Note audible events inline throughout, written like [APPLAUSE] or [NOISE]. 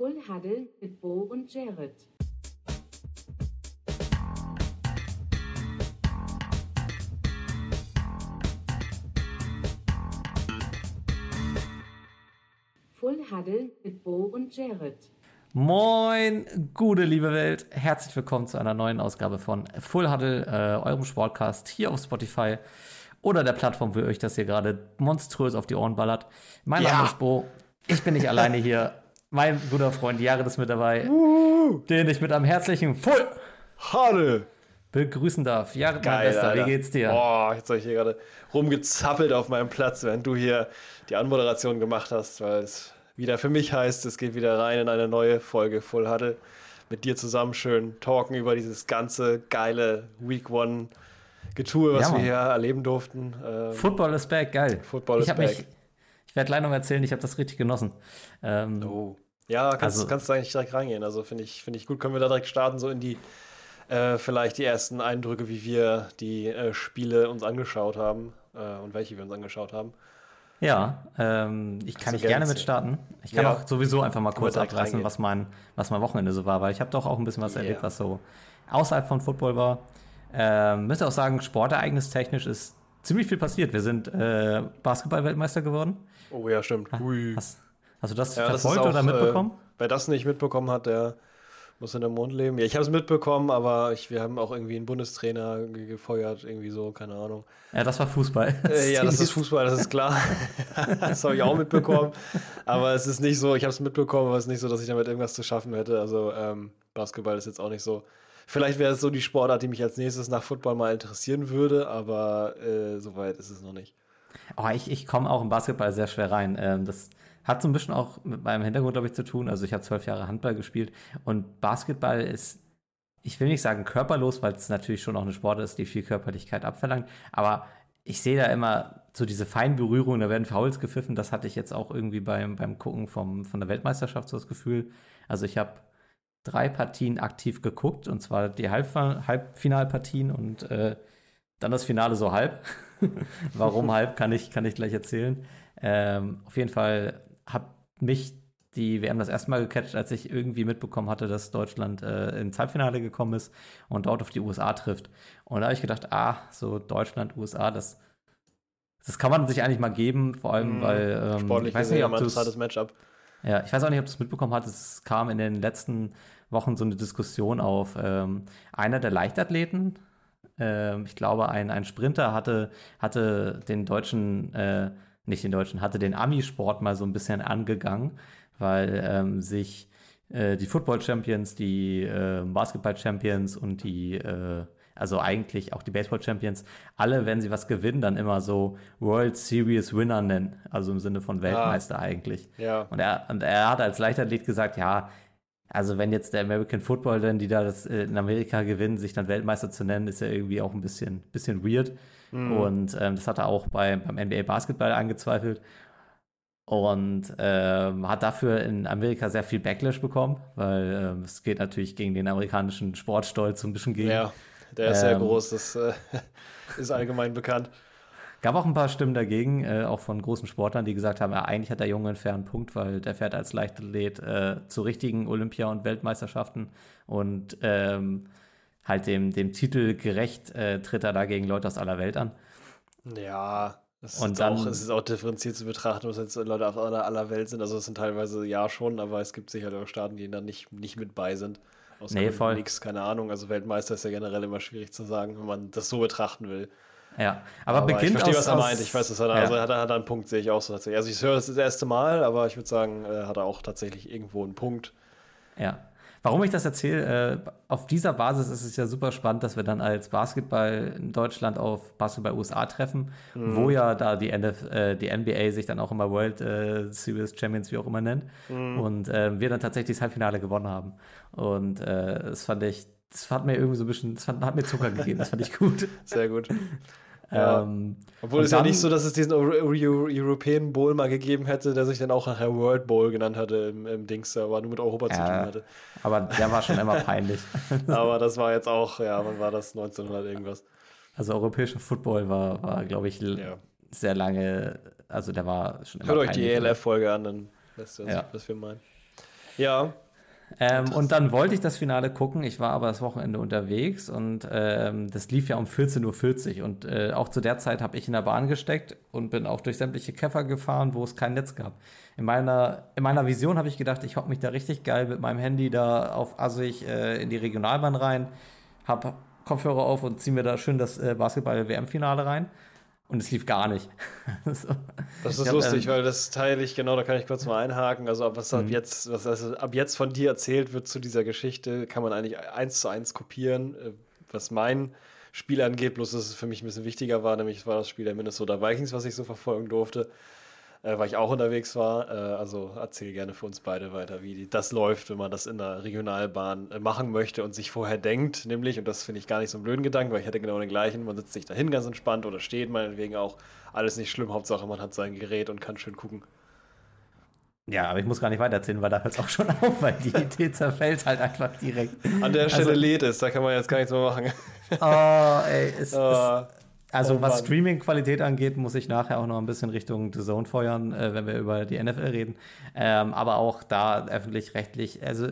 Full Huddle mit Bo und Jared. Full Huddle mit Bo und Jared. Moin, gute liebe Welt. Herzlich willkommen zu einer neuen Ausgabe von Full Huddle, äh, eurem Sportcast hier auf Spotify oder der Plattform, wo euch das hier gerade monströs auf die Ohren ballert. Mein Ja. Name ist Bo. Ich bin nicht [LAUGHS] alleine hier. Mein guter Freund Jared ist mit dabei, den ich mit einem herzlichen Full Huddle. begrüßen darf. Jared, mein Geil, Bester, Alter. wie geht's dir? Boah, jetzt habe ich hier gerade rumgezappelt auf meinem Platz, während du hier die Anmoderation gemacht hast, weil es wieder für mich heißt, es geht wieder rein in eine neue Folge Full Huddle. Mit dir zusammen schön talken über dieses ganze geile Week One Getue, was Ja, wir hier erleben durften. Ähm, Football is back, geil. Football ich is back. Mich, ich werde gleich noch erzählen, ich habe das richtig genossen. Ähm, Oh. Ja, kannst, Also- kannst du eigentlich direkt reingehen. Also finde ich, finde ich gut. Können wir da direkt starten, so in die, äh, vielleicht die ersten Eindrücke, wie wir die äh, Spiele uns angeschaut haben äh, und welche wir uns angeschaut haben. Ja, ähm, ich kann du nicht gerne mit starten. Ich kann Ja. auch sowieso einfach mal kurz abreißen, was mein, was mein Wochenende so war, weil ich habe doch auch ein bisschen was Yeah. erlebt, was so außerhalb von Football war. Ähm, müsste auch sagen, sportereignistechnisch ist ziemlich viel passiert. Wir sind äh, Basketball-Weltmeister geworden. Oh ja, stimmt. Hast, hast du das Ja, das verfolgt ist auch, oder mitbekommen? Äh, wer das nicht mitbekommen hat, der muss in der Mond leben. Ja, ich habe es mitbekommen, aber ich, wir haben auch irgendwie einen Bundestrainer ge- gefeuert, irgendwie so, keine Ahnung. ja, das war Fußball. Äh, ja, [LAUGHS] das ist Fußball, das ist klar. [LAUGHS] das habe ich auch mitbekommen. Aber es ist nicht so, ich habe es mitbekommen, aber es ist nicht so, dass ich damit irgendwas zu schaffen hätte. Also ähm, Basketball ist jetzt auch nicht so. Vielleicht wäre es so die Sportart, die mich als nächstes nach Football mal interessieren würde, aber äh, soweit ist es noch nicht. Oh, ich, ich komme auch im Basketball sehr schwer rein. Ähm, das hat so ein bisschen auch mit meinem Hintergrund, glaube ich, zu tun. Also ich habe zwölf Jahre Handball gespielt und Basketball ist, ich will nicht sagen körperlos, weil es natürlich schon auch eine Sport ist, die viel Körperlichkeit abverlangt. Aber ich sehe da immer so diese feinen Berührungen, da werden Fouls gepfiffen. Das hatte ich jetzt auch irgendwie beim, beim Gucken vom, von der Weltmeisterschaft so das Gefühl. Also ich habe drei Partien aktiv geguckt und zwar die Halb Halbfinalpartien und äh, dann das Finale so halb. [LAUGHS] Warum halb, kann ich, kann ich gleich erzählen. Ähm, auf jeden Fall hat mich die WM das erste Mal gecatcht, als ich irgendwie mitbekommen hatte, dass Deutschland äh, ins Halbfinale gekommen ist und dort auf die USA trifft. Und da habe ich gedacht, ah, so Deutschland, USA, das, das kann man sich eigentlich mal geben, vor allem, Mhm. weil ähm, Sportlich ich weiß nicht, ob du's- interessantes Matchup. ja, ich weiß auch nicht, ob du es mitbekommen hast. Es kam in den letzten Wochen so eine Diskussion auf. Ähm, einer der Leichtathleten, ähm, ich glaube, ein, ein Sprinter hatte, hatte den deutschen, äh, nicht den deutschen, hatte den Ami-Sport mal so ein bisschen angegangen, weil ähm, sich äh, die Football-Champions, die äh, Basketball-Champions und die, äh, also eigentlich auch die Baseball-Champions, alle, wenn sie was gewinnen, dann immer so World Series Winner nennen. Also im Sinne von Weltmeister eigentlich. Ja. Und er, und er hat als Leichtathlet gesagt, ja, also wenn jetzt der American Football, denn die da das äh, in Amerika gewinnen, sich dann Weltmeister zu nennen, ist ja irgendwie auch ein bisschen, bisschen weird. Und ähm, das hat er auch bei, beim NBA Basketball angezweifelt. Und ähm, hat dafür in Amerika sehr viel Backlash bekommen, weil ähm, es geht natürlich gegen den amerikanischen Sportstolz so ein bisschen gegen. Ja, der ist sehr Ähm, groß, das äh, [LAUGHS] ist allgemein bekannt. Gab auch ein paar Stimmen dagegen, äh, auch von großen Sportlern, die gesagt haben, ja, eigentlich hat der Junge einen fairen Punkt, weil der fährt als Leichtathlet äh, zu richtigen Olympia- und Weltmeisterschaften und ähm, halt dem, dem Titel gerecht äh, tritt er da gegen Leute aus aller Welt an. Ja, es ist, Und dann- auch, es ist auch differenziert zu betrachten, was jetzt Leute auf aller, aller Welt sind. Also es sind teilweise ja schon, aber es gibt sicher auch Staaten, die da nicht, nicht mit bei sind. Aus Nee, voll. Nix, keine Ahnung. Also Weltmeister ist ja generell immer schwierig zu sagen, wenn man das so betrachten will. Ja, aber, Aber beginnt ich verstehe, aus, was er aus- meint. Ich weiß, dass er da, ja. also hat, er- hat einen Punkt, sehe ich auch so tatsächlich. Also ich höre das das erste Mal, aber ich würde sagen, äh, hat er auch tatsächlich irgendwo einen Punkt. Ja. Warum ich das erzähle, äh, auf dieser Basis ist es ja super spannend, dass wir dann als Basketball in Deutschland auf Basketball USA treffen, Mhm. wo ja da die, NF, äh, die NBA sich dann auch immer World äh, Series Champions, wie auch immer nennt. Mhm. Und äh, wir dann tatsächlich das Halbfinale gewonnen haben. Und äh, das fand ich, das hat mir irgendwie so ein bisschen, das fand, hat mir Zucker gegeben, das fand ich gut. [LAUGHS] Sehr gut. [LAUGHS] Ja. Ähm, Obwohl es ja dann- nicht so, dass es diesen Euro Euro European Bowl mal gegeben hätte, der sich dann auch nachher World Bowl genannt hatte im, im Dings, aber nur mit Europa zu Ja. tun hatte. Aber der war schon immer peinlich. [LAUGHS] Aber das war jetzt auch, ja, wann war das? 1900 irgendwas. Also europäischer Football war, war glaube ich, Ja. sehr lange, also der war schon immer Hört euch die peinlich. ELF-Folge an, dann wisst ihr, Ja. was wir meinen. Ja. Ähm, und dann wollte ich das Finale gucken. Ich war aber das Wochenende unterwegs und ähm, das lief ja um 14.40 Uhr. Und äh, auch zu der Zeit habe ich in der Bahn gesteckt und bin auch durch sämtliche Käfer gefahren, wo es kein Netz gab. In meiner, in meiner Vision habe ich gedacht, ich hocke mich da richtig geil mit meinem Handy da auf Assig äh, in die Regionalbahn rein, habe Kopfhörer auf und ziehe mir da schön das äh, Basketball-WM-Finale rein. Und es lief gar nicht. [LAUGHS] so. Das ist hab, lustig, ähm, weil das teile ich, genau, da kann ich kurz mal einhaken. Also, was ab mhm. jetzt, was also ab jetzt von dir erzählt wird zu dieser Geschichte, kann man eigentlich eins zu eins kopieren, äh, was mein Spiel angeht, bloß dass es für mich ein bisschen wichtiger war, nämlich war das Spiel der Minnesota Vikings, was ich so verfolgen durfte äh, weil ich auch unterwegs war. Äh, also erzähl gerne für uns beide weiter, wie das läuft, wenn man das in der Regionalbahn äh, machen möchte und sich vorher denkt, nämlich, und das finde ich gar nicht so einen blöden Gedanken, weil ich hätte genau den gleichen, man sitzt sich dahin ganz entspannt oder steht meinetwegen auch, alles nicht schlimm, Hauptsache man hat sein Gerät und kann schön gucken. Ja, aber ich muss gar nicht weitererzählen, weil da hört es auch schon auf, weil die [LAUGHS] Idee zerfällt halt einfach direkt. An der Stelle also, lädt es, da kann man jetzt gar nichts mehr machen. Oh, ey, es, [LAUGHS] oh. es also was Streaming-Qualität angeht, muss ich nachher auch noch ein bisschen Richtung The Zone feuern, äh, wenn wir über die NFL reden. Ähm, aber auch da öffentlich-rechtlich. Also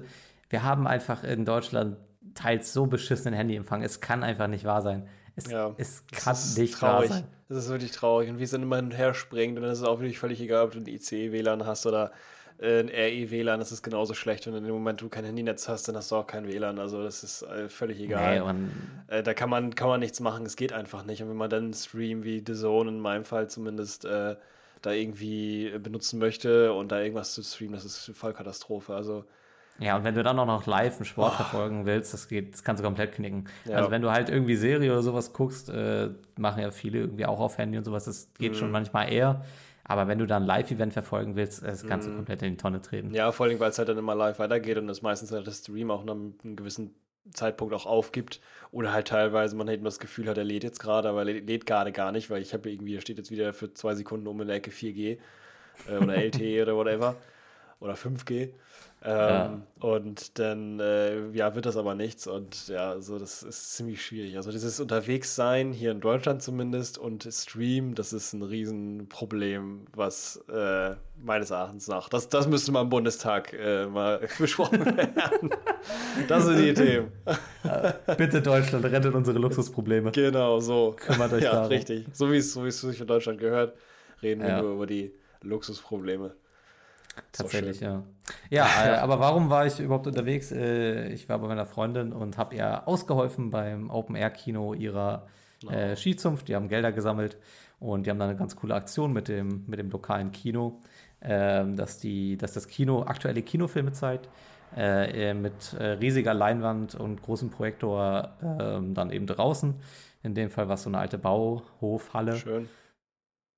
wir haben einfach in Deutschland teils so beschissenen Handyempfang. Es kann einfach nicht wahr sein. Es, ja, es kann nicht traurig. wahr sein. Das ist wirklich traurig. Und wie es dann immer hin und her springt. Und dann ist es auch wirklich völlig egal, ob du ein ICE-WLAN hast oder ein RE-WLAN, das ist genauso schlecht. Und in dem Moment, wo du kein Handynetz hast, dann hast du auch kein WLAN. Also das ist äh, völlig egal. Nee, äh, da kann man, kann man nichts machen, es geht einfach nicht. Und wenn man dann einen Stream wie The Zone, in meinem Fall zumindest, äh, da irgendwie benutzen möchte und da irgendwas zu streamen, das ist Vollkatastrophe. Also ja, und wenn du dann auch noch live einen Sport oh. verfolgen willst, das geht, das kannst du komplett knicken. Ja. Also wenn du halt irgendwie Serie oder sowas guckst, äh, machen ja viele irgendwie auch auf Handy und sowas, das geht mhm. schon manchmal eher. Aber wenn du dann ein Live-Event verfolgen willst, das kannst du mhm. komplett in die Tonne treten. Ja, vor allem, weil es halt dann immer live weitergeht und es meistens halt das Stream auch nach einem gewissen Zeitpunkt auch aufgibt. Oder halt teilweise man halt das Gefühl hat, er lädt jetzt gerade, aber er lädt gerade gar nicht, weil ich habe irgendwie, er steht jetzt wieder für zwei Sekunden um in der Ecke 4G äh, oder LTE [LAUGHS] oder whatever. Oder 5G. Ähm, ja. Und dann äh, ja, wird das aber nichts und ja, also das ist ziemlich schwierig. Also dieses Unterwegssein, hier in Deutschland zumindest, und Stream, das ist ein Riesenproblem, was äh, meines Erachtens nach, das, das müsste mal im Bundestag äh, mal [LAUGHS] besprochen werden. das sind die Themen. bitte Deutschland, rettet unsere Luxusprobleme. Genau, so. Kümmert euch ja, darum. richtig. So wie es so sich in Deutschland gehört, reden wir nur über die Luxusprobleme. Tatsächlich, ja. Ja, [LAUGHS] äh, aber warum war ich überhaupt unterwegs? Äh, ich war bei meiner Freundin und habe ihr ausgeholfen beim Open-Air-Kino ihrer äh, Skizunft. Die haben Gelder gesammelt und die haben da eine ganz coole Aktion mit dem, mit dem lokalen Kino, ähm, dass, die, dass das Kino aktuelle Kinofilme zeigt. Äh, mit äh, riesiger Leinwand und großem Projektor ähm, dann eben draußen. In dem Fall war es so eine alte Bauhofhalle. Schön.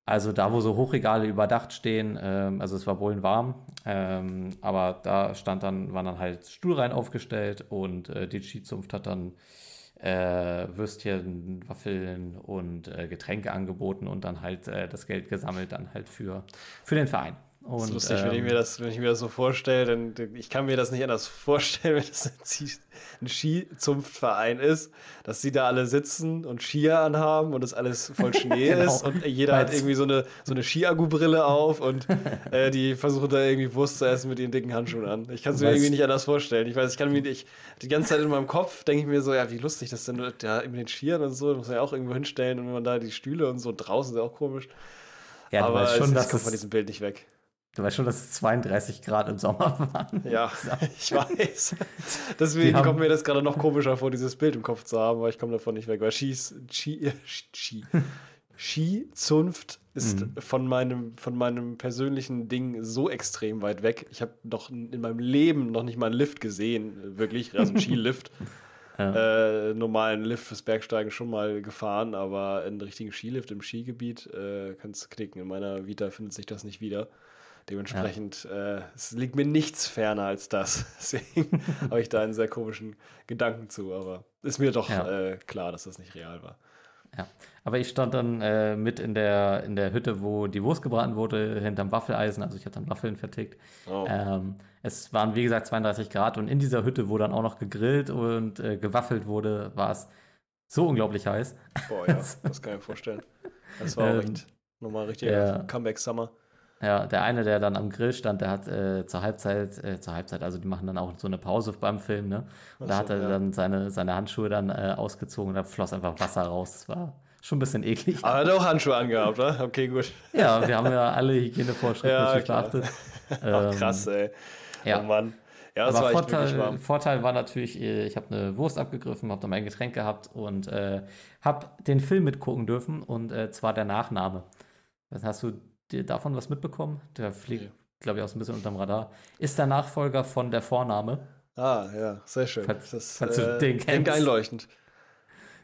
Also da, wo so Hochregale überdacht stehen, ähm, also es war bullenwarm, ähm, aber da stand dann, waren dann halt Stuhlreihen aufgestellt und äh, die Skizunft hat dann äh, Würstchen, Waffeln und äh, Getränke angeboten und dann halt äh, das Geld gesammelt dann halt für, für den Verein. Und, das ist lustig, ähm, wenn, ich mir das, wenn ich mir das so vorstelle, denn ich kann mir das nicht anders vorstellen, [LAUGHS] wenn das ein Skizunftverein ist, dass sie da alle sitzen und Skier anhaben und es alles voll [LAUGHS] Schnee genau. ist und jeder hat irgendwie so eine, so eine Skiagu-Brille auf und [LAUGHS] äh, die versuchen da irgendwie Wurst zu essen mit ihren dicken Handschuhen an. Ich kann es mir irgendwie nicht anders vorstellen. Ich weiß, ich kann mir nicht, die ganze Zeit in meinem Kopf denke ich mir so, ja, wie lustig das denn da mit den Skiern und so, muss man ja auch irgendwo hinstellen und wenn man da die Stühle und so draußen ist ja auch komisch. Ja, aber schon, es, ich komme von diesem Bild nicht weg. Du weißt schon, dass es 32 Grad im Sommer [LAUGHS] waren. Ja, [LAUGHS] ich weiß. Deswegen kommt mir das gerade noch komischer vor, dieses Bild im Kopf zu haben, aber ich komme davon nicht weg, weil Skis, Ski, Ski, Skizunft ist mhm. von, meinem, von meinem persönlichen Ding so extrem weit weg. Ich habe noch in meinem Leben noch nicht mal einen Lift gesehen, wirklich, also einen Skilift. [LAUGHS] ja. äh, normalen Lift fürs Bergsteigen schon mal gefahren, aber einen richtigen Skilift im Skigebiet äh, kannst du knicken. In meiner Vita findet sich das nicht wieder. Dementsprechend, ja. äh, es liegt mir nichts ferner als das. [LAUGHS] Deswegen [LAUGHS] habe ich da einen sehr komischen Gedanken zu, aber ist mir doch ja. äh, klar, dass das nicht real war. Ja, aber ich stand dann äh, mit in der, in der Hütte, wo die Wurst gebraten wurde, hinterm Waffeleisen. Also ich hatte dann Waffeln vertickt. Oh. Ähm, es waren, wie gesagt, 32 Grad und in dieser Hütte, wo dann auch noch gegrillt und äh, gewaffelt wurde, war es so unglaublich heiß. Boah, ja, [LAUGHS] das kann ich mir vorstellen. Das war auch ähm, echt nochmal richtig ja. Comeback-Summer. Ja, der eine, der dann am Grill stand, der hat äh, zur Halbzeit, äh, zur Halbzeit, also die machen dann auch so eine Pause beim Film, ne? Und da hat er ja. dann seine, seine Handschuhe dann äh, ausgezogen und da floss einfach Wasser raus. Das war schon ein bisschen eklig. Aber er hat auch Handschuhe angehabt, oder? Okay, gut. Ja, wir haben ja alle Hygienevorschriften [LAUGHS] Ja, beachtet. Ach, Ähm, krass, ey. Ja. Oh Mann. Ja, das Aber war Vorteil. Vorteil war natürlich, äh, ich habe eine Wurst abgegriffen, habe dann mein Getränk gehabt und äh, habe den Film mitgucken dürfen und äh, zwar der Nachname. Was Hast du davon was mitbekommen? Der fliegt, Nee. glaube ich, auch so ein bisschen unterm Radar. Ist der Nachfolger von der Vorname. Ah, ja, sehr schön. Falls- das, falls du den klingt kennst. einleuchtend.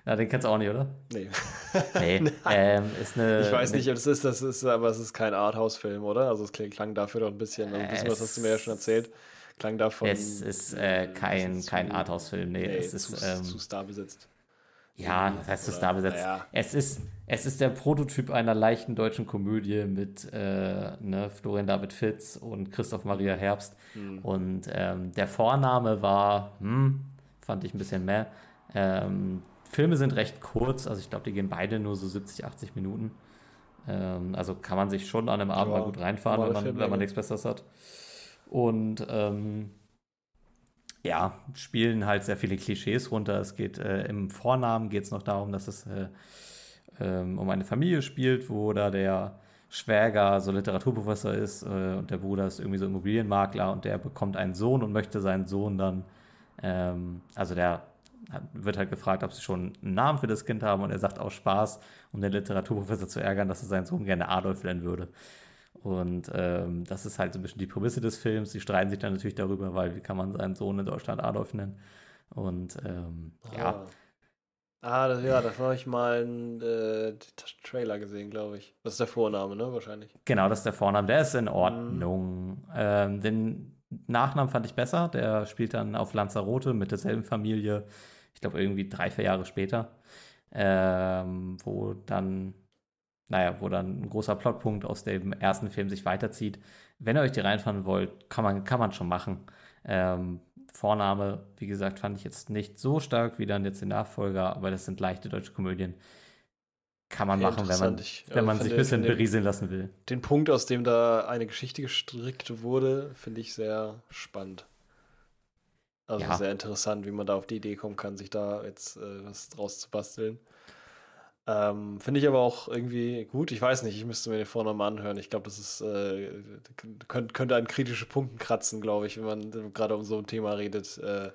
Ja, den kennst du auch nicht, oder? Nee. [LAUGHS] Nee. [LAUGHS] ähm, ist eine, Ich weiß nicht, ob das ist, das ist, aber es ist kein Arthouse-Film, oder? Also es klang dafür doch ein bisschen, also ein bisschen was hast du mir ja schon erzählt. Klang davon. Es ist äh, kein, kein zu- Arthouse-Film, nee, Nee, es zu, ist, ähm, zu star besetzt. Ja, das heißt, es da besetzt. naja. Es ist, es ist der Prototyp einer leichten deutschen Komödie mit äh, ne, Florian David Fitz und Christoph Maria Herbst. Hm. Und ähm, der Vorname war, hm, fand ich ein bisschen mehr. Ähm, Filme sind recht kurz, also ich glaube, die gehen beide nur so 70, 80 Minuten. Ähm, also kann man sich schon an einem Abend Ja, mal gut reinfahren, wenn man, wenn man nichts Besseres hat. Und ähm, ja, spielen halt sehr viele Klischees runter. Es geht äh, im Vornamen geht es noch darum, dass es äh, ähm, um eine Familie spielt, wo da der Schwäger so Literaturprofessor ist äh, und der Bruder ist irgendwie so Immobilienmakler und der bekommt einen Sohn und möchte seinen Sohn dann, ähm, also der wird halt gefragt, ob sie schon einen Namen für das Kind haben und er sagt aus Spaß, um den Literaturprofessor zu ärgern, dass er seinen Sohn gerne Adolf nennen würde. Und ähm, das ist halt so ein bisschen die Prämisse des Films. Sie streiten sich dann natürlich darüber, weil wie kann man seinen Sohn in Deutschland Adolf nennen? Und ähm, ja, Ah, ah das, ja, da habe ich mal einen äh, Trailer gesehen, glaube ich. Das ist der Vorname, ne? Wahrscheinlich. Genau, das ist der Vorname. Der ist in Ordnung. Ähm, den Nachnamen fand ich besser. Der spielt dann auf Lanzarote mit derselben Familie. Ich glaube, irgendwie drei, vier Jahre später. Ähm, wo dann, naja, wo dann ein großer Plotpunkt aus dem ersten Film sich weiterzieht. Wenn ihr euch die reinfahren wollt, kann man, kann man schon machen. Ähm, Vorname, wie gesagt, fand ich jetzt nicht so stark wie dann jetzt den Nachfolger, aber das sind leichte deutsche Komödien. Kann man Ja, machen, wenn man. Ich, wenn äh, man sich ein bisschen finde- berieseln lassen will. Den Punkt, aus dem da eine Geschichte gestrickt wurde, finde ich sehr spannend. Also Ja. sehr interessant, wie man da auf die Idee kommen kann, sich da jetzt äh, was draus zu basteln. Ähm, finde ich aber auch irgendwie gut. Ich weiß nicht, ich müsste mir den Vornamen anhören. Ich glaube, das ist äh, könnte, könnte an kritische Punkten kratzen, glaube ich, wenn man gerade um so ein Thema redet. Äh,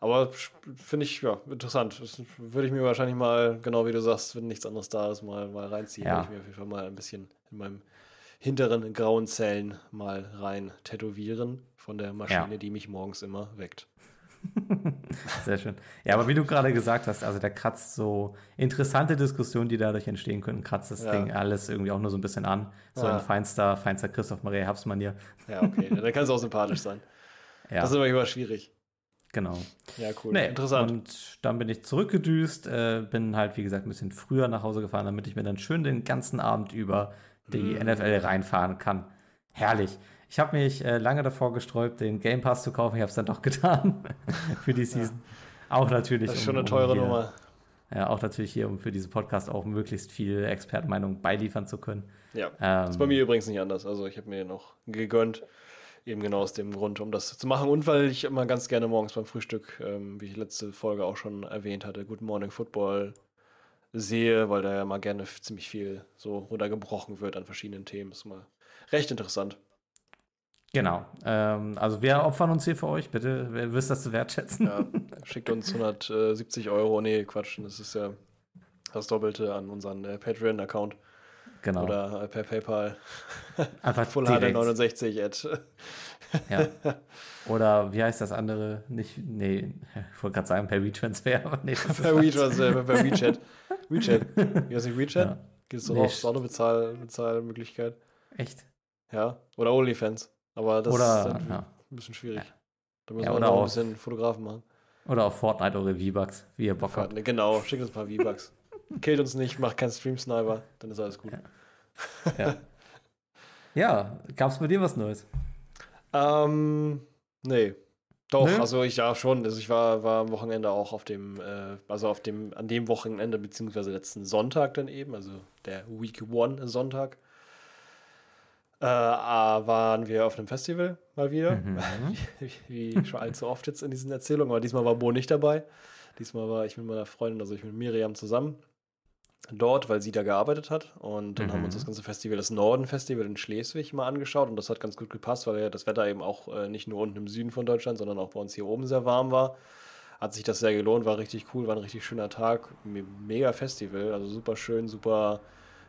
aber finde ich ja interessant. Das würde ich mir wahrscheinlich mal, genau wie du sagst, wenn nichts anderes da ist, mal, mal reinziehen. Ja. Würde ich mir auf jeden Fall mal ein bisschen in meinem hinteren grauen Zellen mal rein tätowieren von der Maschine, Ja. die mich morgens immer weckt. [LAUGHS] Sehr schön. Ja, aber wie du gerade gesagt hast, also der kratzt so interessante Diskussionen, die dadurch entstehen könnten, kratzt das Ja. Ding alles irgendwie auch nur so ein bisschen an. So Ja. ein feinster, feinster Christoph Maria Herbstmanier. Ja, okay. dann kann es auch sympathisch sein. [LAUGHS] Ja, Das ist aber immer schwierig. genau. Ja, cool. Nee, Interessant. Und dann bin ich zurückgedüst, äh, bin halt, wie gesagt, ein bisschen früher nach Hause gefahren, damit ich mir dann schön den ganzen Abend über die Mm. NFL reinfahren kann. Herrlich. Ich habe mich äh, lange davor gesträubt, den Game Pass zu kaufen. Ich habe es dann doch [LAUGHS] getan für die Season. Auch natürlich. Das ist um- schon eine um teure hier- Nummer. Ja, auch natürlich hier, um für diesen Podcast auch möglichst viel Expertenmeinung beiliefern zu können. Ja. Ähm, Ist bei mir übrigens nicht anders. Also ich habe mir noch gegönnt. Eben genau aus dem Grund, um das zu machen. Und weil ich immer ganz gerne morgens beim Frühstück, ähm, wie ich letzte Folge auch schon erwähnt hatte, Good Morning Football sehe, weil da ja mal gerne ziemlich viel so runtergebrochen wird an verschiedenen Themen. Ist mal recht interessant. Genau. Ähm, also wir opfern uns hier für euch. Bitte, wer wisst das zu wertschätzen. Ja, schickt uns 170 Euro. Nee, Quatsch, das ist ja das Doppelte an unseren äh, Patreon-Account Genau. oder äh, per PayPal. Einfach [LAUGHS] Fullhard direkt. 69 at. Ja. Oder wie heißt das andere? Nicht, nee, ich wollte gerade sagen per WeTransfer, aber nee. per äh, per WeChat. WeChat. Wie heißt nicht WeChat? Ja. Gibt es doch Nee, auch eine Bezahl Bezahlmöglichkeit. Echt? Ja. Oder OnlyFans. Aber das ist Oder, dann ja. ein bisschen schwierig. Da müssen Ja, wir noch ein bisschen Fotografen machen. Oder auf Fortnite eure V-Bucks, wie ihr Bock habt. Genau, schickt uns ein paar V-Bucks. [LAUGHS] Killt uns nicht, macht keinen Stream-Sniper, dann ist alles gut. Ja, ja [LAUGHS] gab es bei dir was Neues? Ähm, nee. Doch, Nö? also ich ja schon. Also ich war, war am Wochenende auch auf dem, äh, also auf dem, an dem Wochenende, beziehungsweise letzten Sonntag dann eben, also der Week One Sonntag. Äh, waren wir auf einem Festival mal wieder. Mhm. [LAUGHS] wie, wie schon allzu oft jetzt in diesen Erzählungen. Aber diesmal war Bo nicht dabei. Diesmal war ich mit meiner Freundin, also ich mit Miriam zusammen dort, weil sie da gearbeitet hat. Und dann mhm. haben wir uns das ganze Festival, das Norden-Festival in Schleswig mal angeschaut. Und das hat ganz gut gepasst, weil ja das Wetter eben auch äh, nicht nur unten im Süden von Deutschland, sondern auch bei uns hier oben sehr warm war. Hat sich das sehr gelohnt, war richtig cool, war ein richtig schöner Tag. Mega Festival, also super schön, super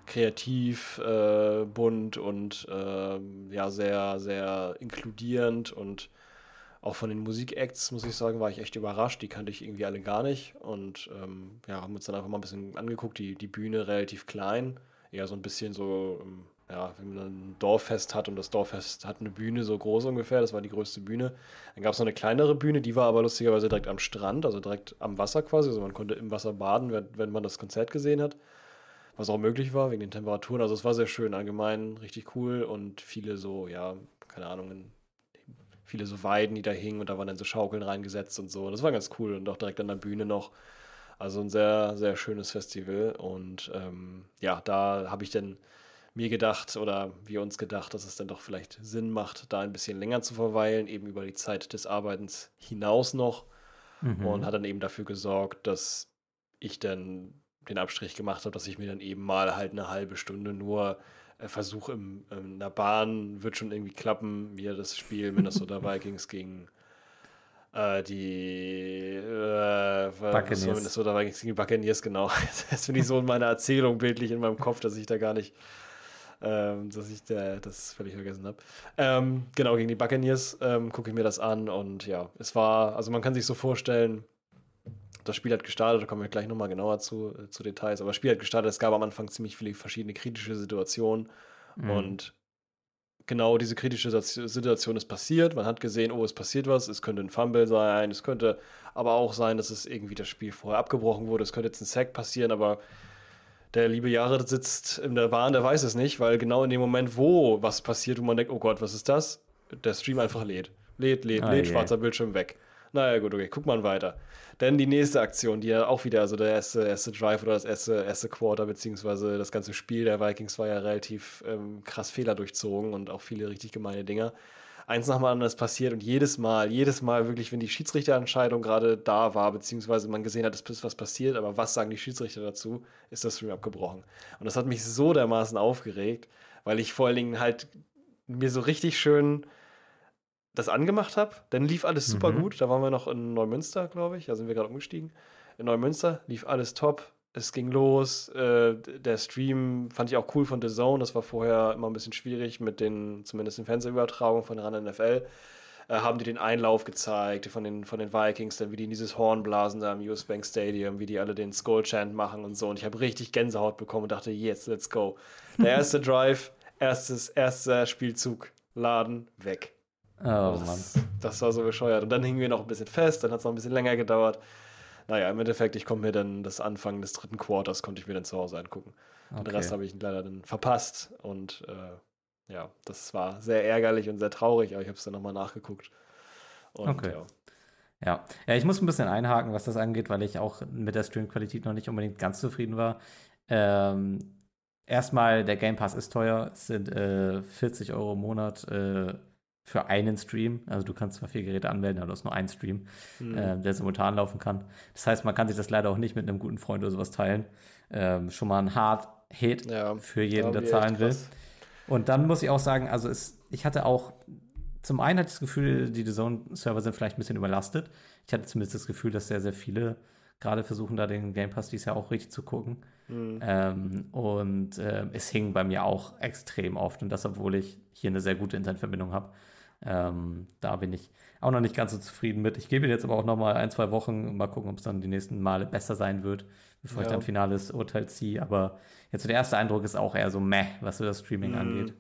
kreativ, äh, bunt und äh, ja, sehr, sehr inkludierend und auch von den Musikacts, muss ich sagen, war ich echt überrascht. Die kannte ich irgendwie alle gar nicht. Und ähm, ja, haben uns dann einfach mal ein bisschen angeguckt. Die, die Bühne relativ klein. Eher so ein bisschen so, ähm, ja, wenn man ein Dorffest hat und das Dorffest hat eine Bühne so groß ungefähr. Das war die größte Bühne. Dann gab es noch eine kleinere Bühne, die war aber lustigerweise direkt am Strand, also direkt am Wasser quasi. Also man konnte im Wasser baden, wenn, wenn man das Konzert gesehen hat. Was auch möglich war wegen den Temperaturen. Also es war sehr schön allgemein, richtig cool und viele so, ja, keine Ahnung, viele so Weiden, die da hingen und da waren dann so Schaukeln reingesetzt und so. Das war ganz cool und auch direkt an der Bühne noch. Also ein sehr, sehr schönes Festival und ähm, ja, da habe ich dann mir gedacht oder wir uns gedacht, dass es dann doch vielleicht Sinn macht, da ein bisschen länger zu verweilen, eben über die Zeit des Arbeitens hinaus noch mhm. und hat dann eben dafür gesorgt, dass ich dann den Abstrich gemacht habe, dass ich mir dann eben mal halt eine halbe Stunde nur äh, Versuch im, in der Bahn wird schon irgendwie klappen, wie das Spiel Minnesota [LAUGHS] Vikings gegen äh, die äh, Buccaneers. Minnesota Vikings gegen die Buccaneers, genau. Jetzt bin ich so in meiner Erzählung bildlich in meinem Kopf, dass ich da gar nicht, ähm, dass ich da, das völlig vergessen habe. Ähm, genau, gegen die Buccaneers ähm, gucke ich mir das an und ja, es war, also man kann sich so vorstellen, das Spiel hat gestartet, da kommen wir gleich nochmal genauer zu, äh, zu Details, aber das Spiel hat gestartet, es gab am Anfang ziemlich viele verschiedene kritische Situationen mhm. und genau diese kritische Situation ist passiert. Man hat gesehen, oh, es passiert was, es könnte ein Fumble sein, es könnte aber auch sein, dass es irgendwie das Spiel vorher abgebrochen wurde, es könnte jetzt ein Sack passieren, aber der liebe Jahre sitzt in der Bahn, der weiß es nicht, weil genau in dem Moment, wo was passiert und man denkt, oh Gott, was ist das? Der Stream einfach lädt. Lädt, lädt, ah, lädt, yeah. schwarzer Bildschirm weg. Naja, gut, okay, guck mal weiter. Dann die nächste Aktion, die ja auch wieder, also der erste, erste Drive oder das erste, erste Quarter, beziehungsweise das ganze Spiel der Vikings war ja relativ ähm, krass Fehler durchzogen und auch viele richtig gemeine Dinger. Eins nach dem anderen ist passiert und jedes Mal, jedes Mal wirklich, wenn die Schiedsrichterentscheidung gerade da war, beziehungsweise man gesehen hat, es ist was passiert, aber was sagen die Schiedsrichter dazu, ist das Stream abgebrochen. Und das hat mich so dermaßen aufgeregt, weil ich vor allen Dingen halt mir so richtig schön das angemacht habe, dann lief alles super mhm. gut. Da waren wir noch in Neumünster, glaube ich. Da sind wir gerade umgestiegen. In Neumünster lief alles top. Es ging los. Äh, der Stream fand ich auch cool von The Zone. Das war vorher immer ein bisschen schwierig mit den, zumindest in Fernsehübertragungen von RAN NFL. Äh, haben die den Einlauf gezeigt von den, von den Vikings, dann wie die in dieses Horn blasen da im US Bank Stadium, wie die alle den Skull Chant machen und so. Und ich habe richtig Gänsehaut bekommen und dachte, jetzt, let's go. Der erste [LAUGHS] Drive, erstes, erster Spielzug, Laden, weg. Oh das, Mann. [LAUGHS] Das war so bescheuert. Und dann hingen wir noch ein bisschen fest, dann hat es noch ein bisschen länger gedauert. Naja, im Endeffekt, ich konnte mir dann das Anfang des dritten Quarters, konnte ich mir dann zu Hause angucken. Okay. Den Rest habe ich leider dann verpasst. Und äh, ja, das war sehr ärgerlich und sehr traurig, aber ich habe es dann nochmal nachgeguckt. Und, okay. Ja. Ja. ja, ich muss ein bisschen einhaken, was das angeht, weil ich auch mit der Streamqualität noch nicht unbedingt ganz zufrieden war. Ähm, erstmal, der Game Pass ist teuer. Es sind äh, 40 Euro im Monat. Äh, für einen Stream. Also du kannst zwar vier Geräte anmelden, aber du hast nur einen Stream, mhm. äh, der simultan laufen kann. Das heißt, man kann sich das leider auch nicht mit einem guten Freund oder sowas teilen. Ähm, schon mal ein Hard Hit ja, für jeden, der zahlen will. Und dann muss ich auch sagen, also es, ich hatte auch, zum einen hatte ich das Gefühl, die Zone-Server sind vielleicht ein bisschen überlastet. Ich hatte zumindest das Gefühl, dass sehr, sehr viele gerade versuchen, da den Game Pass dies Jahr auch richtig zu gucken. Mhm. Ähm, und äh, es hing bei mir auch extrem oft. Und das, obwohl ich hier eine sehr gute Internetverbindung habe. Ähm, da bin ich auch noch nicht ganz so zufrieden mit. Ich gebe jetzt aber auch noch mal ein, zwei Wochen, mal gucken, ob es dann die nächsten Male besser sein wird, bevor ja. ich dann finales Urteil ziehe. Aber jetzt so der erste Eindruck ist auch eher so meh, was so das Streaming mhm. angeht.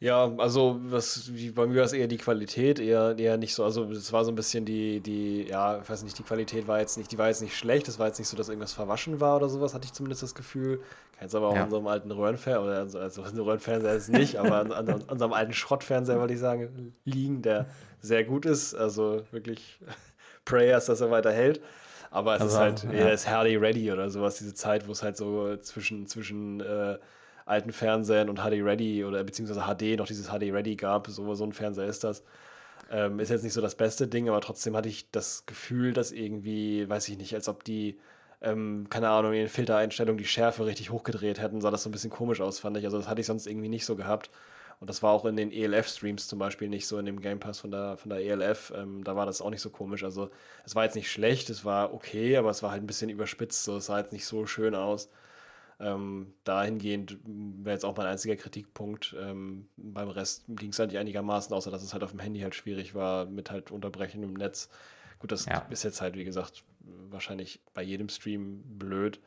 Ja, also was, bei mir war es eher die Qualität, eher, eher nicht so, also es war so ein bisschen die, die, ja, ich weiß nicht, die Qualität war jetzt nicht, die war jetzt nicht schlecht, es war jetzt nicht so, dass irgendwas verwaschen war oder sowas, hatte ich zumindest das Gefühl. Kann jetzt aber auch ja. an unserem alten Röhrenfernseher, oder also, also Röhrenfernseher ist nicht, aber an, an, an, unserem alten Schrottfernseher, wollte ich sagen, liegen, der sehr gut ist, also wirklich [LAUGHS] Prayers, dass er weiterhält. Aber es also, ist halt, ja. er ist Hardy ready oder sowas, diese Zeit, wo es halt so zwischen, zwischen äh, alten Fernsehern und HD Ready oder beziehungsweise HD noch dieses HD Ready gab. So, so ein Fernseher ist das. Ähm, ist jetzt nicht so das beste Ding, aber trotzdem hatte ich das Gefühl, dass irgendwie, weiß ich nicht, als ob die, ähm, keine Ahnung, in den Filtereinstellungen die Schärfe richtig hochgedreht hätten, sah das so ein bisschen komisch aus, fand ich. Also das hatte ich sonst irgendwie nicht so gehabt. Und das war auch in den ELF-Streams zum Beispiel nicht so in dem Game Pass von der, von der ELF. Ähm, da war das auch nicht so komisch. Also es war jetzt nicht schlecht, es war okay, aber es war halt ein bisschen überspitzt. So. Es sah jetzt nicht so schön aus. Ähm, dahingehend wäre jetzt auch mein einziger Kritikpunkt. Ähm, beim Rest ging es eigentlich einigermaßen, außer dass es halt auf dem Handy halt schwierig war mit halt Unterbrechen im Netz. Gut, das ja. ist jetzt halt, wie gesagt, wahrscheinlich bei jedem Stream blöd.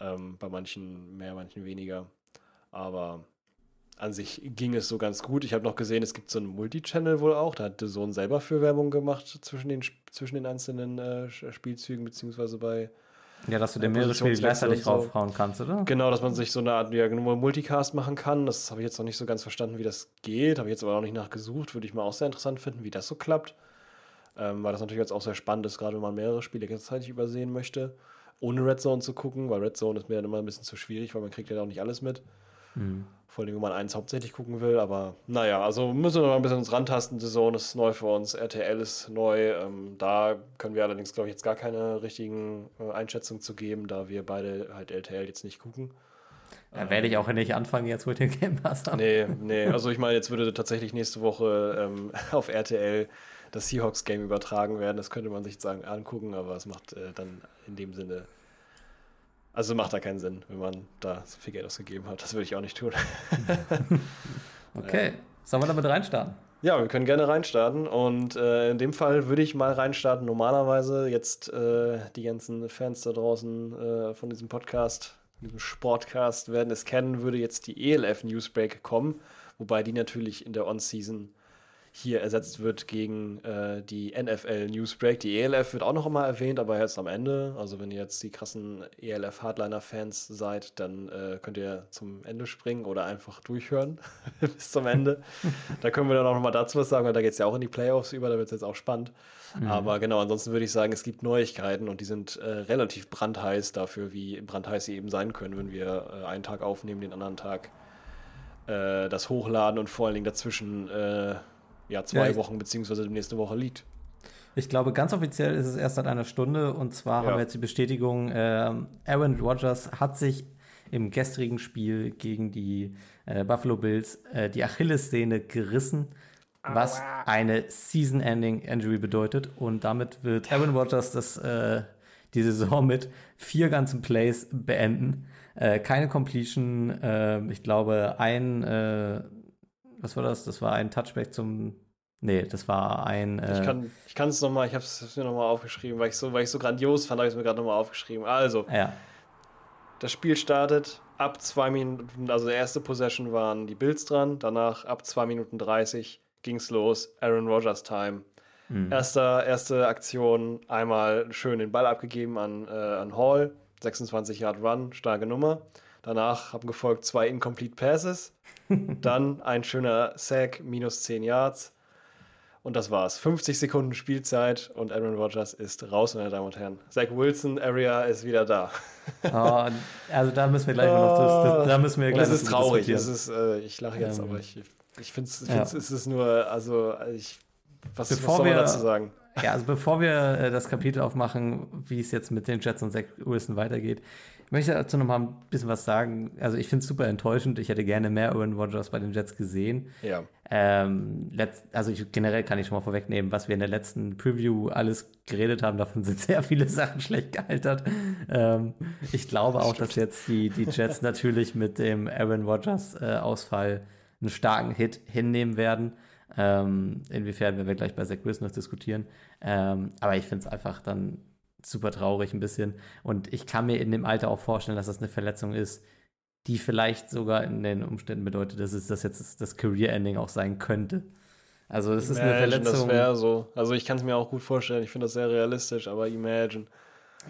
Ähm, bei manchen mehr, manchen weniger. Aber an sich ging es so ganz gut. Ich habe noch gesehen, es gibt so einen Multichannel wohl auch. Da hat The Sohn selber für Werbung gemacht zwischen den, zwischen den einzelnen äh, Spielzügen, beziehungsweise bei. Ja, dass du dir mehrere Spiele gleichzeitig so. raufhauen kannst, oder? Genau, dass man sich so eine Art ja, Multicast machen kann. Das habe ich jetzt noch nicht so ganz verstanden, wie das geht. Habe ich jetzt aber auch nicht nachgesucht. Würde ich mal auch sehr interessant finden, wie das so klappt. Ähm, weil das natürlich jetzt auch sehr spannend ist, gerade wenn man mehrere Spiele gleichzeitig übersehen möchte. Ohne Red Zone zu gucken, weil Red Zone ist mir dann immer ein bisschen zu schwierig, weil man kriegt ja auch nicht alles mit. Mhm. Vor allem, wenn man eins hauptsächlich gucken will. Aber naja, also müssen wir noch ein bisschen uns rantasten. Die Saison ist neu für uns, RTL ist neu. Ähm, da können wir allerdings, glaube ich, jetzt gar keine richtigen äh, Einschätzungen zu geben, da wir beide halt RTL jetzt nicht gucken. Da werde ich auch nicht anfangen, jetzt mit dem Game Pass haben. Nee, nee. Also ich meine, jetzt würde tatsächlich nächste Woche ähm, [LAUGHS] auf RTL das Seahawks-Game übertragen werden. Das könnte man sich sagen angucken, aber es macht äh, dann in dem Sinne also macht da keinen Sinn, wenn man da so viel Geld ausgegeben hat. Das würde ich auch nicht tun. [LAUGHS] okay, sollen wir damit reinstarten? Ja, wir können gerne reinstarten. Und äh, in dem Fall würde ich mal reinstarten. Normalerweise jetzt äh, die ganzen Fans da draußen äh, von diesem Podcast, diesem Sportcast werden es kennen, würde jetzt die ELF Newsbreak kommen. Wobei die natürlich in der On-Season hier ersetzt wird gegen äh, die NFL Newsbreak. Die ELF wird auch noch mal erwähnt, aber jetzt am Ende. Also wenn ihr jetzt die krassen ELF Hardliner-Fans seid, dann äh, könnt ihr zum Ende springen oder einfach durchhören [LAUGHS] bis zum Ende. [LAUGHS] da können wir dann auch noch mal dazu was sagen, weil da geht es ja auch in die Playoffs über, da wird es jetzt auch spannend. Mhm. Aber genau, ansonsten würde ich sagen, es gibt Neuigkeiten und die sind äh, relativ brandheiß dafür, wie brandheiß sie eben sein können, wenn wir äh, einen Tag aufnehmen, den anderen Tag äh, das hochladen und vor allen Dingen dazwischen äh, ja, zwei ja, Wochen beziehungsweise nächste Woche liegt. Ich glaube, ganz offiziell ist es erst seit einer Stunde und zwar ja. haben wir jetzt die Bestätigung, äh, Aaron Rodgers hat sich im gestrigen Spiel gegen die äh, Buffalo Bills äh, die Achillessehne gerissen, was eine Season-Ending-Injury bedeutet und damit wird Aaron Rodgers das, äh, die Saison mit vier ganzen Plays beenden. Äh, keine Completion, äh, ich glaube, ein was war das? Das war ein Touchback zum. Nee, das war ein. Äh ich kann es nochmal, ich habe es mir nochmal aufgeschrieben, weil ich so, weil ich so grandios fand, habe ich es mir gerade nochmal aufgeschrieben. Also, ja. das Spiel startet ab zwei Minuten, also der erste Possession waren die Bills dran, danach ab zwei Minuten 30 ging es los, Aaron Rodgers Time. Mhm. Erster, erste Aktion, einmal schön den Ball abgegeben an, äh, an Hall, 26 Yard Run, starke Nummer. Danach haben gefolgt zwei Incomplete Passes, dann ein schöner Sack, minus 10 Yards. Und das war's. 50 Sekunden Spielzeit und Aaron Rodgers ist raus, meine Damen und Herren. Zach Wilson Area ist wieder da. oh, also da müssen wir gleich oh, noch das, da müssen wir gleich Das ist traurig. Es ist, äh, ich lache jetzt, ähm, aber ich, ich finde es ja. ist nur, also ich, was, was soll man dazu sagen? Ja, also bevor wir äh, das Kapitel aufmachen, wie es jetzt mit den Jets und Zach Wilson weitergeht, möchte dazu noch mal ein bisschen was sagen. Also ich finde es super enttäuschend. Ich hätte gerne mehr Aaron Rodgers bei den Jets gesehen. Ja. Ähm, also ich, generell kann ich schon mal vorwegnehmen, was wir in der letzten Preview alles geredet haben. Davon sind sehr viele [LAUGHS] Sachen schlecht gealtert. Ähm, ich glaube auch, dass jetzt die, die Jets [LAUGHS] natürlich mit dem Aaron Rodgers äh, Ausfall einen starken Hit hinnehmen werden. Ähm, inwiefern werden wir gleich bei Zach Wilson noch diskutieren. Ähm, aber ich finde es einfach dann super traurig ein bisschen. Und ich kann mir in dem Alter auch vorstellen, dass das eine Verletzung ist, die vielleicht sogar in den Umständen bedeutet, dass es das jetzt das Career-Ending auch sein könnte. Also das ist eine Verletzung. Das wäre so. Also ich kann es mir auch gut vorstellen. Ich finde das sehr realistisch, aber Imagine.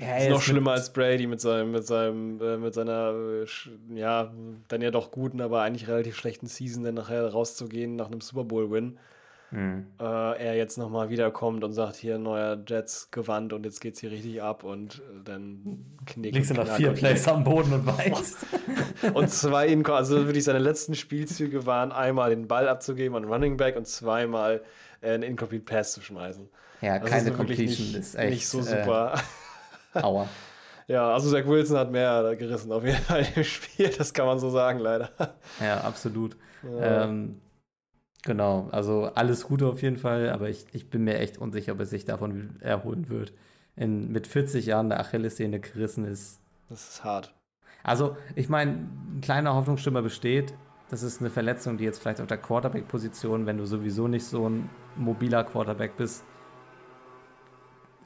Ja, ist noch schlimmer als Brady mit seinem, mit seinem, äh, mit seiner, äh, ja, dann ja doch guten, aber eigentlich relativ schlechten Season, dann nachher rauszugehen nach einem Super Bowl-Win. Mhm. äh, er jetzt nochmal wiederkommt und sagt, hier neuer Jets Gewand und jetzt geht's hier richtig ab und äh, dann knickt Liegst du nach vier Plays am Boden und [LAUGHS] weinst. Und zwei, in, also wirklich seine letzten Spielzüge waren einmal den Ball abzugeben an Running Back und zweimal äh, einen Incomplete Pass zu schmeißen. Ja, Das keine ist Completion nicht, ist echt. nicht so super. Äh, [LAUGHS] aua. Ja, also Zach Wilson hat mehr gerissen auf jeden Fall im Spiel, das kann man so sagen, leider. Ja, absolut. Ja. Ähm, genau, also alles Gute auf jeden Fall, aber ich, ich bin mir echt unsicher, ob er sich davon erholen wird. In, mit 40 Jahren der Achillessehne gerissen ist. Das ist hart. Also, ich meine, ein kleiner Hoffnungsschimmer besteht. Das ist eine Verletzung, die jetzt vielleicht auf der Quarterback-Position, wenn du sowieso nicht so ein mobiler Quarterback bist.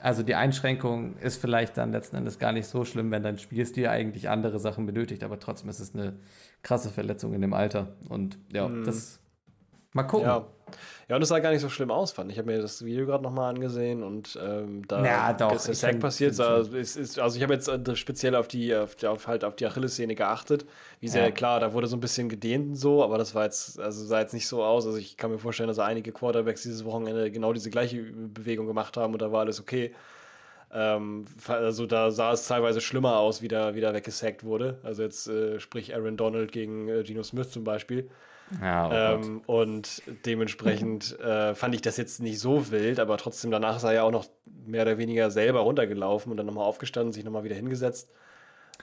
Also die Einschränkung ist vielleicht dann letzten Endes gar nicht so schlimm, wenn dein Spielstil eigentlich andere Sachen benötigt, aber trotzdem ist es eine krasse Verletzung in dem Alter. Und ja, Mhm. das mal gucken. Ja. ja, und es sah gar nicht so schlimm aus, fand ich. Ich habe mir das Video gerade nochmal angesehen und ähm, da Ja, doch, ist Sack find- passiert. find Sah, ist, ist, also ich habe jetzt äh, speziell auf die, auf, die, auf, halt auf die Achillessehne geachtet. Wie sehr, Ja. klar, da wurde so ein bisschen gedehnt und so, aber das war jetzt, also sah jetzt nicht so aus. Also ich kann mir vorstellen, dass einige Quarterbacks dieses Wochenende genau diese gleiche Bewegung gemacht haben und da war alles okay. Ähm, also da sah es teilweise schlimmer aus, wie da wieder weggesackt wurde. Also jetzt äh, sprich Aaron Donald gegen äh, Geno Smith zum Beispiel. Ja, oh. Ähm, und dementsprechend [LAUGHS] äh, fand ich das jetzt nicht so wild, aber trotzdem danach ist er ja auch noch mehr oder weniger selber runtergelaufen und dann nochmal aufgestanden, sich nochmal wieder hingesetzt.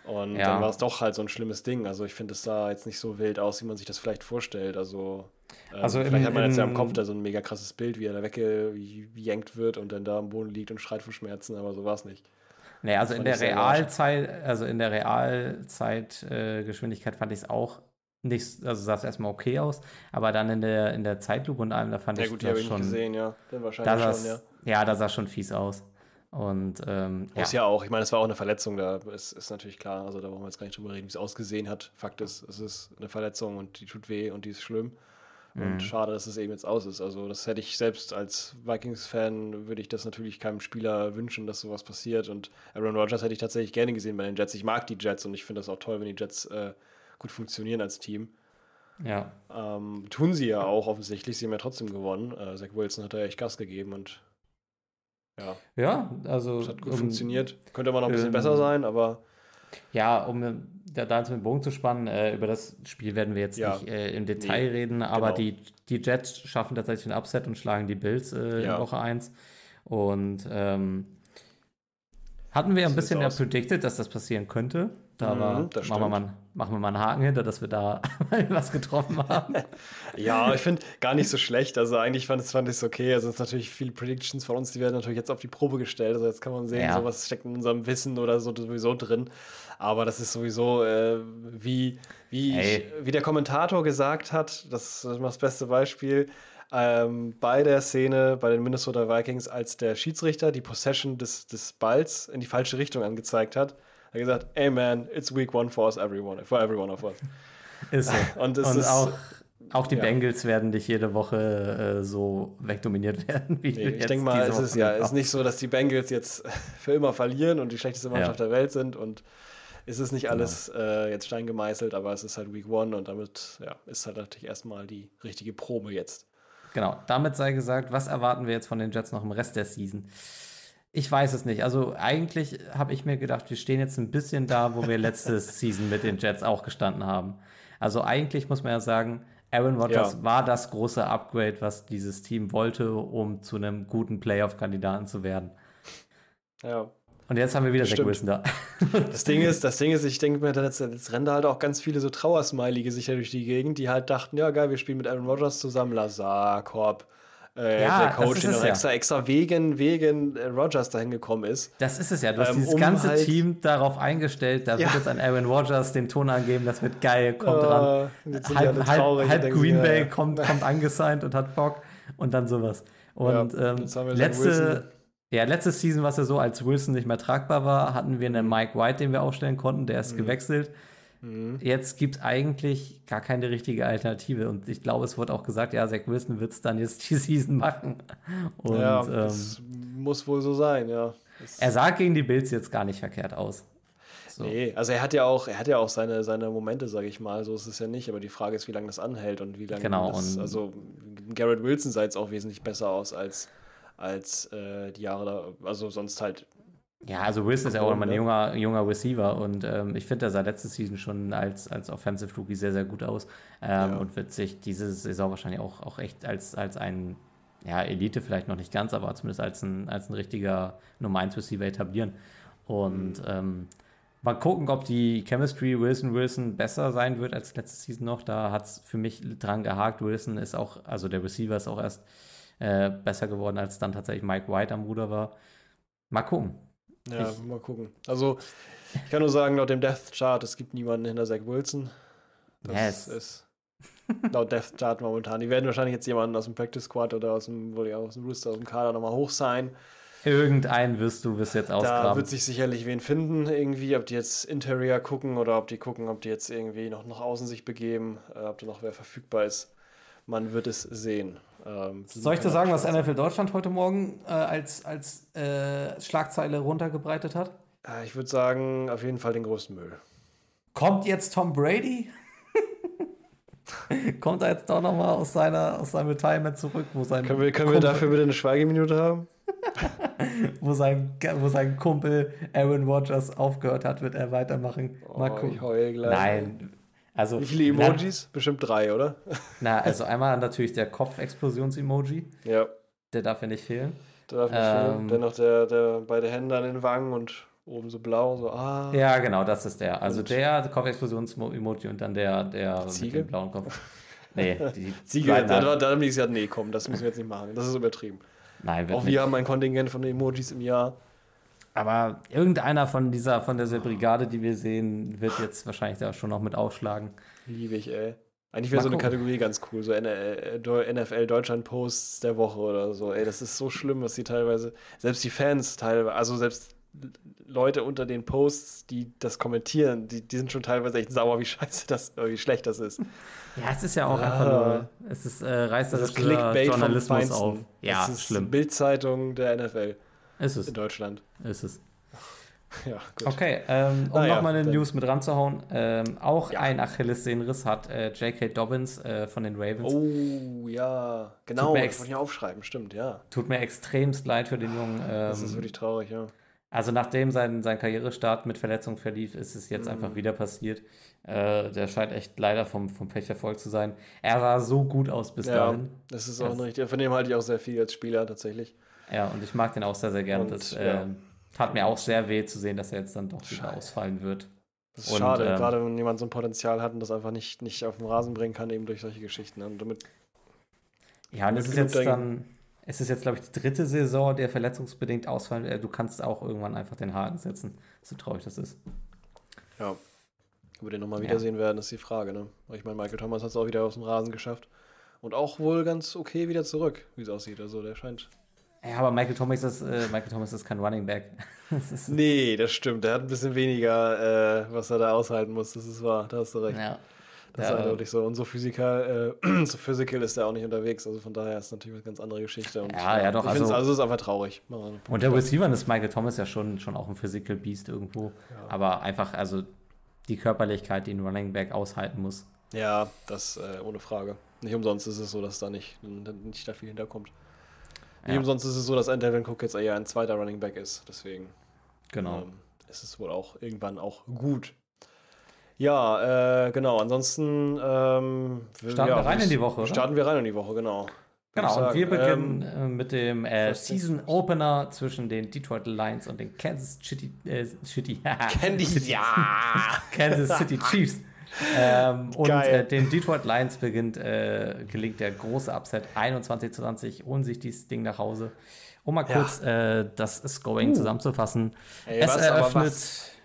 Und Ja. dann war es doch halt so ein schlimmes Ding. Also ich finde, es sah jetzt nicht so wild aus, wie man sich das vielleicht vorstellt. Also, ähm, Also vielleicht im- hat man jetzt ja im Kopf da so ein mega krasses Bild, wie er da weggejankt wird und dann da am Boden liegt und schreit vor Schmerzen, aber so war es nicht. Nee, also in der. Realzeit, also in der Realzeitgeschwindigkeit äh, fand ich es auch nicht, also sah es erstmal okay aus, aber dann in der, in der Zeitlupe und allem, da fand Ja ich gut, das schon, gesehen, ja. Dann da wahrscheinlich sah's, schon, ja. ja. da sah schon fies aus. Und ähm, ja. Muss ja auch. Ich meine, es war auch eine Verletzung, da ist, ist natürlich klar. Also da wollen wir jetzt gar nicht drüber reden, wie es ausgesehen hat. Fakt ist, es ist eine Verletzung und die tut weh und die ist schlimm. Und Mhm. schade, dass es eben jetzt aus ist. Also das hätte ich selbst als Vikings-Fan, würde ich das natürlich keinem Spieler wünschen, dass sowas passiert. Und Aaron Rodgers hätte ich tatsächlich gerne gesehen bei den Jets. Ich mag die Jets und ich finde das auch toll, wenn die Jets äh, gut funktionieren als Team. ja. Ähm, tun sie ja auch offensichtlich. Sie haben ja trotzdem gewonnen. Äh, Zach Wilson hat da echt Gas gegeben und ja, Ja, also. es hat gut um- funktioniert. Könnte immer noch ein bisschen ähm, besser sein, aber Ja, um äh, da, da jetzt mit dem Bogen zu spannen, äh, über das Spiel werden wir jetzt Ja. nicht äh, im Detail Nee, reden, aber genau. die, die Jets schaffen tatsächlich ein Upset und schlagen die Bills äh, Ja. in Woche 1. Und ähm, hatten wir ja ein bisschen ja predicted, dass das passieren könnte. Da Mhm, war, das machen, wir mal, machen wir mal einen Haken hinter, dass wir da [LAUGHS] was getroffen haben. [LAUGHS] Ja, ich finde gar nicht so schlecht. Also eigentlich fand, fand ich es okay. Also es sind natürlich viele Predictions von uns, die werden natürlich jetzt auf die Probe gestellt. Also jetzt kann man sehen, Ja. so was steckt in unserem Wissen oder so sowieso drin. Aber das ist sowieso, äh, wie, wie, ich, wie der Kommentator gesagt hat, das ist das beste Beispiel, ähm, bei der Szene bei den Minnesota Vikings, als der Schiedsrichter die Possession des, des Balls in die falsche Richtung angezeigt hat, hat gesagt, hey man, it's week one for us everyone, for everyone of us. [LAUGHS] Ist so. [LAUGHS] Und es und ist- auch, auch die ja. Bengals werden nicht jede Woche äh, so wegdominiert [LAUGHS] werden, wie Nee, ich denke mal, es ist ja ist nicht so, dass die Bengals jetzt für immer verlieren und die schlechteste Mannschaft Ja. der Welt sind und es ist nicht Genau. alles äh, jetzt stein gemeißelt, aber es ist halt Week One und damit ja, ist halt natürlich erstmal die richtige Probe jetzt. Genau, damit sei gesagt, was erwarten wir jetzt von den Jets noch im Rest der Season? Ich weiß es nicht. Also eigentlich habe ich mir gedacht, wir stehen jetzt ein bisschen da, wo wir letzte [LAUGHS] Season mit den Jets auch gestanden haben. Also eigentlich muss man ja sagen, Aaron Rodgers Ja. war das große Upgrade, was dieses Team wollte, um zu einem guten Playoff-Kandidaten zu werden. Ja. Und jetzt haben wir wieder Zach. Wilson da. [LAUGHS] Das Ding ist, das Ding ist, ich denke mir, jetzt, jetzt rennen da halt auch ganz viele so Trauersmiley-Gesichter durch die Gegend, die halt dachten, ja geil, wir spielen mit Aaron Rodgers zusammen, Lazar, Korb, äh, Ja, der Coach, ist der es ja. extra, extra wegen, wegen äh, Rodgers dahin gekommen ist. Das ist es ja. Du hast Ähm, dieses um ganze halt- Team darauf eingestellt. Da Ja. wird jetzt an Aaron Rodgers den Ton angeben, das wird geil, kommt dran. Äh, die halb, halb, halb Green Bay ja. kommt, kommt angesigned und hat Bock und dann sowas. Und ähm, letzte, ja, letzte Season, was ja so, als Wilson nicht mehr tragbar war, hatten wir einen Mike White, den wir aufstellen konnten, der ist Mhm. gewechselt. Jetzt gibt es eigentlich gar keine richtige Alternative. Und ich glaube, es wurde auch gesagt, ja, Zach Wilson wird es dann jetzt [LAUGHS] die Season machen. Und ja, ähm, das muss wohl so sein, ja. Das- er sah gegen die Bills jetzt gar nicht verkehrt aus. So. Nee, also er hat ja auch, er hat ja auch seine, seine Momente, sage ich mal. So ist es ja nicht, aber die Frage ist, wie lange das anhält und wie lange Genau, das, also Garrett Wilson sah jetzt auch wesentlich besser aus als, als äh, die Jahre da, also sonst halt. Ja, also Wilson ist ja auch immer ein ne? junger, junger Receiver und ähm, ich finde, er sah letzte Season schon als, als Offensive Rookie sehr, sehr gut aus ähm, Ja. und wird sich diese Saison wahrscheinlich auch, auch echt als, als ein, ja, Elite vielleicht noch nicht ganz, aber zumindest als ein, als ein richtiger Nummer 1 Receiver etablieren. Und Mhm. ähm, mal gucken, ob die Chemistry Wilson-Wilson besser sein wird als letzte Season noch. Da hat es für mich dran gehakt. Wilson ist auch, also der Receiver ist auch erst äh, besser geworden, als dann tatsächlich Mike White am Ruder war. Mal gucken. Ja, Ich- mal gucken. Also ich kann nur sagen, laut dem Death Chart, es gibt niemanden hinter Zach Wilson. Das Yes. ist laut Death Chart momentan. Die werden wahrscheinlich jetzt jemanden aus dem Practice Squad oder aus dem, wohl ja, aus dem Rooster, aus dem Kader nochmal hoch sein. Irgendeinen wirst du wirst jetzt Da ausgraben. wird sich sicherlich wen finden, irgendwie, ob die jetzt Interior gucken oder ob die gucken, ob die jetzt irgendwie noch nach außen sich begeben, äh, ob da noch wer verfügbar ist. Man wird es sehen. Ähm, Soll ich dir sagen, was NFL Deutschland heute Morgen äh, als, als äh, Schlagzeile runtergebreitet hat? Äh, Ich würde sagen, auf jeden Fall den größten Müll. Kommt jetzt Tom Brady? [LAUGHS] Kommt er jetzt doch nochmal aus, seiner, aus seinem Retirement zurück, wo sein, Können wir, können wir dafür bitte eine Schweigeminute haben? [LAUGHS] wo, sein, wo sein Kumpel Aaron Rodgers aufgehört hat, wird er weitermachen? Mal Oh, gucken. ich heul gleich. Nein. Also, Wie viele na- Emojis? Bestimmt drei, oder? [LAUGHS] Na, also einmal natürlich der Kopfexplosions-Emoji, Ja, der darf ja nicht fehlen. da darf nicht Ähm. fehlen. Dennoch der, der beide Hände an den Wangen und oben so blau, so ah. Ja, genau, das ist der. Also Und- der Kopfexplosions-Emoji und dann der, der mit dem blauen Kopf. [LAUGHS] Nee, die Ziege, beiden da, da haben die gesagt, nee, komm, das müssen wir jetzt nicht machen. Das ist übertrieben. Nein, Auch nicht. wir haben ein Kontingent von Emojis im Jahr. Aber irgendeiner von dieser, von dieser Brigade, die wir sehen, wird jetzt wahrscheinlich da schon noch mit aufschlagen. Liebe ich, ey. Eigentlich wäre so eine. Kategorie ganz cool, so NFL Deutschland Posts der Woche oder so. Ey, das ist so schlimm, was die teilweise, selbst die Fans teilweise, also selbst Leute unter den Posts, die das kommentieren, die, die sind schon teilweise echt sauer, wie scheiße das, wie schlecht das ist. Ja, es ist ja auch Ah. einfach nur, es ist äh, Das ist reißerischer Clickbait Journalismus auf. Ja, das ist schlimm. Bildzeitung der NFL Ist in es, Deutschland. ist es. [LAUGHS] Ja, gut. Okay, ähm, um Ah, ja, nochmal eine dann- News mit ranzuhauen. Ähm, auch Ja. ein Achillessehnenriss hat äh, J.K. Dobbins äh, von den Ravens. Oh, ja, genau, mir das wollte ich aufschreiben, stimmt, ja. Tut mir extremst leid für den Jungen. Das ist Ähm, wirklich traurig, ja. also nachdem sein, sein Karrierestart mit Verletzung verlief, ist es jetzt Mhm. einfach wieder passiert. Äh, der scheint echt leider vom, vom Pech verfolgt zu sein. Er sah so gut aus bis Ja, dahin. das ist Das- auch ein richtig, von dem halte ich auch sehr viel als Spieler tatsächlich. Ja, und ich mag den auch sehr, sehr gern. Und, Das ja. ähm, tat mir auch sehr weh zu sehen, dass er jetzt dann doch wieder Scheiße. ausfallen wird. Das ist Und, schade, ähm, gerade wenn jemand so ein Potenzial hat und das einfach nicht, nicht auf den Rasen bringen kann, eben durch solche Geschichten. Und damit, Ja, und es ist jetzt dann, es ist jetzt, glaube ich, die dritte Saison, der verletzungsbedingt ausfallen. Äh, Du kannst auch irgendwann einfach den Haken setzen, so traurig das ist. ja, ob wir den nochmal Ja. wiedersehen werden, ist die Frage. Ne? Ich meine, Michael Thomas hat es auch wieder aus dem Rasen geschafft. Und auch wohl ganz okay wieder zurück, wie es aussieht. Also der scheint. Ja, aber Michael Thomas ist, äh, Michael Thomas ist kein Running Back. [LAUGHS] das Nee, das stimmt. Der hat ein bisschen weniger, äh, was er da aushalten muss. Das ist wahr, da hast du recht. ja. Das Ja, ist eindeutig so. Und so physikal, äh, [CLEARS THROAT] so physical ist er auch nicht unterwegs. Also von daher ist es natürlich eine ganz andere Geschichte. Und, Ja, ja, doch, Ich also- also es ist einfach traurig. Und der. Receiver ist Michael Thomas ja schon, schon auch ein Physical Beast irgendwo. Aber einfach, also die Körperlichkeit, die ein Running Back aushalten muss. Ja, das äh, ohne Frage. Nicht umsonst ist es so, dass da nicht, nicht da viel hinterkommt. Nicht Ja. umsonst ist es so, dass ein Devin Cook jetzt eher ein zweiter Running Back ist. Deswegen Genau. ähm, ist es wohl auch irgendwann auch gut. Ja, äh, genau. Ansonsten ähm, Starten ja, wir rein in die Woche, oder? Starten wir rein in die Woche, genau. Genau, und wir beginnen Ähm, äh, mit dem äh, Season. Opener zwischen den Detroit Lions und den Kansas City, äh, City, [LAUGHS] Candy, ja! Kansas City Chiefs. [LAUGHS] Ähm, und äh, den Detroit Lions beginnt, äh, gelingt der große Upset 21 zu 20, holen sich dieses Ding nach Hause. Um mal Ja. kurz äh, das Scoring zusammenzufassen. Ey, es, eröffnet,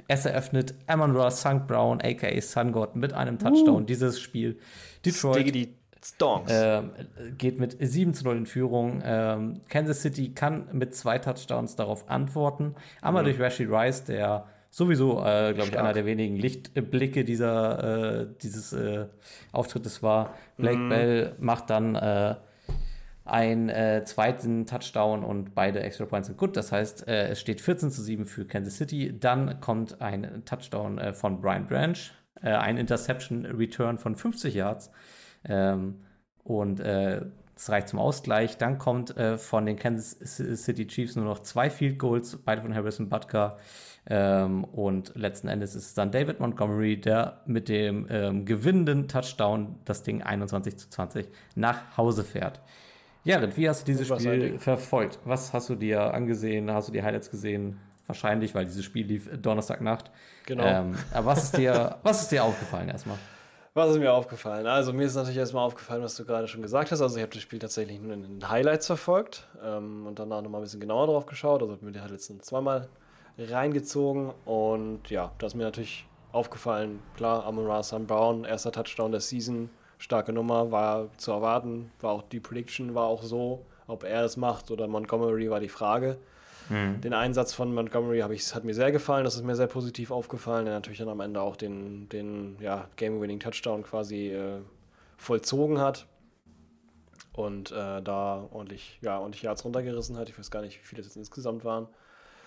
es eröffnet Amon Ross St. Brown, aka Sun God, mit einem Touchdown dieses Spiel. Detroit Stonks. ähm, geht mit 7 zu 0 in Führung. Ähm, Kansas City kann mit zwei Touchdowns darauf antworten. Einmal durch Rashid Rice, der sowieso, äh, glaube ich, einer der wenigen Lichtblicke dieser, äh, dieses äh, Auftrittes war. Blake Bell macht dann äh, einen äh, zweiten Touchdown und beide Extra Points sind gut. Das heißt, äh, es steht 14 zu 7 für Kansas City. Dann kommt ein Touchdown äh, von Brian Branch, ein Interception Return von 50 Yards. Ähm, und das reicht zum Ausgleich. Dann kommt äh, von den Kansas City Chiefs nur noch zwei Field Goals, beide von Harrison Butker. Ähm, und letzten Endes ist es dann David Montgomery, der mit dem ähm, gewinnenden Touchdown das Ding 21 zu 20 nach Hause fährt. Jared, wie hast du dieses Spiel verfolgt? Was hast du dir angesehen? Hast du die Highlights gesehen? Wahrscheinlich, weil dieses Spiel lief Donnerstagnacht. Genau. Ähm, aber was ist, dir, [LAUGHS] was ist dir aufgefallen erstmal? Was ist mir aufgefallen? Also mir ist natürlich erstmal aufgefallen, was du gerade schon gesagt hast. Also ich habe das Spiel tatsächlich nur in den Highlights verfolgt ähm, und danach nochmal ein bisschen genauer drauf geschaut. Also habe mir die Highlights zweimal reingezogen und ja, da ist mir natürlich aufgefallen, klar, Amon Ra Sam Brown, erster Touchdown der Season, starke Nummer, war zu erwarten, war auch die Prediction war auch so, ob er es macht oder Montgomery war die Frage. Mhm. Den Einsatz von Montgomery ich, hat mir sehr gefallen, das ist mir sehr positiv aufgefallen, der natürlich dann am Ende auch den, den ja, Game-Winning-Touchdown quasi äh, vollzogen hat und äh, da ordentlich, ja, ordentlich Yards runtergerissen hat. Ich weiß gar nicht, wie viele es jetzt insgesamt waren.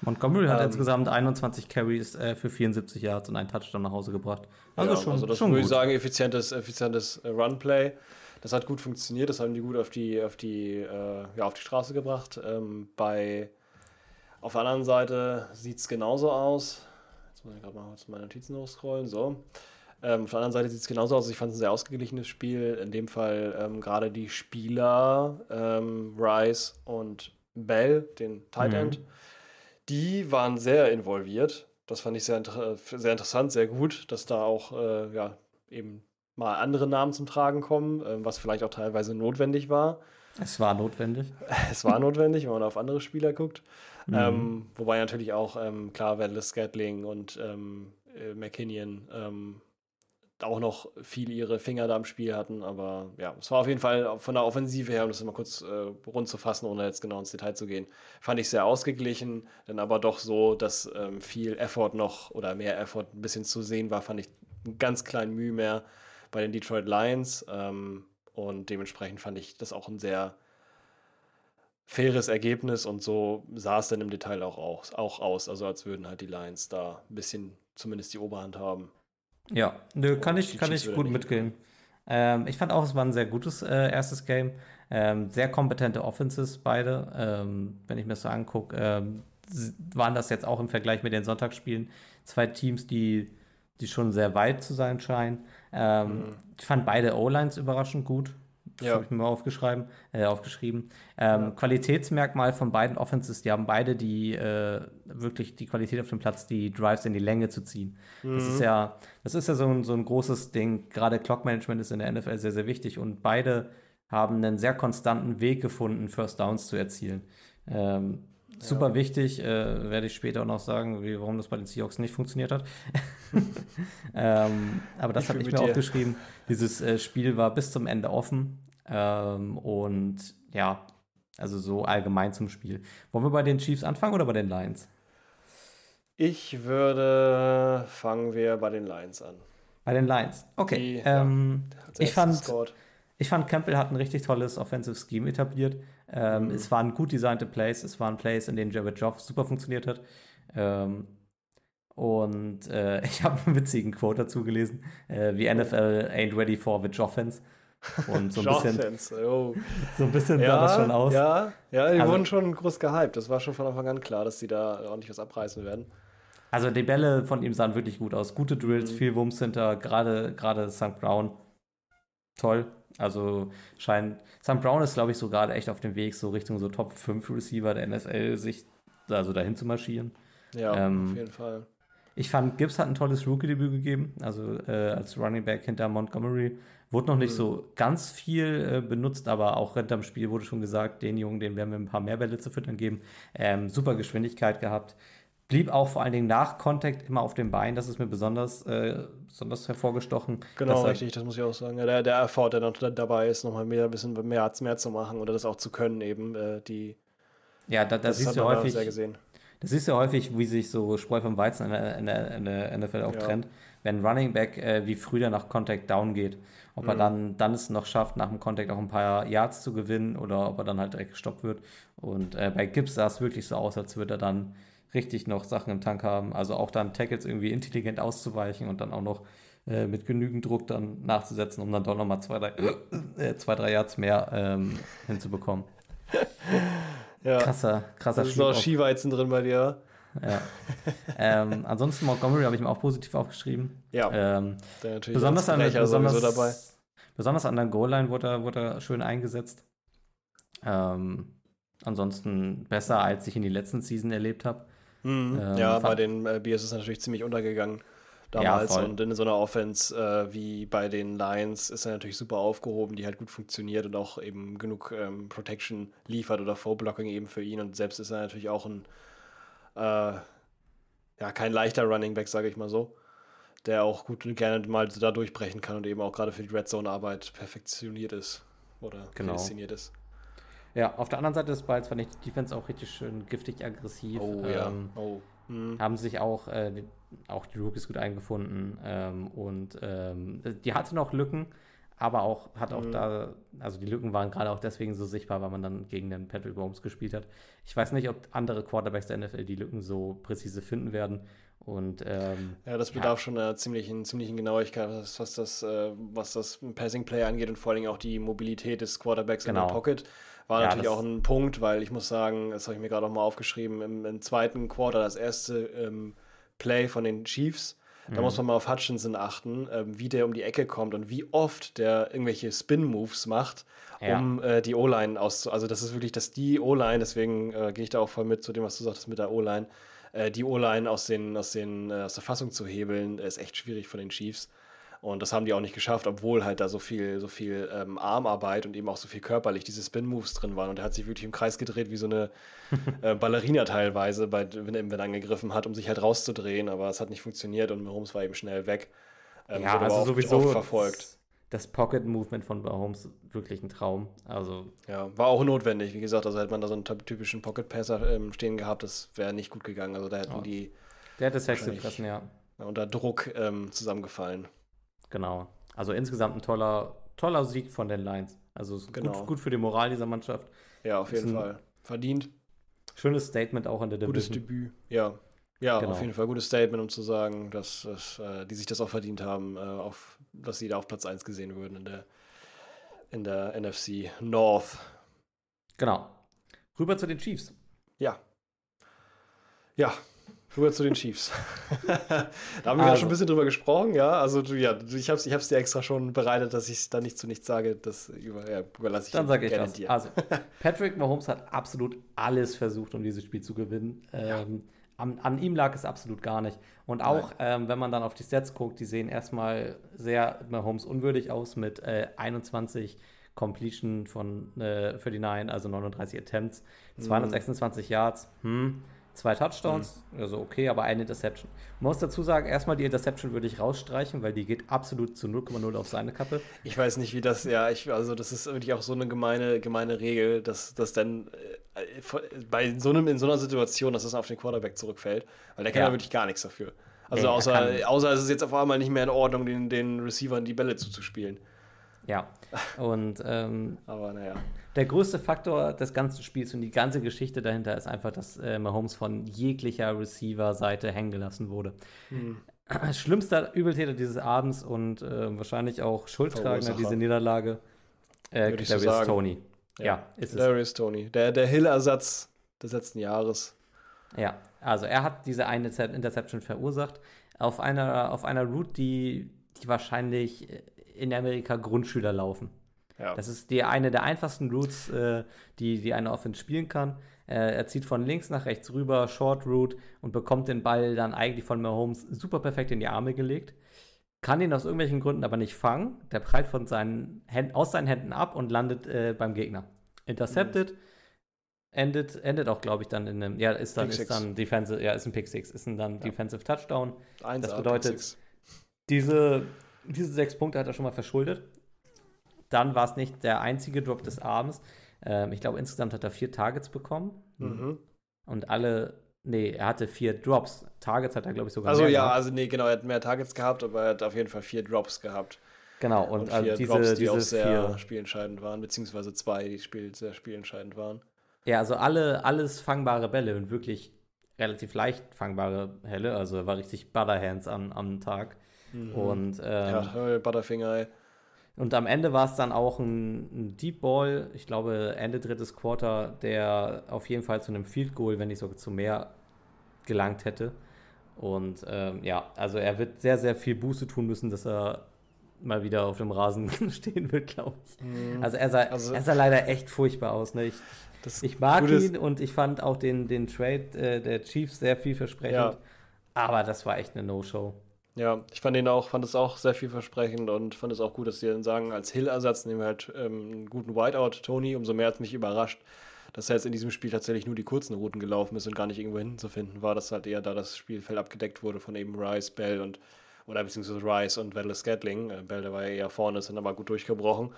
Montgomery hat ähm, insgesamt 21 Carries äh, für 74 Yards und einen Touchdown nach Hause gebracht. Also ja, schon, also das schon würde ich sagen, effizientes, effizientes äh, Runplay. Das hat gut funktioniert, das haben die gut auf die, auf die, äh, ja, auf die Straße gebracht. Ähm, bei auf der anderen Seite sieht es genauso aus. Jetzt muss ich gerade mal zu meinen Notizen hochscrollen. So. Ähm, auf der anderen Seite sieht es genauso aus. Ich fand es ein sehr ausgeglichenes Spiel. In dem Fall ähm, gerade die Spieler ähm, Rice und Bell, den Tight End. Mhm die waren sehr involviert. Das fand ich sehr, sehr interessant, sehr gut, dass da auch äh, ja, eben mal andere Namen zum Tragen kommen, äh, was vielleicht auch teilweise notwendig war. Es war notwendig. [LAUGHS] Es war notwendig, wenn man auf andere Spieler guckt. Mhm. Ähm, wobei natürlich auch, ähm, klar, Wendell Scatling und ähm, äh, McKinnon ähm, auch noch viel ihre Finger da im Spiel hatten. Aber ja, es war auf jeden Fall von der Offensive her, um das mal kurz äh, rund zu fassen, ohne jetzt genau ins Detail zu gehen, fand ich sehr ausgeglichen, dann aber doch so, dass ähm, viel Effort noch oder mehr Effort ein bisschen zu sehen war, fand ich einen ganz kleinen Mühe mehr bei den Detroit Lions. Ähm, und dementsprechend fand ich das auch ein sehr faires Ergebnis und so sah es dann im Detail auch aus, auch aus. Also als würden halt die Lions da ein bisschen zumindest die Oberhand haben. Ja, nö, kann ich, kann ich gut mitgehen. Ähm, ich fand auch, es war ein sehr gutes äh, erstes Game. Ähm, sehr kompetente Offenses beide. Ähm, wenn ich mir das so angucke, ähm, waren das jetzt auch im Vergleich mit den Sonntagsspielen zwei Teams, die, die schon sehr weit zu sein scheinen. Ähm, mhm. Ich fand beide O-Lines überraschend gut. Das ja. habe ich mir mal aufgeschrieben. Äh, aufgeschrieben. Ähm, ja. Qualitätsmerkmal von beiden Offenses, die haben beide die äh, wirklich die Qualität auf dem Platz, die Drives in die Länge zu ziehen. Mhm. Das ist mhm. ja, das ist ja so ein, so ein großes Ding. Gerade Clock-Management ist in der NFL sehr, sehr wichtig und beide haben einen sehr konstanten Weg gefunden, First Downs zu erzielen. Ähm, super ja. wichtig, äh, werde ich später auch noch sagen, wie, warum das bei den Seahawks nicht funktioniert hat. [LAUGHS] [LAUGHS] ähm, aber das habe ich mir dir. aufgeschrieben. Dieses äh, Spiel war bis zum Ende offen. Ähm, und ja, also so allgemein zum Spiel. Wollen wir bei den Chiefs anfangen oder bei den Lions? Ich würde, fangen wir bei den Lions an. Bei den Lions, okay. Die, ähm, ja, ich, fand, ich fand, Campbell hat ein richtig tolles Offensive Scheme etabliert. Ähm, mhm. Es waren gut designte Plays, es waren Plays, in denen Jared Joff super funktioniert hat. Ähm, und äh, [LAUGHS] ich habe einen witzigen Quote dazu gelesen, äh, wie NFL ain't ready for the Offense. Und so ein [LAUGHS] bisschen, oh. [LAUGHS] so ein bisschen ja, sah das schon aus. Ja, ja die also, wurden schon groß gehypt. Das war schon von Anfang an klar, dass sie da ordentlich was abreißen werden. Also die Bälle von ihm sahen wirklich gut aus. Gute Drills, mhm. viel Wurmcenter, gerade gerade St. Brown. Toll. Also scheint. St. Brown ist, glaube ich, so gerade echt auf dem Weg, so Richtung so Top 5 Receiver der NFL, sich also dahin zu marschieren. Ja, ähm, auf jeden Fall. Ich fand, Gibbs hat ein tolles Rookie-Debüt gegeben, also äh, als Running Back hinter Montgomery. Wurde noch nicht mhm. so ganz viel äh, benutzt, aber auch hinterm Spiel wurde schon gesagt, den Jungen, den werden wir ein paar mehr Bälle zu füttern geben. Ähm, super Geschwindigkeit gehabt. Blieb auch vor allen Dingen nach Kontakt immer auf dem Bein. Das ist mir besonders, äh, besonders hervorgestochen. Genau, richtig, das muss ich auch sagen. Ja, der, der Effort, der noch dabei ist, nochmal mehr, ein bisschen mehr, mehr zu machen oder das auch zu können, eben. Äh, die, ja, da, da siehst du häufig. Das siehst du ja häufig, wie sich so Spreu vom Weizen in der, in der, in der NFL auch Ja. trennt. Wenn Running Back äh, wie früher nach Contact down geht, ob er Mhm. dann, dann es noch schafft, nach dem Contact auch ein paar Yards zu gewinnen oder ob er dann halt direkt gestoppt wird. Und äh, bei Gibbs sah es wirklich so aus, als würde er dann richtig noch Sachen im Tank haben. Also auch dann Tackles irgendwie intelligent auszuweichen und dann auch noch äh, mit genügend Druck dann nachzusetzen, um dann doch nochmal zwei, drei, [COUGHS] äh, zwei, drei Yards mehr ähm, hinzubekommen. Ja. Krasser, krasser Da ist Schub noch auf- Skiweizen drin bei dir. Ja. ähm, ansonsten Montgomery habe ich mir auch positiv aufgeschrieben. Ja, Ähm, der natürlich besonders, an der, sowieso dabei. besonders, besonders an der Goal-Line wurde er, wurde er schön eingesetzt. Ähm, ansonsten besser, als ich in die letzten Season erlebt habe. Mhm. Ähm, ja, bei den äh, Bears ist er natürlich ziemlich untergegangen damals. voll. und in so einer Offense äh, wie bei den Lions ist er natürlich super aufgehoben, die halt gut funktioniert und auch eben genug ähm, Protection liefert oder Foul-Blocking eben für ihn. Und selbst ist er natürlich auch ein, äh, ja, kein leichter Running Back, sage ich mal so, der auch gut und gerne mal da durchbrechen kann und eben auch gerade für die Red Zone-Arbeit perfektioniert ist oder Genau. prädestiniert ist. Ja, auf der anderen Seite des Balls fand ich die Defense auch richtig schön giftig aggressiv. Oh ja, Ähm, oh. Mhm. haben sich auch, äh, die, auch die Rookies gut eingefunden ähm, und ähm, die hatte noch Lücken, aber auch hat auch Mhm. da, also die Lücken waren gerade auch deswegen so sichtbar, weil man dann gegen den Patrick Mahomes gespielt hat. Ich weiß nicht, ob andere Quarterbacks der NFL die Lücken so präzise finden werden und ähm, Ja, das Ja. bedarf schon einer ziemlichen, ziemlichen Genauigkeit, was, was, das, äh, was das Passing Play angeht und vor allen Dingen auch die Mobilität des Quarterbacks in Genau. der Pocket. War Ja, natürlich auch ein Punkt, weil ich muss sagen, das habe ich mir gerade auch mal aufgeschrieben, im, im zweiten Quarter, das erste ähm, Play von den Chiefs, da Mhm. muss man mal auf Hutchinson achten, ähm, wie der um die Ecke kommt und wie oft der irgendwelche Spin-Moves macht, Ja. um äh, die O-Line auszu... Also das ist wirklich, dass die O-Line, deswegen äh, gehe ich da auch voll mit zu dem, was du sagtest mit der O-Line, äh, die O-Line aus, den, aus, den, äh, aus der Fassung zu hebeln, ist echt schwierig von den Chiefs. Und das haben die auch nicht geschafft, obwohl halt da so viel, so viel ähm, Armarbeit und eben auch so viel körperlich diese Spin-Moves drin waren. Und er hat sich wirklich im Kreis gedreht wie so eine [LAUGHS] äh, Ballerina teilweise, bei, wenn, er- angegriffen hat, um sich halt rauszudrehen. Aber es hat nicht funktioniert und Mahomes war eben schnell weg. Ähm, ja, also sowieso verfolgt. Das, Pocket-Movement von Mahomes wirklich ein Traum. Also Ja, war auch notwendig. Wie gesagt, also hätte man da so einen typ- typischen Pocket-Passer ähm, stehen gehabt, das wäre nicht gut gegangen. Also da hätten Ja. die der das Sex gefressen, ja. unter Druck ähm, zusammengefallen. Genau. Also insgesamt ein toller, toller Sieg von den Lions. Also Genau. gut, gut für die Moral dieser Mannschaft. Ja, auf jeden Fall. Verdient. Schönes Statement auch in der Gutes Division. Debüt. Ja. Ja, Genau. auf jeden Fall gutes Statement, um zu sagen, dass, dass äh, die sich das auch verdient haben, äh, auf, dass sie da auf Platz 1 gesehen würden in der, in der NFC North. Genau. Rüber zu den Chiefs. Ja. Ja, rüber zu den Chiefs. [LAUGHS] da haben wir ja Also. schon ein bisschen drüber gesprochen, ja. Also du, ja, ich habe es ich hab's dir extra schon bereitet, dass ich da nicht zu nichts sage. Das über, ja, überlasse ich Dann sage ich was. dir. Also, [LAUGHS] Patrick Mahomes hat absolut alles versucht, um dieses Spiel zu gewinnen. Ähm, an, an ihm lag es absolut gar nicht. Und auch, ähm, wenn man dann auf die Stats guckt, die sehen erstmal sehr Mahomes unwürdig aus mit äh, 21 Completion von äh, 49, also 39 Attempts, 226 Yards, hm, zwei Touchdowns, also okay, aber eine Interception. Man muss dazu sagen, erstmal die Interception würde ich rausstreichen, weil die geht absolut zu 0,0 auf seine Kappe. Ich weiß nicht, wie das, ja, ich, also das ist wirklich auch so eine gemeine, gemeine Regel, dass das dann äh, bei so einem, in so einer Situation, dass das auf den Quarterback zurückfällt, weil der kann ja, wirklich gar nichts dafür. Also er außer, außer es ist jetzt auf einmal nicht mehr in Ordnung, den, den Receivern die Bälle zuzuspielen. Ja, und ähm, [LAUGHS] Aber naja. der größte Faktor des ganzen Spiels und die ganze Geschichte dahinter ist einfach, dass äh, Mahomes von jeglicher Receiver-Seite hängen gelassen wurde. Hm. [CLEARS THROAT] Schlimmster Übeltäter dieses Abends und äh, wahrscheinlich auch Schuldtragender dieser Niederlage, äh, ich so. Tony. Ja, ist es. Darius Tony, der, der Hill-Ersatz des letzten Jahres. Ja, also er hat diese eine Intercep- Interception verursacht auf einer, auf einer Route, die, die wahrscheinlich in Amerika Grundschüler laufen. Ja. Das ist die, eine der einfachsten Routes, äh, die, die eine Offense spielen kann. Äh, er zieht von links nach rechts rüber, Short Route und bekommt den Ball dann eigentlich von Mahomes super perfekt in die Arme gelegt. Kann ihn aus irgendwelchen Gründen aber nicht fangen. Der prallt von seinen Händen, aus seinen Händen ab und landet äh, beim Gegner. Intercepted. Endet, endet auch, glaube ich, dann in einem, ja, ist dann, Pick ist Six. dann Defensive, ja, ist ein Pick Six, ist ein dann Ja. Defensive Touchdown. Eins Das ab, bedeutet-. Diese, diese sechs Punkte hat er schon mal verschuldet. Dann war es nicht der einzige Drop des Abends. Ähm, ich glaube, insgesamt hat er vier Targets bekommen. Mhm. Und alle Nee, er hatte vier Drops. Targets hat er, glaube ich, sogar. Also mehr ja, gehabt. also nee, genau, er hat mehr Targets gehabt, aber er hat auf jeden Fall vier Drops gehabt. Genau, und, Und also vier diese, Drops, die auch sehr vier. spielentscheidend waren, beziehungsweise zwei, die spiel, sehr spielentscheidend waren. Ja, also alle, alles fangbare Bälle und wirklich relativ leicht fangbare Helle. Also er war richtig Butterhands am, am Tag. Und, ähm, Ja, Butterfinger, ey. und am Ende war es dann auch ein, ein Deep Ball, ich glaube Ende drittes Quarter, der auf jeden Fall zu einem Field Goal, wenn nicht sogar zu mehr, gelangt hätte. Und ähm, ja, also er wird sehr, sehr viel Buße tun müssen, dass er mal wieder auf dem Rasen [LAUGHS] stehen wird, glaube ich. Also er sah, Also- er sah leider echt furchtbar aus. Ne? Ich, Das ich mag ihn und ich fand auch den, den Trade äh, der Chiefs sehr vielversprechend. Ja. Aber das war echt eine No-Show. Ja, ich fand ihn auch, fand es auch sehr vielversprechend und fand es auch gut, dass sie dann sagen, als Hill-Ersatz nehmen wir halt ähm, einen guten Whiteout, Tony. Umso mehr hat es mich überrascht, dass er jetzt in diesem Spiel tatsächlich nur die kurzen Routen gelaufen ist und gar nicht irgendwo hinten zu finden war, dass halt eher da das Spielfeld abgedeckt wurde von eben Rice, Bell und oder beziehungsweise Rice und Wallace Scatling. Äh, Bell, der war ja eher vorne, ist dann aber gut durchgebrochen.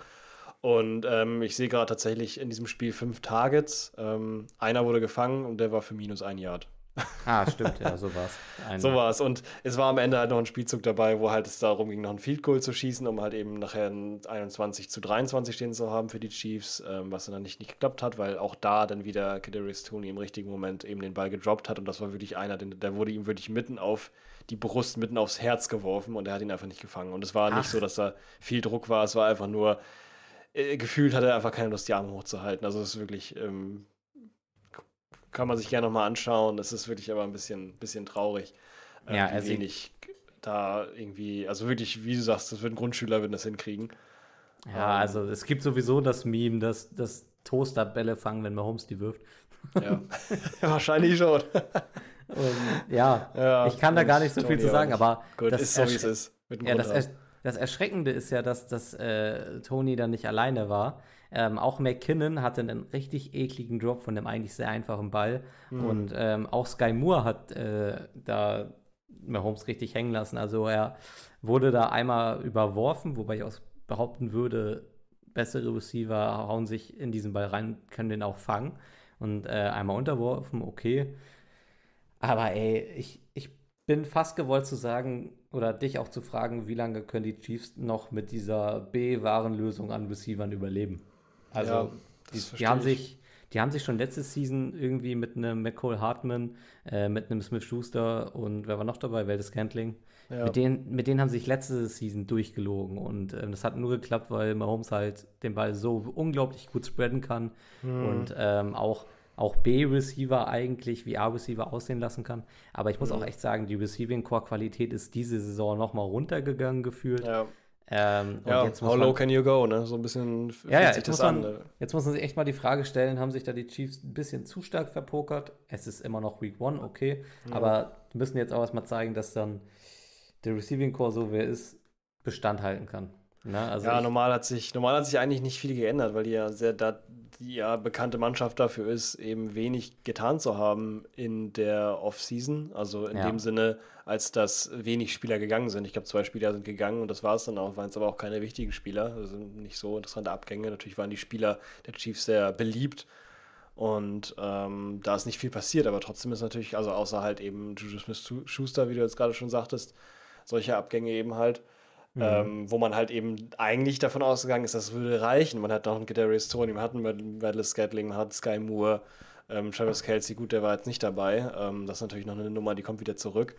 Und ähm, ich sehe gerade tatsächlich in diesem Spiel fünf Targets. Ähm, einer wurde gefangen und der war für minus ein Yard. Ah, stimmt, ja, so war's. Ein- So war es. Und es war am Ende halt noch ein Spielzug dabei, wo halt es darum ging, noch ein Field Goal zu schießen, um halt eben nachher ein 21 zu 23 stehen zu haben für die Chiefs, ähm, was dann nicht, nicht geklappt hat, weil auch da dann wieder Kadarius Tooney im richtigen Moment eben den Ball gedroppt hat und das war wirklich einer, den, der wurde ihm wirklich mitten auf die Brust, mitten aufs Herz geworfen und er hat ihn einfach nicht gefangen. Und es war Ach. nicht so, dass da viel Druck war, es war einfach nur, äh, gefühlt hat er einfach keine Lust, die Arme hochzuhalten. Also es ist wirklich, ähm, kann man sich gerne nochmal anschauen. Es ist wirklich aber ein bisschen, bisschen traurig, äh, Ja, er sieht- wenig da irgendwie, also wirklich, wie du sagst, das wird ein Grundschüler, wenn das hinkriegen. Ja, also es gibt sowieso das Meme, dass, dass Toaster Bälle fangen, wenn Mahomes die wirft. [LAUGHS] Ja, wahrscheinlich schon. Und ja, Ja, ich kann da gar nicht so viel zu sagen, aber Gut, das ist so, wie es ist. Ja, das, Ersch das Erschreckende ist ja, dass, dass äh, Tony dann nicht alleine war. Ähm, auch McKinnon hatte einen richtig ekligen Drop von einem eigentlich sehr einfachen Ball. Mhm. Und ähm, auch Sky Moore hat äh, da Mahomes richtig hängen lassen. Also er wurde da einmal überworfen, wobei ich auch behaupten würde, bessere Receiver hauen sich in diesen Ball rein, können den auch fangen. Und äh, einmal unterworfen, okay. Aber ey, ich, ich bin fast gewollt zu sagen oder dich auch zu fragen, wie lange können die Chiefs noch mit dieser B-Warenlösung an Receivern überleben? Also, Ja, die, die, haben ich. sich, die haben sich schon letzte Season irgendwie mit einem McCall Hartman, äh, mit einem Smith Schuster und wer war noch dabei? Weldes Cantling. Ja. Mit, denen, mit denen haben sich letzte Season durchgelogen und ähm, das hat nur geklappt, weil Mahomes halt den Ball so unglaublich gut spreaden kann Hm. und ähm, auch, auch B-Receiver eigentlich wie A-Receiver aussehen lassen kann. Aber ich muss Hm. auch echt sagen, die Receiving-Core-Qualität ist diese Saison nochmal runtergegangen gefühlt. Ja, Ähm, und ja jetzt muss how man, low can you go, ne? So ein bisschen ja, ja, sich jetzt muss, man, an. ne? jetzt muss man sich echt mal die Frage stellen, haben sich da die Chiefs ein bisschen zu stark verpokert? Es ist immer noch Week One, okay, aber die müssen jetzt auch erstmal zeigen, dass dann der Receiving Core, so wie er ist, Bestand halten kann. Ne? Also Ja, normal hat sich, normal hat sich eigentlich nicht viel geändert, weil die ja sehr da, ja bekannte Mannschaft dafür ist, eben wenig getan zu haben in der Offseason. Also in Ja. dem Sinne, als dass wenig Spieler gegangen sind. Ich glaube, zwei Spieler sind gegangen und das war es dann auch, waren es aber auch keine wichtigen Spieler. Also nicht so interessante Abgänge. Natürlich waren die Spieler der Chiefs sehr beliebt. Und ähm, da ist nicht viel passiert, aber trotzdem ist natürlich, also außer halt eben Juju Smith-Schuster, wie du jetzt gerade schon sagtest, solche Abgänge eben halt, ähm, wo man halt eben eigentlich davon ausgegangen ist, das würde reichen. Man hat noch einen Kadarius Tony, man hat einen Radless Scatling, man hat Sky Moore, ähm, Travis Kelsey, gut, der war jetzt nicht dabei. Ähm, das ist natürlich noch eine Nummer, die kommt wieder zurück.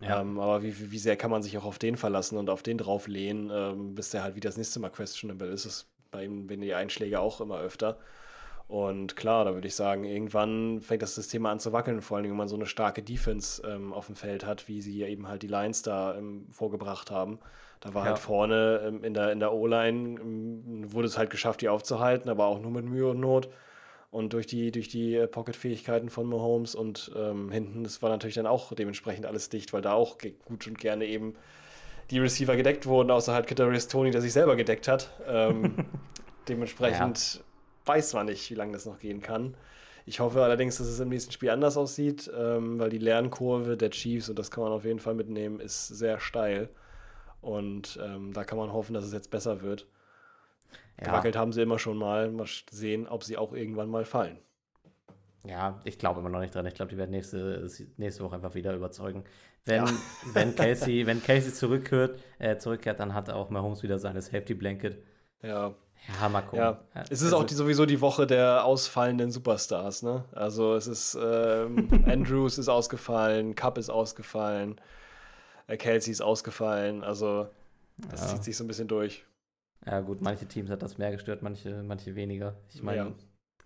Ja. Ähm, aber wie, wie sehr kann man sich auch auf den verlassen und auf den drauflehnen, ähm, bis der halt wieder das nächste Mal questionable ist. Das ist bei ihm, wenn die Einschläge auch immer öfter. Und klar, da würde ich sagen, irgendwann fängt das System an zu wackeln, vor allem, wenn man so eine starke Defense ähm, auf dem Feld hat, wie sie eben halt die Lions da ähm, vorgebracht haben. Da war Ja. halt vorne ähm, in der, in der O-Line, ähm, wurde es halt geschafft, die aufzuhalten, aber auch nur mit Mühe und Not. Und durch die, durch die äh, Pocket-Fähigkeiten von Mahomes und ähm, hinten, das war natürlich dann auch dementsprechend alles dicht, weil da auch gut und gerne eben die Receiver gedeckt wurden, außer halt Kadarius Tony, der sich selber gedeckt hat. Ähm, [LAUGHS] dementsprechend weiß man nicht, wie lange das noch gehen kann. Ich hoffe allerdings, dass es im nächsten Spiel anders aussieht, ähm, weil die Lernkurve der Chiefs, und das kann man auf jeden Fall mitnehmen, ist sehr steil. Und ähm, da kann man hoffen, dass es jetzt besser wird. ja. Gewackelt haben sie immer schon mal. Mal sehen, ob sie auch irgendwann mal fallen. Ja, ich glaube immer noch nicht dran. Ich glaube, die werden nächste, nächste Woche einfach wieder überzeugen. Wenn, ja. [LAUGHS] wenn, Casey, wenn Casey zurückkehrt, äh, zurückkehrt, dann hat auch Mahomes wieder seine Safety Blanket. Ja. Ja, mal gucken. Ja. Es ist also, auch die, sowieso die Woche der ausfallenden Superstars, ne? Also es ist ähm, [LAUGHS] Andrews ist ausgefallen, Cup ist ausgefallen, Kelsey ist ausgefallen. Also das ja. zieht sich so ein bisschen durch. Ja, gut, manche Teams hat das mehr gestört, manche, manche weniger. Ich meine, ja.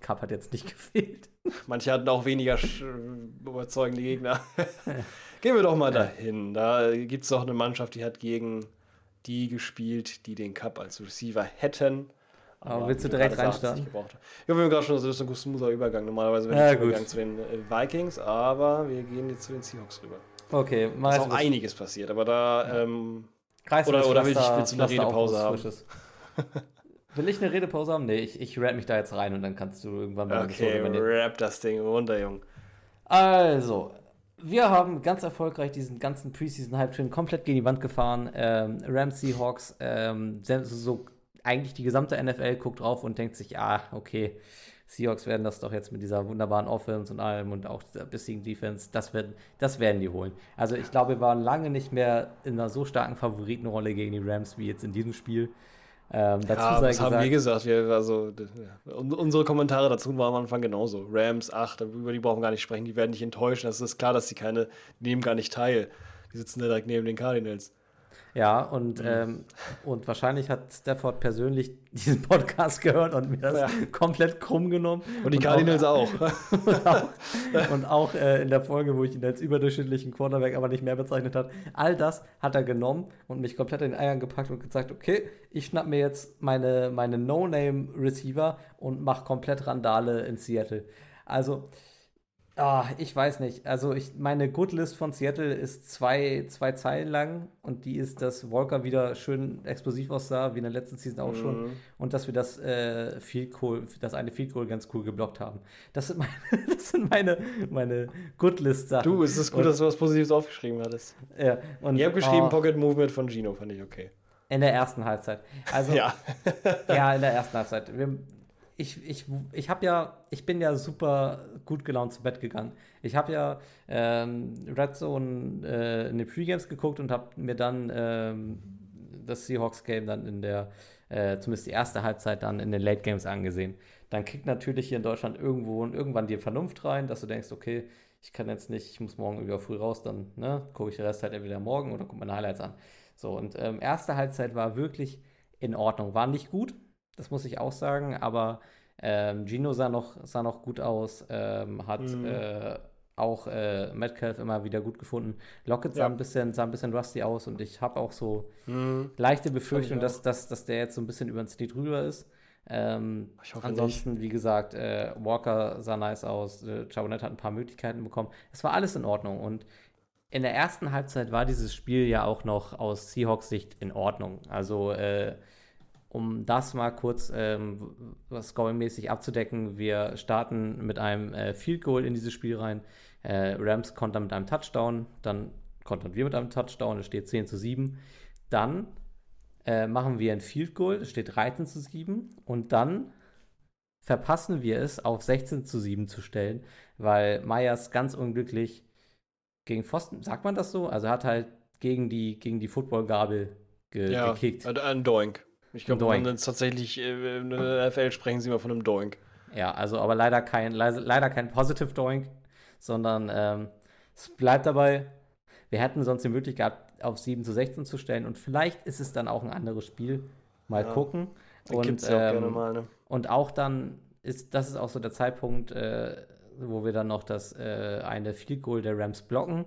Cup hat jetzt nicht [LAUGHS] gefehlt. Manche hatten auch weniger überzeugende Gegner. [LAUGHS] Gehen wir doch mal dahin. Da gibt es doch eine Mannschaft, die hat gegen die gespielt, die den Cup als Receiver hätten. Aber, aber willst du direkt reinstarten? Ja, wir haben gerade schon, das ist ein smoother Übergang. Normalerweise wäre ja, der Übergang zu den äh, Vikings, aber wir gehen jetzt zu den Seahawks rüber. Okay, mal. ist auch einiges passiert, aber da. Ja. Ähm, oder oder will ich, willst du eine Redepause haben? Will ich eine Redepause haben? Nee, ich, ich rap mich da jetzt rein und dann kannst du irgendwann mal Okay, rap das Ding runter, Jung. Also, wir haben ganz erfolgreich diesen ganzen Preseason-Hype-Train komplett gegen die Wand gefahren. Ähm, Rams, Seahawks, ähm, so eigentlich die gesamte NFL guckt drauf und denkt sich, ah, okay, Seahawks werden das doch jetzt mit dieser wunderbaren Offense und allem und auch dieser bissigen Defense, das werden, das werden die holen. Also ich glaube, wir waren lange nicht mehr in einer so starken Favoritenrolle gegen die Rams wie jetzt in diesem Spiel. Ähm, dazu ja, das gesagt, haben wir gesagt. Wir, also, ja. Unsere Kommentare dazu waren am Anfang genauso. Rams, ach, über die brauchen wir gar nicht sprechen, die werden nicht enttäuschen. Das ist klar, dass sie keine, die nehmen gar nicht teil. Die sitzen da direkt neben den Cardinals. Ja, und, mhm. ähm, und wahrscheinlich hat Stafford persönlich [LAUGHS] diesen Podcast gehört und mir das ja. komplett krumm genommen. Und die und Cardinals auch. [LAUGHS] und auch, und auch äh, in der Folge, wo ich ihn als überdurchschnittlichen Quarterback aber nicht mehr bezeichnet hat. All das hat er genommen und mich komplett in den Eiern gepackt und gesagt, okay, ich schnapp mir jetzt meine, meine No-Name-Receiver und mach komplett Randale in Seattle. Also, Ah, ich weiß nicht. Also ich meine Good List von Seattle ist zwei, zwei Zeilen lang und die ist, dass Walker wieder schön explosiv aussah, wie in der letzten Season auch mhm. schon. Und dass wir das äh, Field Goal, das eine Field Goal ganz cool geblockt haben. Das sind meine, [LAUGHS] das sind meine, meine Good List Sachen. Du, es ist gut, und, dass du was Positives aufgeschrieben hattest. Ja. Und, ich habe geschrieben oh, Pocket Movement von Gino, fand ich okay. In der ersten Halbzeit. Also, [LAUGHS] ja. [LAUGHS] ja, in der ersten Halbzeit. Wir, ich, ich, ich habe ja, ich bin ja super gut gelaunt zu Bett gegangen. Ich habe ja ähm, Red Zone äh, in den Pregames geguckt und habe mir dann ähm, das Seahawks-Game dann in der, äh, zumindest die erste Halbzeit dann in den Late Games angesehen. Dann kriegt natürlich hier in Deutschland irgendwo und irgendwann die Vernunft rein, dass du denkst, okay, ich kann jetzt nicht, ich muss morgen irgendwie früh raus, dann ne, gucke ich den Rest halt entweder morgen oder gucke meine Highlights an. So, und ähm, erste Halbzeit war wirklich in Ordnung. War nicht gut, das muss ich auch sagen, aber ähm, Gino sah noch, sah noch gut aus, ähm, hat mhm. äh, auch äh, Metcalf immer wieder gut gefunden. Lockett sah, ja. ein bisschen, sah ein bisschen rusty aus und ich habe auch so mhm. leichte Befürchtung, dass, dass, dass der jetzt so ein bisschen über den Sneak drüber ist. Ähm, ansonsten, nicht. wie gesagt, äh, Walker sah nice aus, äh, Chabonet hat ein paar Möglichkeiten bekommen. Es war alles in Ordnung und in der ersten Halbzeit war dieses Spiel ja auch noch aus Seahawks Sicht in Ordnung. Also äh, um das mal kurz ähm, scoring-mäßig abzudecken, wir starten mit einem äh, Field Goal in dieses Spiel rein. Äh, Rams kontern mit einem Touchdown, dann kontern wir mit einem Touchdown, es steht 10 zu 7. Dann äh, machen wir ein Field Goal, es steht 13 zu 7 und dann verpassen wir es, auf 16 zu 7 zu stellen, weil Myers ganz unglücklich gegen Pfosten, sagt man das so? Also er hat halt gegen die, gegen die Footballgabel ge ja, gekickt. Ein Doink. Ich glaube, man nennt tatsächlich, äh, in der NFL sprechen sie mal von einem Doink. Ja, also aber leider kein, leider kein Positive Doink, sondern ähm, es bleibt dabei, wir hätten sonst die Möglichkeit gehabt, auf 7 zu 16 zu stellen und vielleicht ist es dann auch ein anderes Spiel. Mal ja, gucken. Und, ja ähm, mal, ne? und auch dann ist, das ist auch so der Zeitpunkt, äh, wo wir dann noch das äh, eine Field Goal der Rams blocken.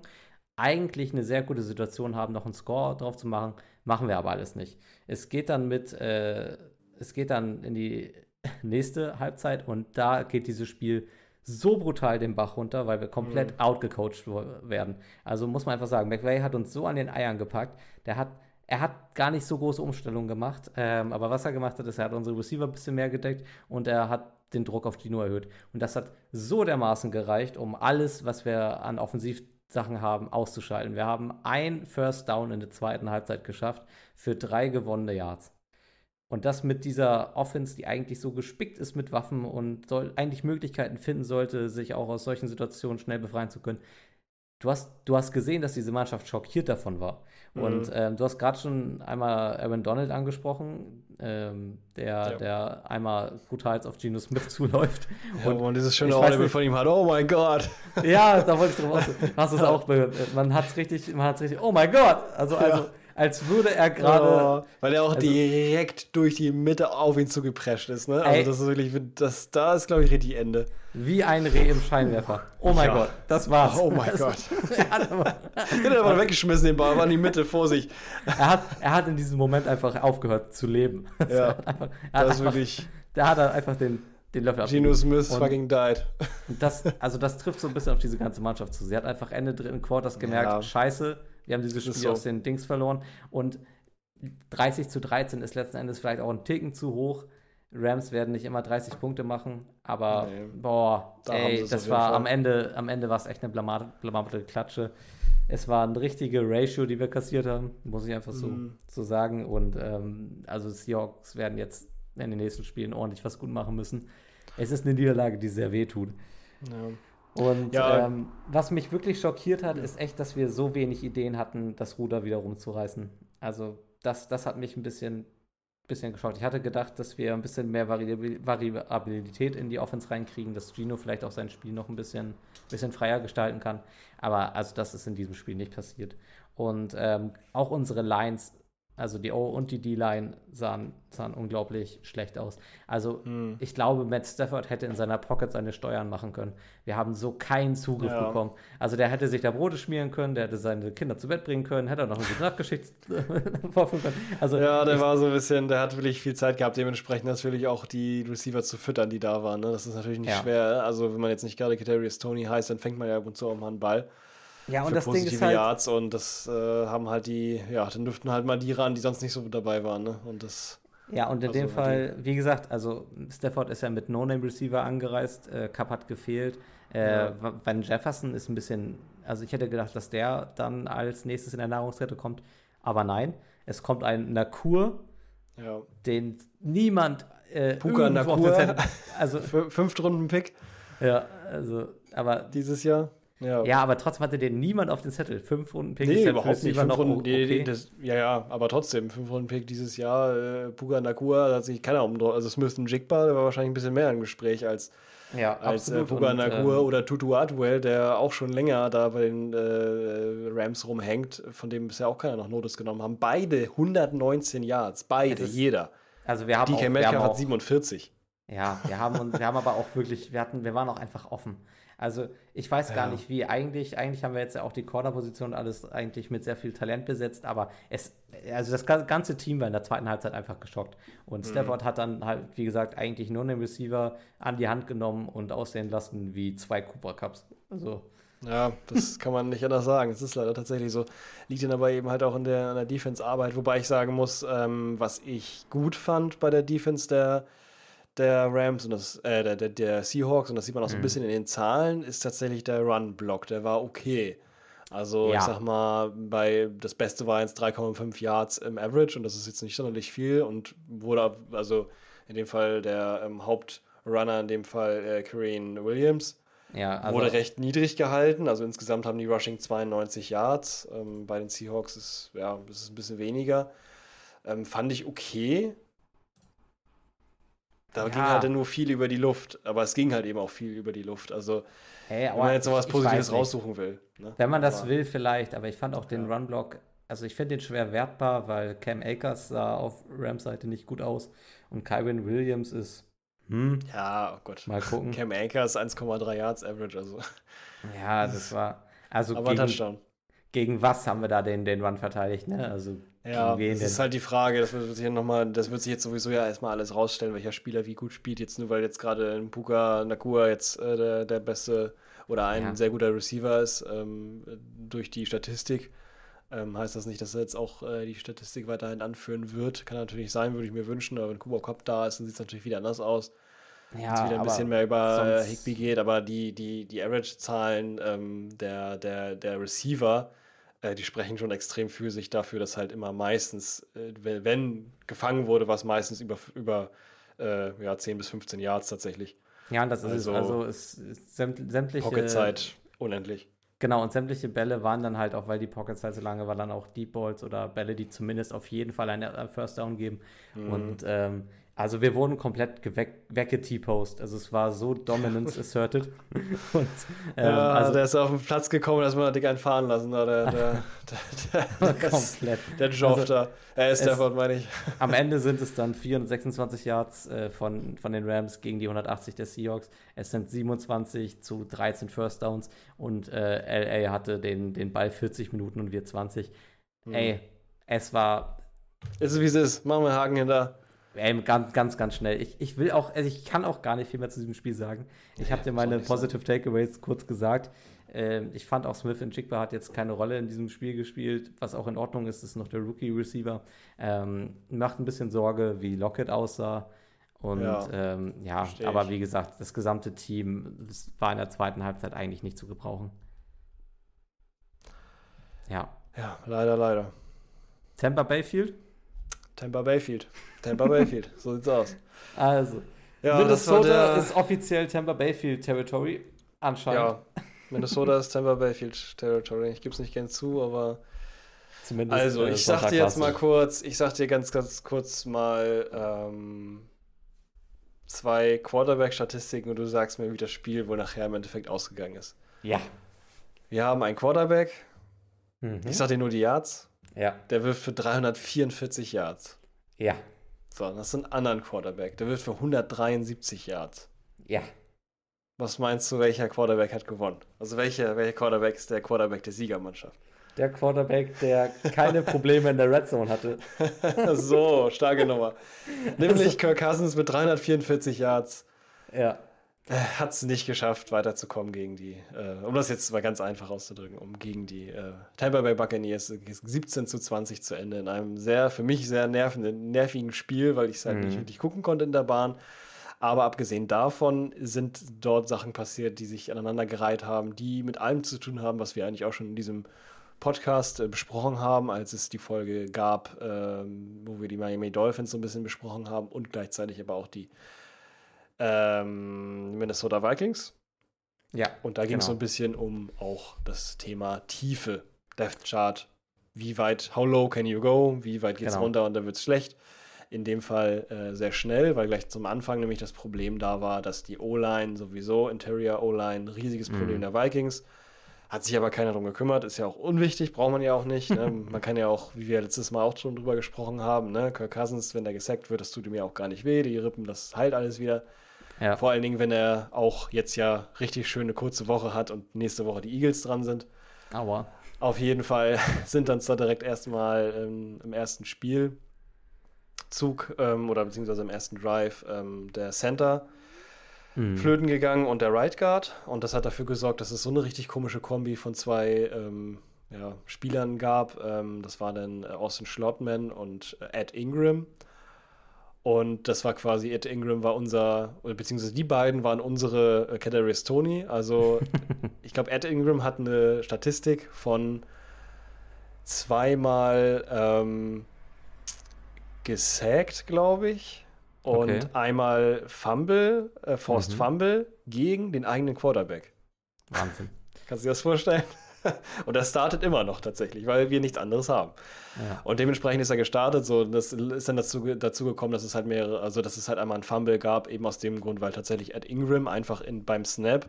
Eigentlich eine sehr gute Situation haben, noch einen Score drauf zu machen. Machen wir aber alles nicht. Es geht dann mit, äh, es geht dann in die [LAUGHS] nächste Halbzeit und da geht dieses Spiel so brutal den Bach runter, weil wir komplett mhm. outgecoacht werden. Also muss man einfach sagen, McVay hat uns so an den Eiern gepackt. Der hat, er hat gar nicht so große Umstellungen gemacht, ähm, aber was er gemacht hat, ist, er hat unsere Receiver ein bisschen mehr gedeckt und er hat den Druck auf Gino erhöht. Und das hat so dermaßen gereicht, um alles, was wir an Offensiv Sachen haben, auszuschalten. Wir haben ein First Down in der zweiten Halbzeit geschafft für drei gewonnene Yards. Und das mit dieser Offense, die eigentlich so gespickt ist mit Waffen und soll, eigentlich Möglichkeiten finden sollte, sich auch aus solchen Situationen schnell befreien zu können. Du hast, du hast gesehen, dass diese Mannschaft schockiert davon war. Mhm. Und ähm, du hast gerade schon einmal Aaron Donald angesprochen, ähm, der, ja. der einmal brutal auf Geno Smith zuläuft. Ja, und, und dieses schöne Audible von ihm hat, oh mein Gott. Ja, da wollte ich drauf aus. Hast du es auch gehört? Man hat es richtig, man hat richtig, oh mein Gott. Also, also ja als würde er gerade. Oh, weil er auch also, direkt durch die Mitte auf ihn zugeprescht ist, ne? Also ey, das ist wirklich, das, da ist, glaube ich, richtig Ende. Wie ein Reh im Scheinwerfer. Oh mein ja. Gott, das war's. Oh mein Gott. [LAUGHS] [LAUGHS] er hat aber, er aber weggeschmissen, den Ball, war in die Mitte, vor sich. er, hat, er hat in diesem Moment einfach aufgehört zu leben. Ja, [LAUGHS] einfach, das ist wirklich. Der hat einfach den, den Löffel Geno Smith fucking died. Das, also das trifft so ein bisschen auf diese ganze Mannschaft zu. Sie hat einfach Ende dritten Quarters gemerkt, ja. scheiße, wir haben dieses Spiel so. aus den Dings verloren. Und 30 zu 13 ist letzten Endes vielleicht auch ein Ticken zu hoch. Rams werden nicht immer 30 Punkte machen, aber nee, boah, da ey, das war am Ende, am Ende war es echt eine blamable Klatsche. Es war eine richtige Ratio, die wir kassiert haben, muss ich einfach so, mm. so sagen. Und ähm, also Seahawks werden jetzt in den nächsten Spielen ordentlich was gut machen müssen. Es ist eine Niederlage, die sehr weh tut. Ja. Und ja. ähm, was mich wirklich schockiert hat, ist echt, dass wir so wenig Ideen hatten, das Ruder wieder rumzureißen. Also das, das hat mich ein bisschen, bisschen geschockt. Ich hatte gedacht, dass wir ein bisschen mehr Variabilität in die Offense reinkriegen, dass Gino vielleicht auch sein Spiel noch ein bisschen, bisschen freier gestalten kann. Aber also das ist in diesem Spiel nicht passiert. Und ähm, auch unsere Lines also die O und die D-Line sahen, sahen unglaublich schlecht aus. Also hm. ich glaube, Matt Stafford hätte in seiner Pocket seine Steuern machen können. Wir haben so keinen Zugriff ja. bekommen. Also der hätte sich da Brote schmieren können, der hätte seine Kinder zu Bett bringen können, hätte er noch eine gute Nachtgeschichte [LAUGHS] vorführen können. Also, ja, der ich, war so ein bisschen, der hat wirklich viel Zeit gehabt, dementsprechend natürlich auch die Receiver zu füttern, die da waren. Ne? Das ist natürlich nicht ja. schwer. Also wenn man jetzt nicht gerade Kadarius Tony heißt, dann fängt man ja ab und zu auch mal einen Ball. Ja, und das Ding ist halt, Yards und das äh, haben halt die, ja, dann dürften halt mal die ran, die sonst nicht so dabei waren, ne? Und das. Ja, und in also dem Fall, wie gesagt, also Stafford ist ja mit No-Name-Receiver angereist, äh, Cup hat gefehlt. Äh, ja. Van Jefferson ist ein bisschen, also ich hätte gedacht, dass der dann als nächstes in der Nahrungskette kommt, aber nein, es kommt ein Nakur, ja. den niemand äh, Puka Nakur, also Fünftrunden-Pick. Ja, also, aber dieses Jahr. Ja. ja, aber trotzdem hatte den niemand auf den Zettel. Fünf Runden Pick. Nee, überhaupt nicht. Fünf Runden, okay. nee, das, ja, ja, aber trotzdem. Fünf Runden Pick dieses Jahr. Äh, Puga Nakua, da hat sich keiner um. Also Smith und Jigba, der war wahrscheinlich ein bisschen mehr im Gespräch als, ja, als äh, Puga Nakua ähm, oder Tutu Atwell, der auch schon länger da bei den äh, Rams rumhängt, von dem bisher auch keiner noch Notice genommen haben. Beide 119 Yards. Beide, ist, jeder. Also wir haben DK auch, Metcalf hat 47. Ja, wir haben, wir haben aber auch wirklich, wir, hatten, wir waren auch einfach offen. Also ich weiß ja. gar nicht, wie eigentlich, eigentlich haben wir jetzt ja auch die Corner-Position alles eigentlich mit sehr viel Talent besetzt, aber es, also das ganze Team war in der zweiten Halbzeit einfach geschockt. Und mhm. Stafford hat dann halt, wie gesagt, eigentlich nur den Receiver an die Hand genommen und aussehen lassen wie zwei Cooper Cups. Also. Ja, das [LAUGHS] kann man nicht anders sagen. Es ist leider tatsächlich so. Liegt dann aber eben halt auch in der, der Defense-Arbeit, wobei ich sagen muss, ähm, was ich gut fand bei der Defense der der Rams und das, äh, der, der, der Seahawks, und das sieht man auch so ein mhm. bisschen in den Zahlen, ist tatsächlich der Run-Block. Der war okay. Also ja. ich sag mal, bei das Beste war jetzt 3,5 Yards im Average und das ist jetzt nicht sonderlich viel und wurde also in dem Fall der ähm, Hauptrunner, in dem Fall äh, Kareem Williams, ja, also wurde recht niedrig gehalten. Also insgesamt haben die Rushing 92 Yards. Ähm, bei den Seahawks ist ja ist ein bisschen weniger. Ähm, fand ich okay. Da ja. ging halt nur viel über die Luft, aber es ging halt eben auch viel über die Luft. Also, hey, wenn man jetzt noch was Positives raussuchen will. Ne? Wenn man das aber, will, vielleicht, aber ich fand auch den ja. Runblock, also ich finde den schwer wertbar, weil Cam Akers sah auf Rams Seite nicht gut aus und Kyron Williams ist. Hm, ja, oh Gott. Mal gucken. [LAUGHS] Cam Akers 1,3 Yards Average, also. Ja, das war. Also aber gegen, gegen was haben wir da den, den Run verteidigt, ne? Also ja, das ist halt die Frage, das wird sich noch mal, das wird sich jetzt sowieso ja erstmal alles rausstellen, welcher Spieler wie gut spielt, jetzt nur weil jetzt gerade ein Puka Nakua jetzt äh, der, der beste oder ein ja. sehr guter Receiver ist, ähm, durch die Statistik. Ähm, heißt das nicht, dass er jetzt auch äh, die Statistik weiterhin anführen wird. Kann natürlich sein, würde ich mir wünschen, aber wenn Kuba Kopf da ist, dann sieht es natürlich wieder anders aus. Ja, es wieder ein bisschen mehr über äh, Higby geht, aber die, die, die Average-Zahlen ähm, der, der, der Receiver äh, die sprechen schon extrem für sich dafür, dass halt immer meistens, äh, wenn gefangen wurde, war es meistens über, über äh, ja, 10 bis 15 Yards tatsächlich. Ja, das ist also, also es ist sämtliche. Pocketzeit unendlich. Genau, und sämtliche Bälle waren dann halt auch, weil die Pocketzeit so lange war, dann auch Deep Balls oder Bälle, die zumindest auf jeden Fall einen First Down geben. Mhm. Und ähm, also wir wurden komplett wegget-post. Also es war so Dominance asserted. [LAUGHS] Und, ähm, ja, also der ist auf den Platz gekommen, dass man dick einen fahren lassen. [LAUGHS] Der, der, der, der, der komplett. Der also, da. Äh, Stafford meine ich. Am Ende [LAUGHS] sind es dann 426 Yards äh, von, von den Rams gegen die 180 der Seahawks. Es sind 27 zu 13 First Downs und äh, LA hatte den, den Ball 40 Minuten und wir 20. Mhm. Ey, es war. Ist es wie es ist. Machen wir Haken hinter. Ey, ganz, ganz, ganz schnell. Ich, ich will auch, also ich kann auch gar nicht viel mehr zu diesem Spiel sagen. Ich ja, habe dir meine Positive Takeaways kurz gesagt. Äh, ich fand auch Smith in Chigba hat jetzt keine Rolle in diesem Spiel gespielt, was auch in Ordnung ist, ist noch der Rookie-Receiver. Ähm, macht ein bisschen Sorge, wie Lockett aussah. Und ja, ähm, ja aber wie gesagt, das gesamte Team das war in der zweiten Halbzeit eigentlich nicht zu gebrauchen. Ja. Ja, leider, leider. Tampa Bayfield? Tampa Bayfield. Tampa Bayfield, so sieht's aus. Also, ja, Minnesota ist offiziell Tampa Bayfield Territory, anscheinend. Ja, Minnesota ist Tampa Bayfield Territory. Ich gebe es nicht gern zu, aber. Zumindest. Also, äh, ich sag dir jetzt mal kurz, ich sag dir ganz, ganz kurz mal ähm, zwei Quarterback-Statistiken und du sagst mir, wie das Spiel wohl nachher im Endeffekt ausgegangen ist. Ja. Wir haben einen Quarterback. Mhm. Ich sag dir nur die Yards. Ja. Der wirft für 344 Yards. Ja. So, das ist ein anderer Quarterback. Der wirft für 173 Yards. Ja. Was meinst du, welcher Quarterback hat gewonnen? Also welcher, welcher Quarterback ist der Quarterback der Siegermannschaft? Der Quarterback, der keine [LAUGHS] Probleme in der Red Zone hatte. [LAUGHS] so, starke Nummer. [LAUGHS] Nämlich Kirk Cousins mit 344 Yards. Ja. Äh, hat es nicht geschafft, weiterzukommen gegen die, äh, um das jetzt mal ganz einfach auszudrücken, um gegen die äh, Tampa Bay Buccaneers 17 zu 20 zu Ende in einem sehr, für mich sehr nervenden, nervigen Spiel, weil ich es halt mhm. nicht wirklich gucken konnte in der Bahn. Aber abgesehen davon sind dort Sachen passiert, die sich aneinandergereiht haben, die mit allem zu tun haben, was wir eigentlich auch schon in diesem Podcast äh, besprochen haben, als es die Folge gab, ähm, wo wir die Miami Dolphins so ein bisschen besprochen haben und gleichzeitig aber auch die ähm, Minnesota Vikings. Ja. Und da ging es genau. so ein bisschen um auch das Thema Tiefe, Depth Chart. Wie weit, how low can you go? Wie weit geht es genau. runter und dann wird es schlecht? In dem Fall äh, sehr schnell, weil gleich zum Anfang nämlich das Problem da war, dass die O-Line sowieso, Interior O-Line, ein riesiges. Problem mhm. der Vikings. Hat sich aber keiner darum gekümmert, ist ja auch unwichtig, braucht man ja auch nicht. Ne? [LAUGHS] Man kann ja auch, wie wir letztes Mal auch schon drüber gesprochen haben, ne? Kirk Cousins, wenn der gesackt wird, das tut ihm ja auch gar nicht weh, die Rippen, das heilt alles wieder. Ja. Vor allen Dingen, wenn er auch jetzt ja richtig schöne kurze Woche hat und nächste Woche die Eagles dran sind. Aua. Auf jeden Fall [LAUGHS] sind dann zwar direkt erstmal ähm, im ersten Spielzug ähm, oder beziehungsweise im ersten Drive ähm, der Center mhm. flöten gegangen und der Right Guard. Und das hat dafür gesorgt, dass es so eine richtig komische Kombi von zwei ähm, ja, Spielern gab. Ähm, das war dann Austin Schlottman und Ed Ingram. Und das war quasi, Ed Ingram war unser, oder beziehungsweise die beiden waren unsere äh, Kadarius Tony. Also [LAUGHS] ich glaube, Ed Ingram hat eine Statistik von zweimal ähm, gesackt, glaube ich. Und okay. einmal Fumble, äh, Forced mhm. Fumble gegen den eigenen Quarterback. Wahnsinn. Kannst du dir das vorstellen? [LAUGHS] und er startet immer noch tatsächlich, weil wir nichts anderes haben. Ja. Und dementsprechend ist er gestartet. So, das ist dann dazu, dazu gekommen, dass es halt mehrere, also dass es halt einmal ein Fumble gab, eben aus dem Grund, weil tatsächlich Ed Ingram einfach in, beim Snap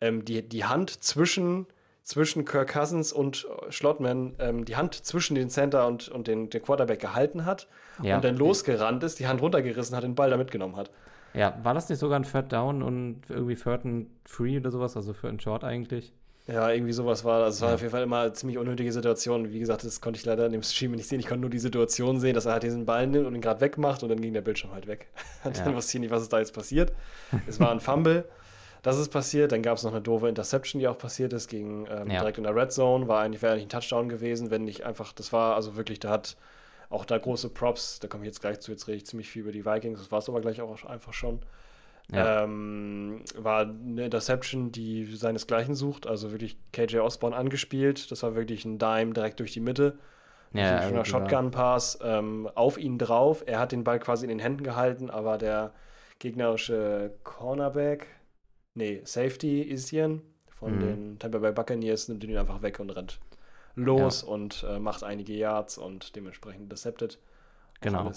ähm, die, die Hand zwischen, zwischen Kirk Cousins und Schlottman, ähm, die Hand zwischen den Center und, und den, den Quarterback gehalten hat ja. und dann losgerannt ist, die Hand runtergerissen hat, den Ball da mitgenommen hat. Ja, war das nicht sogar ein Third Down und irgendwie Third and Free oder sowas, also für einen Short eigentlich? Ja, irgendwie sowas war. Also es war auf jeden Fall immer eine ziemlich unnötige Situation. Wie gesagt, das konnte ich leider in dem Stream nicht sehen. Ich konnte nur die Situation sehen, dass er halt diesen Ball nimmt und ihn gerade wegmacht und dann ging der Bildschirm halt weg. [LAUGHS] Und ja. dann wusste ich nicht, was ist da jetzt passiert. [LAUGHS] es war ein Fumble. Das ist passiert. Dann gab es noch eine doofe Interception, die auch passiert ist, gegen ähm, ja. direkt in der Red Zone. War eigentlich, wäre eigentlich ein Touchdown gewesen, wenn nicht einfach, das war also wirklich, da hat auch da große Props, da komme ich jetzt gleich zu, jetzt rede ich ziemlich viel über die Vikings, das war es aber gleich auch einfach schon. Ja. Ähm, war eine Interception, die seinesgleichen sucht, also wirklich KJ Osborne angespielt. Das war wirklich ein Dime direkt durch die Mitte. Ja, also schöner Shotgun-Pass ähm, auf ihn drauf. Er hat den Ball quasi in den Händen gehalten, aber der gegnerische Cornerback, nee, Safety Isian von mhm. den Tampa Bay Buccaneers nimmt ihn einfach weg und rennt los ja. und äh, macht einige Yards und dementsprechend intercepted. Genau.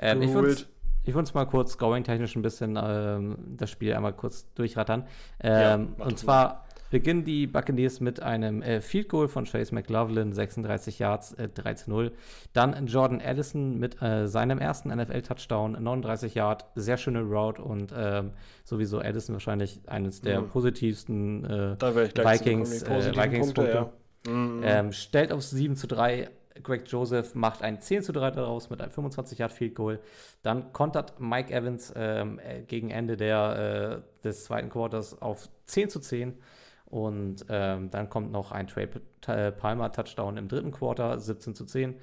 Ähm, ich würde ich würde mal kurz scoring-technisch ein bisschen ähm, das Spiel einmal kurz durchrattern. Ähm, ja, und zwar beginnen die Buccaneers mit einem äh, Field Goal von Chase McLaughlin, 36 Yards, äh, 13-0. Dann Jordan Addison mit äh, seinem ersten NFL-Touchdown, 39 Yards, sehr schöne Route und ähm, sowieso Addison wahrscheinlich eines der mhm. positivsten äh, Vikings, äh, Vikings Punkte. Ja. Mhm. Ähm, stellt auf 7 zu 3 Greg Joseph macht ein 10 zu 3 daraus mit einem 25 Yard Field Goal. Dann kontert Mike Evans ähm, äh, gegen Ende der, äh, des zweiten Quarters auf 10 zu 10. Und ähm, dann kommt noch ein Trey äh, Palmer Touchdown im dritten Quarter, 17 zu 10.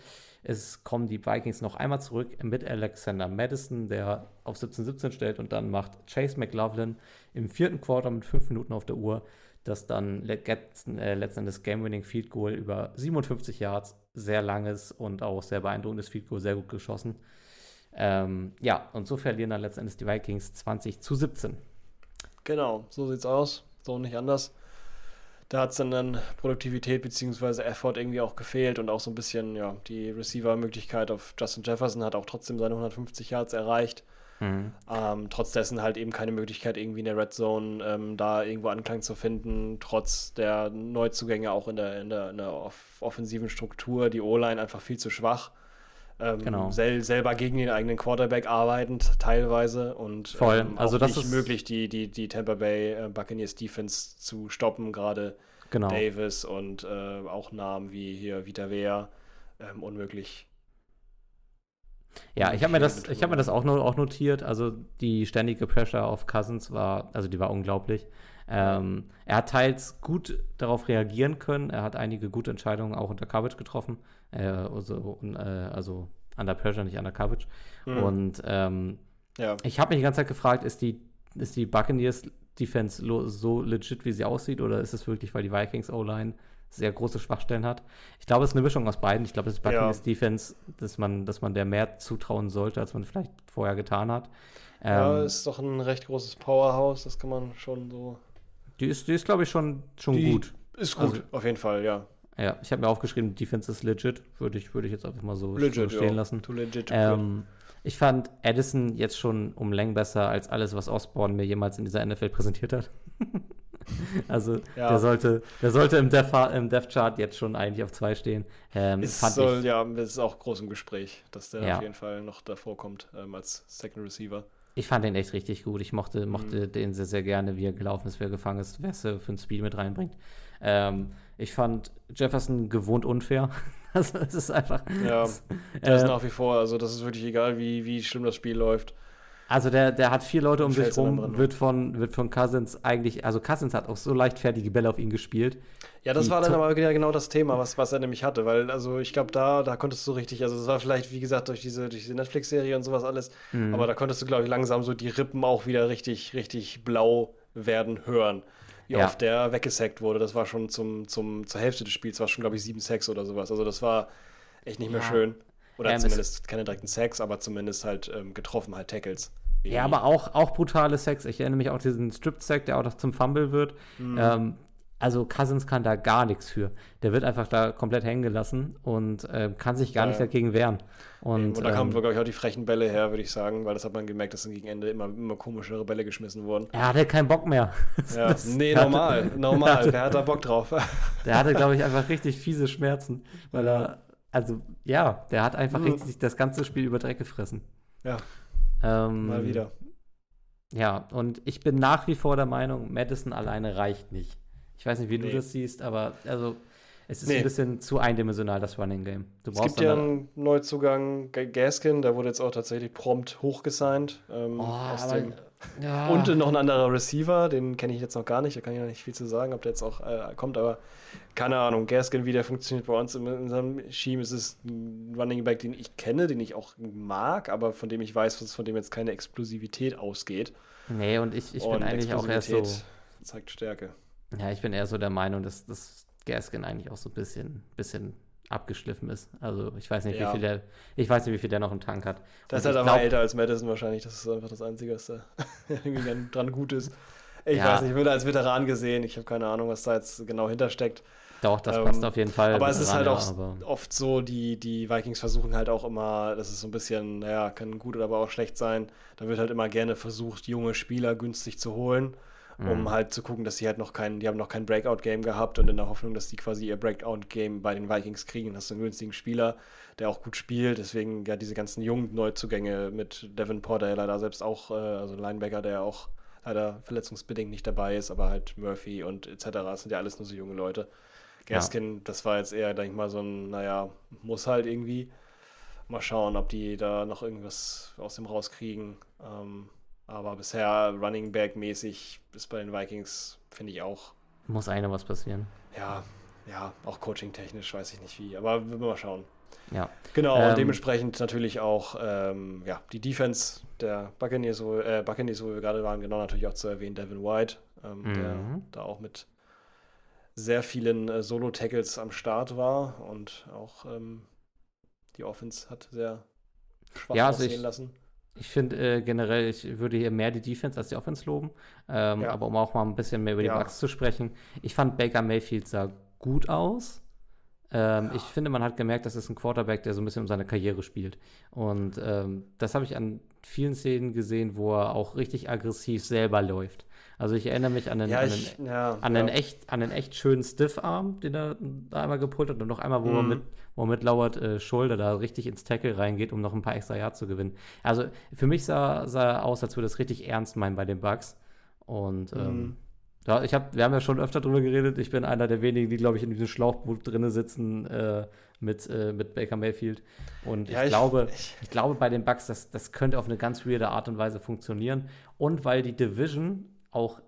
Es kommen die Vikings noch einmal zurück mit Alexander Madison, der auf 17-17 stellt. Und dann macht Chase McLaughlin im vierten Quarter mit 5 Minuten auf der Uhr das dann letzten, äh, letzten Endes Game-Winning Field Goal über 57 Yards sehr langes und auch sehr beeindruckendes Field Goal, sehr gut geschossen. Ähm, ja, und so verlieren dann letztendlich die Vikings 20 zu 17. Genau, so sieht's aus. So nicht anders. Da hat es dann, dann Produktivität bzw. Effort irgendwie auch gefehlt und auch so ein bisschen, ja, die Receiver-Möglichkeit auf Justin Jefferson hat auch trotzdem seine 150 Yards erreicht. Mhm. Ähm, trotz dessen halt eben keine Möglichkeit, irgendwie in der Red Zone ähm, da irgendwo Anklang zu finden, trotz der Neuzugänge auch in der, in der, in der off offensiven Struktur, die O-Line einfach viel zu schwach. Ähm, genau. sel selber gegen den eigenen Quarterback arbeitend teilweise und Voll. Ähm, also das nicht ist möglich, die, die, die Tampa Bay äh, Buccaneers Defense zu stoppen, gerade genau. Davis und äh, auch Namen wie hier Vita Vea, ähm, unmöglich ja, ich habe mir das, ich habe mir das auch, auch notiert. Also die ständige Pressure auf Cousins war, also die war unglaublich. Ähm, er hat teils gut darauf reagieren können. Er hat einige gute Entscheidungen auch unter Coverage getroffen. Äh, also, äh, also under Pressure, nicht under Coverage. Mhm. Und ähm, ja. ich habe mich die ganze Zeit gefragt, ist die, ist die Buccaneers Defense so legit, wie sie aussieht, oder ist es wirklich, weil die Vikings O-Line sehr große Schwachstellen hat. Ich glaube, es ist eine Mischung aus beiden. Ich glaube, es ist Buccaneers ja. Defense, dass man, dass man der mehr zutrauen sollte, als man vielleicht vorher getan hat. Ja, ähm, ist doch ein recht großes Powerhouse, das kann man schon so. Die ist, die ist glaube ich, schon, schon gut. Ist gut, also, auf jeden Fall, ja. Ja, ich habe mir aufgeschrieben, Defense ist legit. Würde ich, würde ich jetzt einfach mal so, legit, stehen ja. lassen. Too legit. Ähm, ich fand Addison jetzt schon um Längen besser als alles, was Osborne mir jemals in dieser NFL präsentiert hat. [LAUGHS] Also ja. der sollte, der sollte im Death, im Death Chart jetzt schon eigentlich auf zwei stehen. Ähm, es soll, ich, ja, das ist auch groß im Gespräch, dass der ja. auf jeden Fall noch davor kommt ähm, als Second Receiver. Ich fand den echt richtig gut. Ich mochte, mochte mhm. den sehr, sehr gerne, wie er gelaufen ist, wie er gefangen ist, wer es für ein Speed mit reinbringt. Ähm, ich fand Jefferson gewohnt unfair. [LAUGHS] also es ist einfach. Ja, der äh, ist nach wie vor. Also das ist wirklich egal, wie, wie schlimm das Spiel läuft. Also der, der hat vier Leute um sich rum, wird von, wird von Cousins eigentlich, also Cousins hat auch so leichtfertige Bälle auf ihn gespielt. Ja, das war dann aber genau das Thema, was, was er nämlich hatte, weil, also ich glaube, da, da konntest du richtig, also es war vielleicht, wie gesagt, durch diese, durch diese Netflix-Serie und sowas alles, mhm. aber da konntest du, glaube ich, langsam so die Rippen auch wieder richtig, richtig blau werden hören. Wie ja. oft der weggesackt wurde, das war schon zum, zum, zur Hälfte des Spiels, war schon, glaube ich, sieben Sacks oder sowas. Also das war echt nicht mehr ja. schön. Oder ja, zumindest keine direkten Sex, aber zumindest halt ähm, getroffen, halt Tackles. Ja, aber auch, auch brutale Sex. Ich erinnere mich auch diesen Strip-Sack, der auch noch zum Fumble wird. Mhm. Ähm, also Cousins kann da gar nichts für. Der wird einfach da komplett hängen gelassen und äh, kann sich gar ja, nicht dagegen wehren. Und, und da kamen, ähm, glaube ich, auch die frechen Bälle her, würde ich sagen, weil das hat man gemerkt, dass dann gegen Ende immer, immer komischere Bälle geschmissen wurden. Er hatte keinen Bock mehr. [LAUGHS] Ja. Das, nee, normal, [LAUGHS] hatte, normal. Hatte, der hat da Bock drauf. [LAUGHS] Der hatte, glaube ich, einfach richtig fiese Schmerzen, weil er also ja, der hat einfach mhm. richtig das ganze Spiel über Dreck gefressen. Ja. Ähm, Mal wieder. Ja, und ich bin nach wie vor der Meinung, Madison alleine reicht nicht. Ich weiß nicht, wie nee. du das siehst, aber also es ist nee. ein bisschen zu eindimensional, das Running Game. Du es gibt ja einen Neuzugang, Gaskin, der wurde jetzt auch tatsächlich prompt hochgesigned. Ähm, oh, aber, Ja. Und noch ein anderer Receiver, den kenne ich jetzt noch gar nicht, da kann ich noch nicht viel zu sagen, ob der jetzt auch äh, kommt, aber keine Ahnung, Gaskin, wie der funktioniert bei uns in unserem Scheme, ist es ein Running Back, den ich kenne, den ich auch mag, aber von dem ich weiß, dass von dem jetzt keine Explosivität ausgeht. Nee, und ich, ich bin Und eigentlich auch erst so. Zeigt Stärke. Ja, ich bin eher so der Meinung, dass, dass Gaskin eigentlich auch so ein bisschen, bisschen abgeschliffen ist. Also ich weiß nicht, Ja. wie viel der, ich weiß nicht, wie viel der noch im Tank hat. Der ist Und halt aber älter als Madison wahrscheinlich. Das ist einfach das Einzige, was da [LAUGHS] irgendwie dran gut ist. Ich Ja. weiß nicht, ich würde als Veteran gesehen. Ich habe keine Ahnung, was da jetzt genau hintersteckt. Doch, das Ähm, passt auf jeden Fall. Aber es ist halt ja, auch aber- oft so, die, die Vikings versuchen halt auch immer, das ist so ein bisschen, naja, kann gut oder aber auch schlecht sein. Da wird halt immer gerne versucht, junge Spieler günstig zu holen, um Mhm. halt zu gucken, dass sie halt noch kein, die haben noch kein Breakout-Game gehabt und in der Hoffnung, dass die quasi ihr Breakout-Game bei den Vikings kriegen, hast du einen günstigen Spieler, der auch gut spielt. Deswegen ja diese ganzen jungen Neuzugänge mit Devin Porter, der leider selbst auch, äh, also ein Linebacker, der auch leider verletzungsbedingt nicht dabei ist, aber halt Murphy und etc. Das sind ja alles nur so junge Leute. Gaskin, das war jetzt eher, denke ich mal, so ein, naja, muss halt irgendwie. Mal schauen, ob die da noch irgendwas aus dem rauskriegen. Ähm, aber bisher Running Back mäßig ist bei den Vikings, finde ich auch, muss noch was passieren. ja, ja, auch coaching-technisch weiß ich nicht wie, aber wir mal schauen. Ja. Genau, Ähm, und dementsprechend natürlich auch ähm, ja, die Defense der Buccaneers, wo, äh, Buccaneers, wo wir gerade waren, genau natürlich auch zu erwähnen, Devin White, ähm, der Mhm. da auch mit sehr vielen äh, Solo-Tackles am Start war und auch ähm, die Offense hat sehr schwach Ja, also aussehen ich- lassen. Ich finde äh, generell, ich würde hier mehr die Defense als die Offense loben. Ähm, Ja. Aber um auch mal ein bisschen mehr über die Ja. Bucks zu sprechen. Ich fand Baker Mayfield sah gut aus. Ähm, Ich finde, man hat gemerkt, das ist ein Quarterback, der so ein bisschen um seine Karriere spielt. Und ähm, das habe ich an vielen Szenen gesehen, wo er auch richtig aggressiv selber läuft. Also ich erinnere mich an einen, Ja, an ich, einen, ja, an ja. einen, echt, an einen echt schönen Stiff-Arm, den er da einmal gepult hat und noch einmal, wo er Mhm. mit, wo er mit Lauert äh, Schulter da richtig ins Tackle reingeht, um noch ein paar extra Yards zu gewinnen. Also für mich sah, sah er aus, als würde es richtig ernst meinen bei den Bugs. Und ähm, Mhm. ja, ich hab, wir haben ja schon öfter drüber geredet. Ich bin einer der wenigen, die, glaube ich, in diesem Schlauchboot drinne sitzen äh, mit, äh, mit Baker Mayfield. Und Ja, ich, ich- glaube, [LAUGHS] ich- ich glaube bei den Bugs, das, das könnte auf eine ganz weirde Art und Weise funktionieren. Und weil die Division auch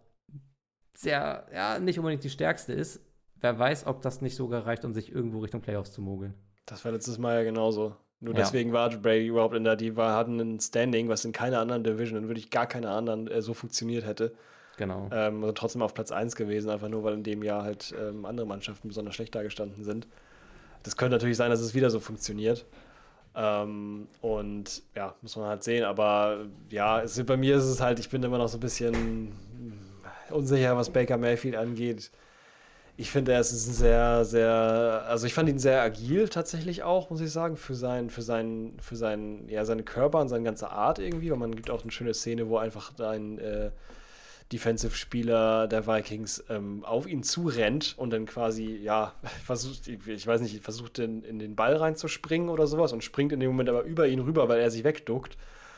sehr, ja, nicht unbedingt die stärkste ist, wer weiß, ob das nicht sogar reicht, um sich irgendwo Richtung Playoffs zu mogeln. Das war letztes Mal ja genauso. Nur Ja. deswegen war Brady überhaupt in der, die war, hatten ein Standing, was in keiner anderen Division, in wirklich gar keiner anderen äh, so funktioniert hätte. Genau. Ähm, also trotzdem auf Platz 1 gewesen, einfach nur weil in dem Jahr halt ähm, andere Mannschaften besonders schlecht dagestanden sind. Das könnte natürlich sein, dass es wieder so funktioniert. Ähm, und ja, muss man halt sehen. Aber ja, es, bei mir ist es halt, ich bin immer noch so ein bisschen unsicher, was Baker Mayfield angeht. Ich finde, er ist ein sehr, sehr, also ich fand ihn sehr agil tatsächlich auch, muss ich sagen, für sein, für seinen, für seinen, ja, seinen Körper und seine ganze Art irgendwie. Weil man gibt auch eine schöne Szene, wo einfach ein äh, Defensive-Spieler der Vikings ähm, auf ihn zurennt und dann quasi, ja, [LAUGHS] versucht, ich weiß nicht, versucht in, in den Ball reinzuspringen oder sowas und springt in dem Moment aber über ihn rüber, weil er sich wegduckt,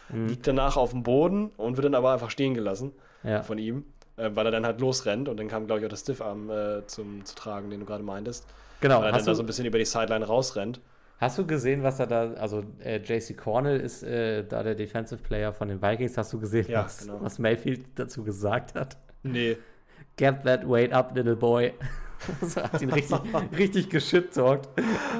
Mhm. liegt danach auf dem Boden und wird dann aber einfach stehen gelassen Ja. von ihm, äh, weil er dann halt losrennt und dann kam, glaube ich, auch der Stiffarm äh, zum zu tragen, den du gerade meintest. Genau. Weil er dann da so ein bisschen über die Sideline rausrennt. hast du gesehen, was er da, also äh, JC Cornell ist äh, da der Defensive Player von den Vikings. Hast du gesehen, Ja, was, genau. was Mayfield dazu gesagt hat? Nee. Get that weight up, little boy. [LAUGHS] das hat ihn richtig, richtig geschittalkt.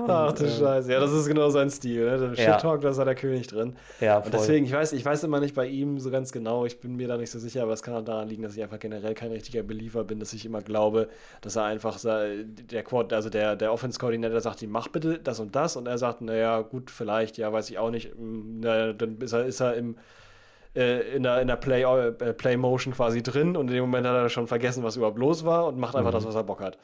Ach du Und, äh, Scheiße. Ja, das ist genau sein Stil. Ne? Der Ja. Shit-Talk, da ist der König drin. Ja, Und voll. deswegen, ich weiß, ich weiß immer nicht bei ihm so ganz genau, ich bin mir da nicht so sicher, aber es kann auch daran liegen, dass ich einfach generell kein richtiger Believer bin, dass ich immer glaube, dass er einfach der Quad, also der, der Offense-Koordinator sagt ihm, mach bitte das und das und er sagt, naja, gut, vielleicht, ja, weiß ich auch nicht. Mm, Na, dann ist er, ist er im äh, in der, in der Play, äh, Play-Motion quasi drin und in dem Moment hat er schon vergessen, was überhaupt los war und macht einfach Mhm. das, was er Bock hat.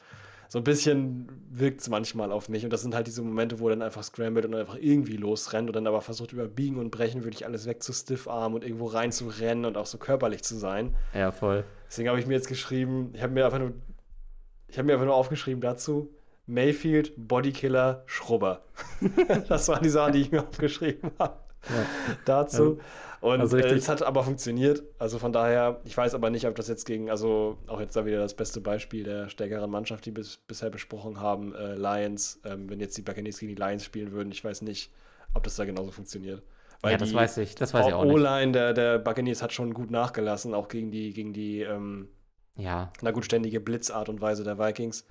So ein bisschen wirkt es manchmal auf mich und das sind halt diese Momente, wo er dann einfach scrambled und einfach irgendwie losrennt und dann aber versucht über Biegen und Brechen wirklich alles weg zu Stiffarm und irgendwo reinzurennen und auch so körperlich zu sein. ja, voll. Deswegen habe ich mir jetzt geschrieben, ich habe mir einfach nur, ich habe mir einfach nur aufgeschrieben dazu, Mayfield, Bodykiller, Schrubber. [LAUGHS] das waren die Sachen, die ich mir aufgeschrieben habe Ja. [LAUGHS] dazu. Und Also äh, es hat aber funktioniert. Also von daher, ich weiß aber nicht, ob das jetzt gegen, also auch jetzt da wieder das beste Beispiel der stärkeren Mannschaft, die wir bis, bisher besprochen haben, äh, Lions, ähm, wenn jetzt die Buccaneers gegen die Lions spielen würden, ich weiß nicht, ob das da genauso funktioniert. Weil ja, das weiß ich, das weiß ich auch nicht. O-Line der, der Buccaneers hat schon gut nachgelassen, auch gegen die, gegen die, ähm, Ja, na gut, ständige Blitzart und Weise der Vikings.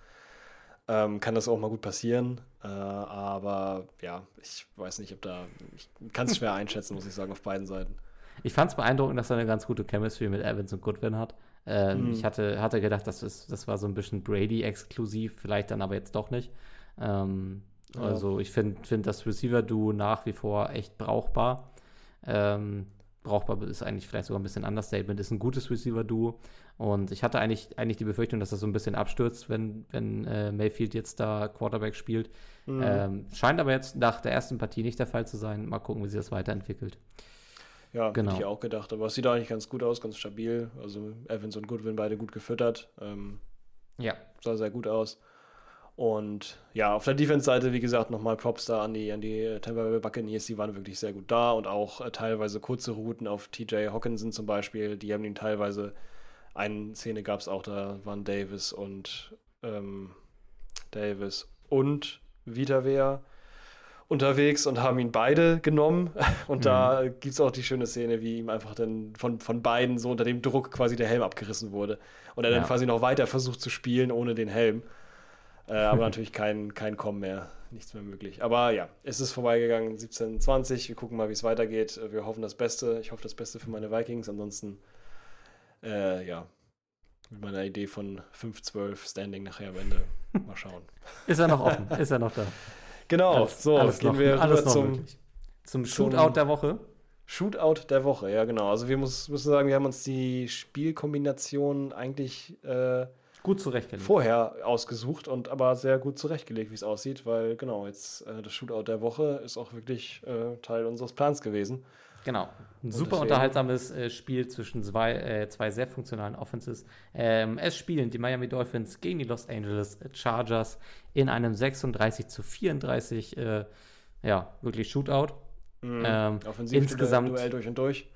Ähm, kann das auch mal gut passieren. Äh, aber ja, ich weiß nicht, ob da. Ich kann es schwer [LAUGHS] einschätzen, muss ich sagen, auf beiden Seiten. ich fand es beeindruckend, dass er eine ganz gute Chemistry mit Evans und Goodwin hat. Ähm, Mhm. Ich hatte, hatte gedacht, das, ist, das war so ein bisschen Brady-exklusiv, vielleicht dann aber jetzt doch nicht. Ähm, Ja. Also ich finde find das Receiver-Duo nach wie vor echt brauchbar. Ähm, brauchbar ist eigentlich vielleicht sogar ein bisschen Understatement, ist ein gutes Receiver-Duo. Und ich hatte eigentlich, eigentlich die Befürchtung, dass das so ein bisschen abstürzt, wenn, wenn äh, Mayfield jetzt da Quarterback spielt. Mhm. Ähm, scheint aber jetzt nach der ersten Partie nicht der Fall zu sein. Mal gucken, wie sich das weiterentwickelt. Ja, Genau. hätte ich auch gedacht. Aber es sieht eigentlich ganz gut aus, ganz stabil. Also Evans und Goodwin beide gut gefüttert. Ähm, Ja, sah sehr gut aus. Und ja, auf der Defense-Seite, wie gesagt, nochmal Props da an die, an die äh, Tampa Bay Buccaneers. Die waren wirklich sehr gut da und auch äh, teilweise kurze Routen auf TJ Hawkinson zum Beispiel. Die haben ihn teilweise, eine Szene gab es auch, da waren Davis und ähm, Davis und Vitavea unterwegs und haben ihn beide genommen. [LAUGHS] Und da gibt es auch die schöne Szene, wie ihm einfach dann von, von beiden so unter dem Druck quasi der Helm abgerissen wurde. Und er Ja. dann quasi noch weiter versucht zu spielen ohne den Helm. Äh, aber [LAUGHS] natürlich kein, kein Kommen mehr, nichts mehr möglich. Aber ja, es ist vorbeigegangen, 17:20. Wir gucken mal, wie es weitergeht. Wir hoffen das Beste. Ich hoffe das Beste für meine Vikings. Ansonsten, äh, ja, mit meiner Idee von 5-12 Standing nachher am Ende. Mal schauen. [LAUGHS] ist er noch offen, ist er noch da. Genau, Alles- so, alles gehen noch, wir alles rüber zum zum zum- Shootout der Woche. Shootout der Woche. Ja, genau. Also wir muss, müssen sagen, wir haben uns die Spielkombination eigentlich äh, Gut zurechtgelegt. vorher ausgesucht und aber sehr gut zurechtgelegt, wie es aussieht, weil genau, jetzt äh, das Shootout der Woche ist auch wirklich äh, Teil unseres Plans gewesen. Genau. Ein super unterhaltsames äh, Spiel zwischen zwei, äh, zwei sehr funktionalen Offenses. Ähm, es spielen die Miami Dolphins gegen die Los Angeles Chargers in einem 36 zu 34, äh, ja, wirklich Shootout. Mhm. Ähm, Offensiv insgesamt- Duell durch und durch.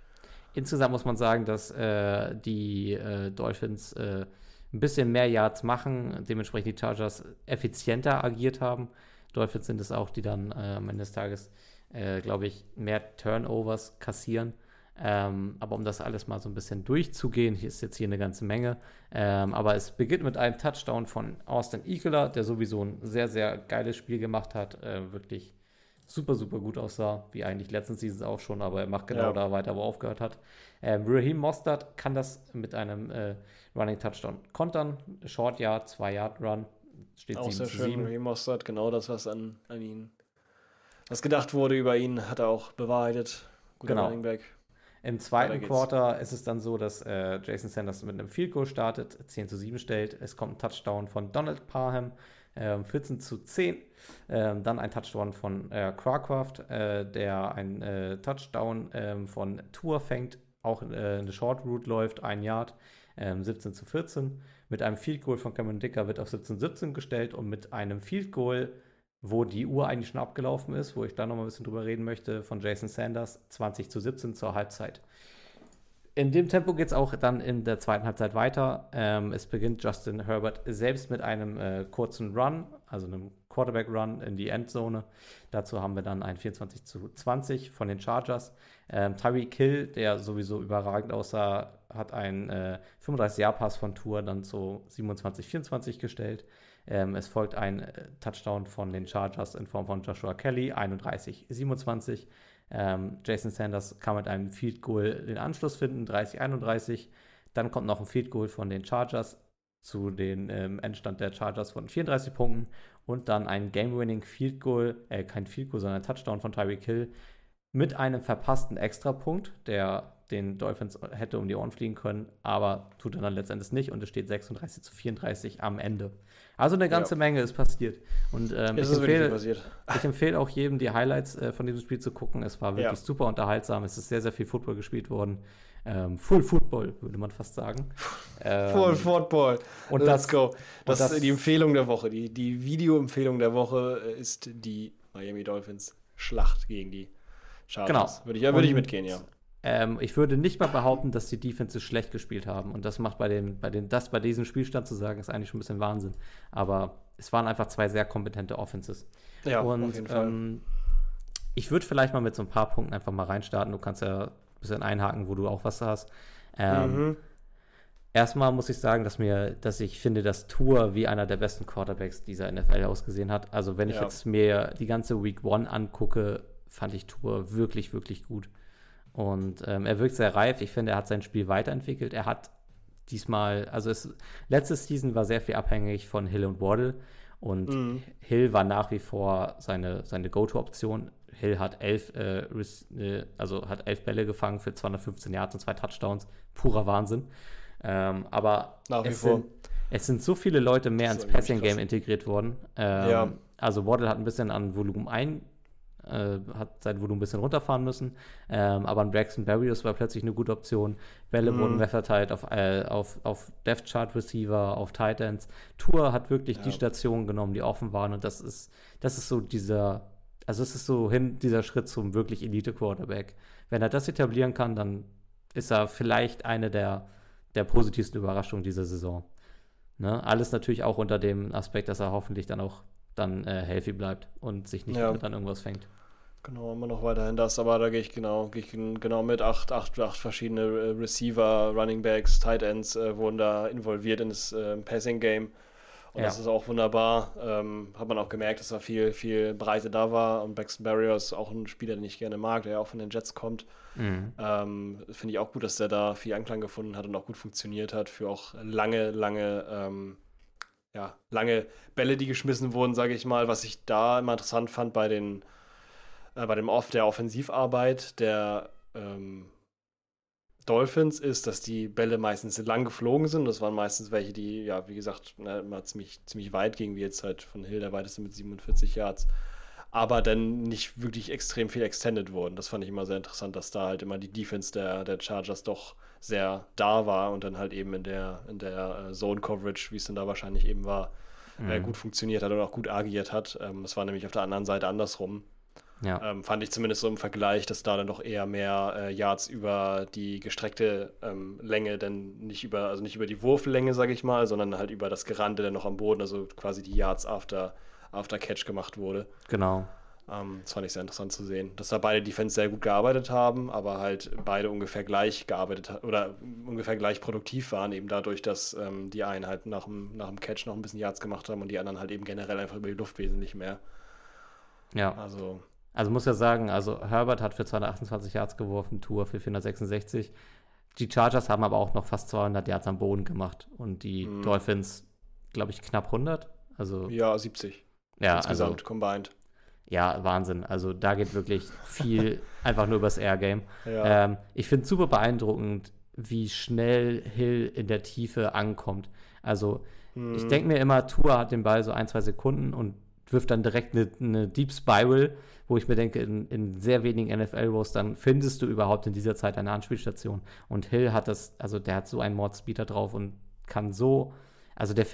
Insgesamt muss man sagen, dass äh, die äh, Dolphins äh, ein bisschen mehr Yards machen, dementsprechend die Chargers effizienter agiert haben. Dolphins sind es auch, die dann äh, am Ende des Tages, äh, glaube ich, mehr Turnovers kassieren. Ähm, aber um das alles mal so ein bisschen durchzugehen, hier ist jetzt hier eine ganze Menge. Ähm, aber es beginnt mit einem Touchdown von Austin Eckler, der sowieso ein sehr, sehr geiles Spiel gemacht hat. Äh, wirklich super, super gut aussah, wie eigentlich letzten Seasons auch schon, aber er macht genau Ja. da weiter, wo er aufgehört hat. Ähm, Raheem Mostert kann das mit einem äh, Running Touchdown kontern. Short Yard, 2 Yard Run, steht Auch 7 sehr schön. 7. Raheem Mostert, genau das, was an, an ihn, was gedacht wurde über ihn, hat er auch bewahrheitet. Guter Genau. Running Back. Im zweiten. Quarter ist es dann so, dass äh, Jason Sanders mit einem Field Goal startet, 10 zu 7 stellt. Es kommt ein Touchdown von Donald Parham, ähm, 14 zu 10. Ähm, dann ein Touchdown von äh, Crawcraft, äh, der ein äh, Touchdown ähm, von Tour fängt, auch äh, eine Short Route läuft, ein Yard, ähm, 17 zu 14. Mit einem Field Goal von Cameron Dicker wird auf 17 zu 17 gestellt und mit einem Field Goal wo die Uhr eigentlich schon abgelaufen ist, wo ich da noch mal ein bisschen drüber reden möchte, von Jason Sanders, 20 zu 17 zur Halbzeit. In dem Tempo geht es auch dann in der zweiten Halbzeit weiter. Ähm, es beginnt Justin Herbert selbst mit einem äh, kurzen Run, also einem Quarterback-Run in die Endzone. Dazu haben wir dann ein 24 zu 20 von den Chargers. Ähm, Tyreek Hill, der sowieso überragend aussah, hat einen äh, 35-Jahr-Pass von Tour dann zu 27-24 gestellt. Ähm, es folgt ein äh, Touchdown von den Chargers in Form von Joshua Kelly, 31-27. Ähm, Jason Sanders kann mit einem Field Goal den Anschluss finden, 30-31. Dann kommt noch ein Field Goal von den Chargers zu den ähm, Endstand der Chargers von 34 Punkten und dann ein Game-Winning Field Goal, äh, kein Field Goal, sondern Touchdown von Tyreek Hill mit einem verpassten Extrapunkt, der den Dolphins hätte um die Ohren fliegen können, aber tut er dann letztendlich nicht und es steht 36 zu 34 am Ende. Also eine ganze Ja. Menge ist passiert. Und ähm, ich, empfehle, passiert? ich empfehle auch jedem, die Highlights äh, von diesem Spiel zu gucken. Es war wirklich Ja. super unterhaltsam. Es ist sehr, sehr viel Football gespielt worden. Ähm, Full Football, würde man fast sagen. [LAUGHS] Ähm, Full Football. und Let's das- go. Das, das- ist die Empfehlung der Woche. Die, die Video-Empfehlung der Woche äh, ist die Miami Dolphins Schlacht gegen die Chargers. Genau. Würde ich, ja, würde ich mitgehen, ja. Ähm, ich würde nicht mal behaupten, dass die Defenses schlecht gespielt haben. Und das macht bei den, bei den, das bei diesem Spielstand zu sagen, ist eigentlich schon ein bisschen Wahnsinn. Aber es waren einfach zwei sehr kompetente Offenses. Ja, und auf jeden Fall. Ähm, ich würde vielleicht mal mit so ein paar Punkten einfach mal reinstarten. Du kannst ja ein bisschen einhaken, wo du auch was hast. Ähm, mhm. Erstmal muss ich sagen, dass mir, dass ich finde, dass Tour wie einer der besten Quarterbacks dieser NFL ausgesehen hat. Also wenn ich ja. jetzt mir die ganze Week One angucke, fand ich Tour wirklich, wirklich gut. Und ähm, er wirkt sehr reif. Ich finde, er hat sein Spiel weiterentwickelt. Er hat diesmal, also es, letztes Season war sehr viel abhängig von Hill und Waddle. Und mhm. Hill war nach wie vor seine, seine Go-To-Option. Hill hat elf, äh, äh also hat elf Bälle gefangen für 215 Yards und zwei Touchdowns. Purer Wahnsinn. Ähm, aber vor. Sind, es sind so viele Leute mehr ins Passing-Game integriert worden. Ähm, ja. Also Waddle hat ein bisschen an Volumen ein, äh, hat sein Volumen ein bisschen runterfahren müssen. Ähm, aber ein Braxton Barrios war plötzlich eine gute Option. Bälle mm. wurden mehr verteilt auf, äh, auf, auf Depth Chart Receiver, auf Tight Ends. Tour hat wirklich ja. die Stationen genommen, die offen waren. Und das ist, das ist so dieser, also es ist so hin, dieser Schritt zum wirklich Elite-Quarterback. Wenn er das etablieren kann, dann ist er vielleicht eine der, der positivsten Überraschungen dieser Saison. Ne? Alles natürlich auch unter dem Aspekt, dass er hoffentlich dann auch dann äh, healthy bleibt und sich nicht ja. dann irgendwas fängt. Genau, immer noch weiterhin das, aber da gehe ich genau, gehe ich genau mit. Acht, acht, acht verschiedene äh, Receiver, Running Backs, Tight Ends äh, wurden da involviert in das äh, Passing Game. Und ja. das ist auch wunderbar. Ähm, hat man auch gemerkt, dass da viel, viel Breite da war. Und Braxton Barriers auch ein Spieler, den ich gerne mag, der ja auch von den Jets kommt. Mhm. Ähm, Finde ich auch gut, dass der da viel Anklang gefunden hat und auch gut funktioniert hat für auch lange, lange ähm, ja, lange Bälle, die geschmissen wurden, sage ich mal. Was ich da immer interessant fand bei den äh, bei dem Off der Offensivarbeit der ähm, Dolphins ist, dass die Bälle meistens lang geflogen sind. Das waren meistens welche, die, ja, wie gesagt, ne, immer ziemlich, ziemlich weit gingen, wie jetzt halt von Hill, der weiteste mit 47 Yards. Aber dann nicht wirklich extrem viel extended wurden. Das fand ich immer sehr interessant, dass da halt immer die Defense der, der Chargers doch sehr da war und dann halt eben in der, in der äh, Zone Coverage, wie es dann da wahrscheinlich eben war, äh, mhm. gut funktioniert hat und auch gut agiert hat. Ähm, das war nämlich auf der anderen Seite andersrum. Ja. Ähm, fand ich zumindest so im Vergleich, dass da dann doch eher mehr äh, Yards über die gestreckte ähm, Länge, denn nicht über, also nicht über die Wurflänge, sage ich mal, sondern halt über das Gerande dann noch am Boden, also quasi die Yards after, after Catch gemacht wurde. Genau. Ähm, das fand ich sehr interessant zu sehen, dass da beide Defense sehr gut gearbeitet haben, aber halt beide ungefähr gleich gearbeitet oder ungefähr gleich produktiv waren, eben dadurch, dass ähm, die einen halt nach dem, nach dem Catch noch ein bisschen Yards gemacht haben und die anderen halt eben generell einfach über die Luft wesentlich mehr. Ja. Also. Also muss ja sagen, also Herbert hat für 228 Yards geworfen, Tour für 466. Die Chargers haben aber auch noch fast 200 Yards am Boden gemacht und die mhm. Dolphins, glaube ich, knapp 100. Also ja, 70. Ja, insgesamt also, combined ja, Wahnsinn. Also da geht wirklich viel [LAUGHS] einfach nur übers Air-Game. Ja. Ähm, ich finde es super beeindruckend, wie schnell Hill in der Tiefe ankommt. Also hm. ich denke mir immer, Tour hat den Ball so ein, zwei Sekunden und wirft dann direkt eine, eine Deep Spiral, wo ich mir denke, in, in sehr wenigen NFL-Rows, dann findest du überhaupt in dieser Zeit eine Anspielstation. Und Hill hat das, also der hat so einen Mordspeeder drauf und kann so, also der,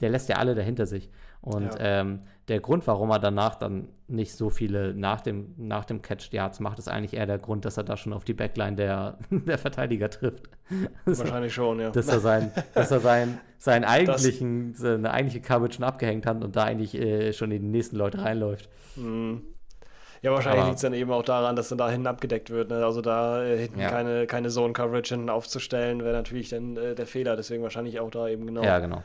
der lässt ja alle dahinter sich. Und ja. ähm, der Grund, warum er danach dann nicht so viele nach dem, nach dem Catch Yards macht, ist eigentlich eher der Grund, dass er da schon auf die Backline der, [LAUGHS] der Verteidiger trifft. Wahrscheinlich schon, ja. Dass er sein, dass er sein, seinen eigentlichen, das, seine eigentliche Coverage schon abgehängt hat und da eigentlich äh, schon in die nächsten Leute reinläuft. Mhm. Ja, wahrscheinlich liegt es dann eben auch daran, dass dann da hinten abgedeckt wird. Ne? Also da äh, hinten ja. keine, keine Zone-Coverage hinten aufzustellen, wäre natürlich dann äh, der Fehler. Deswegen wahrscheinlich auch da eben genau. Ja, genau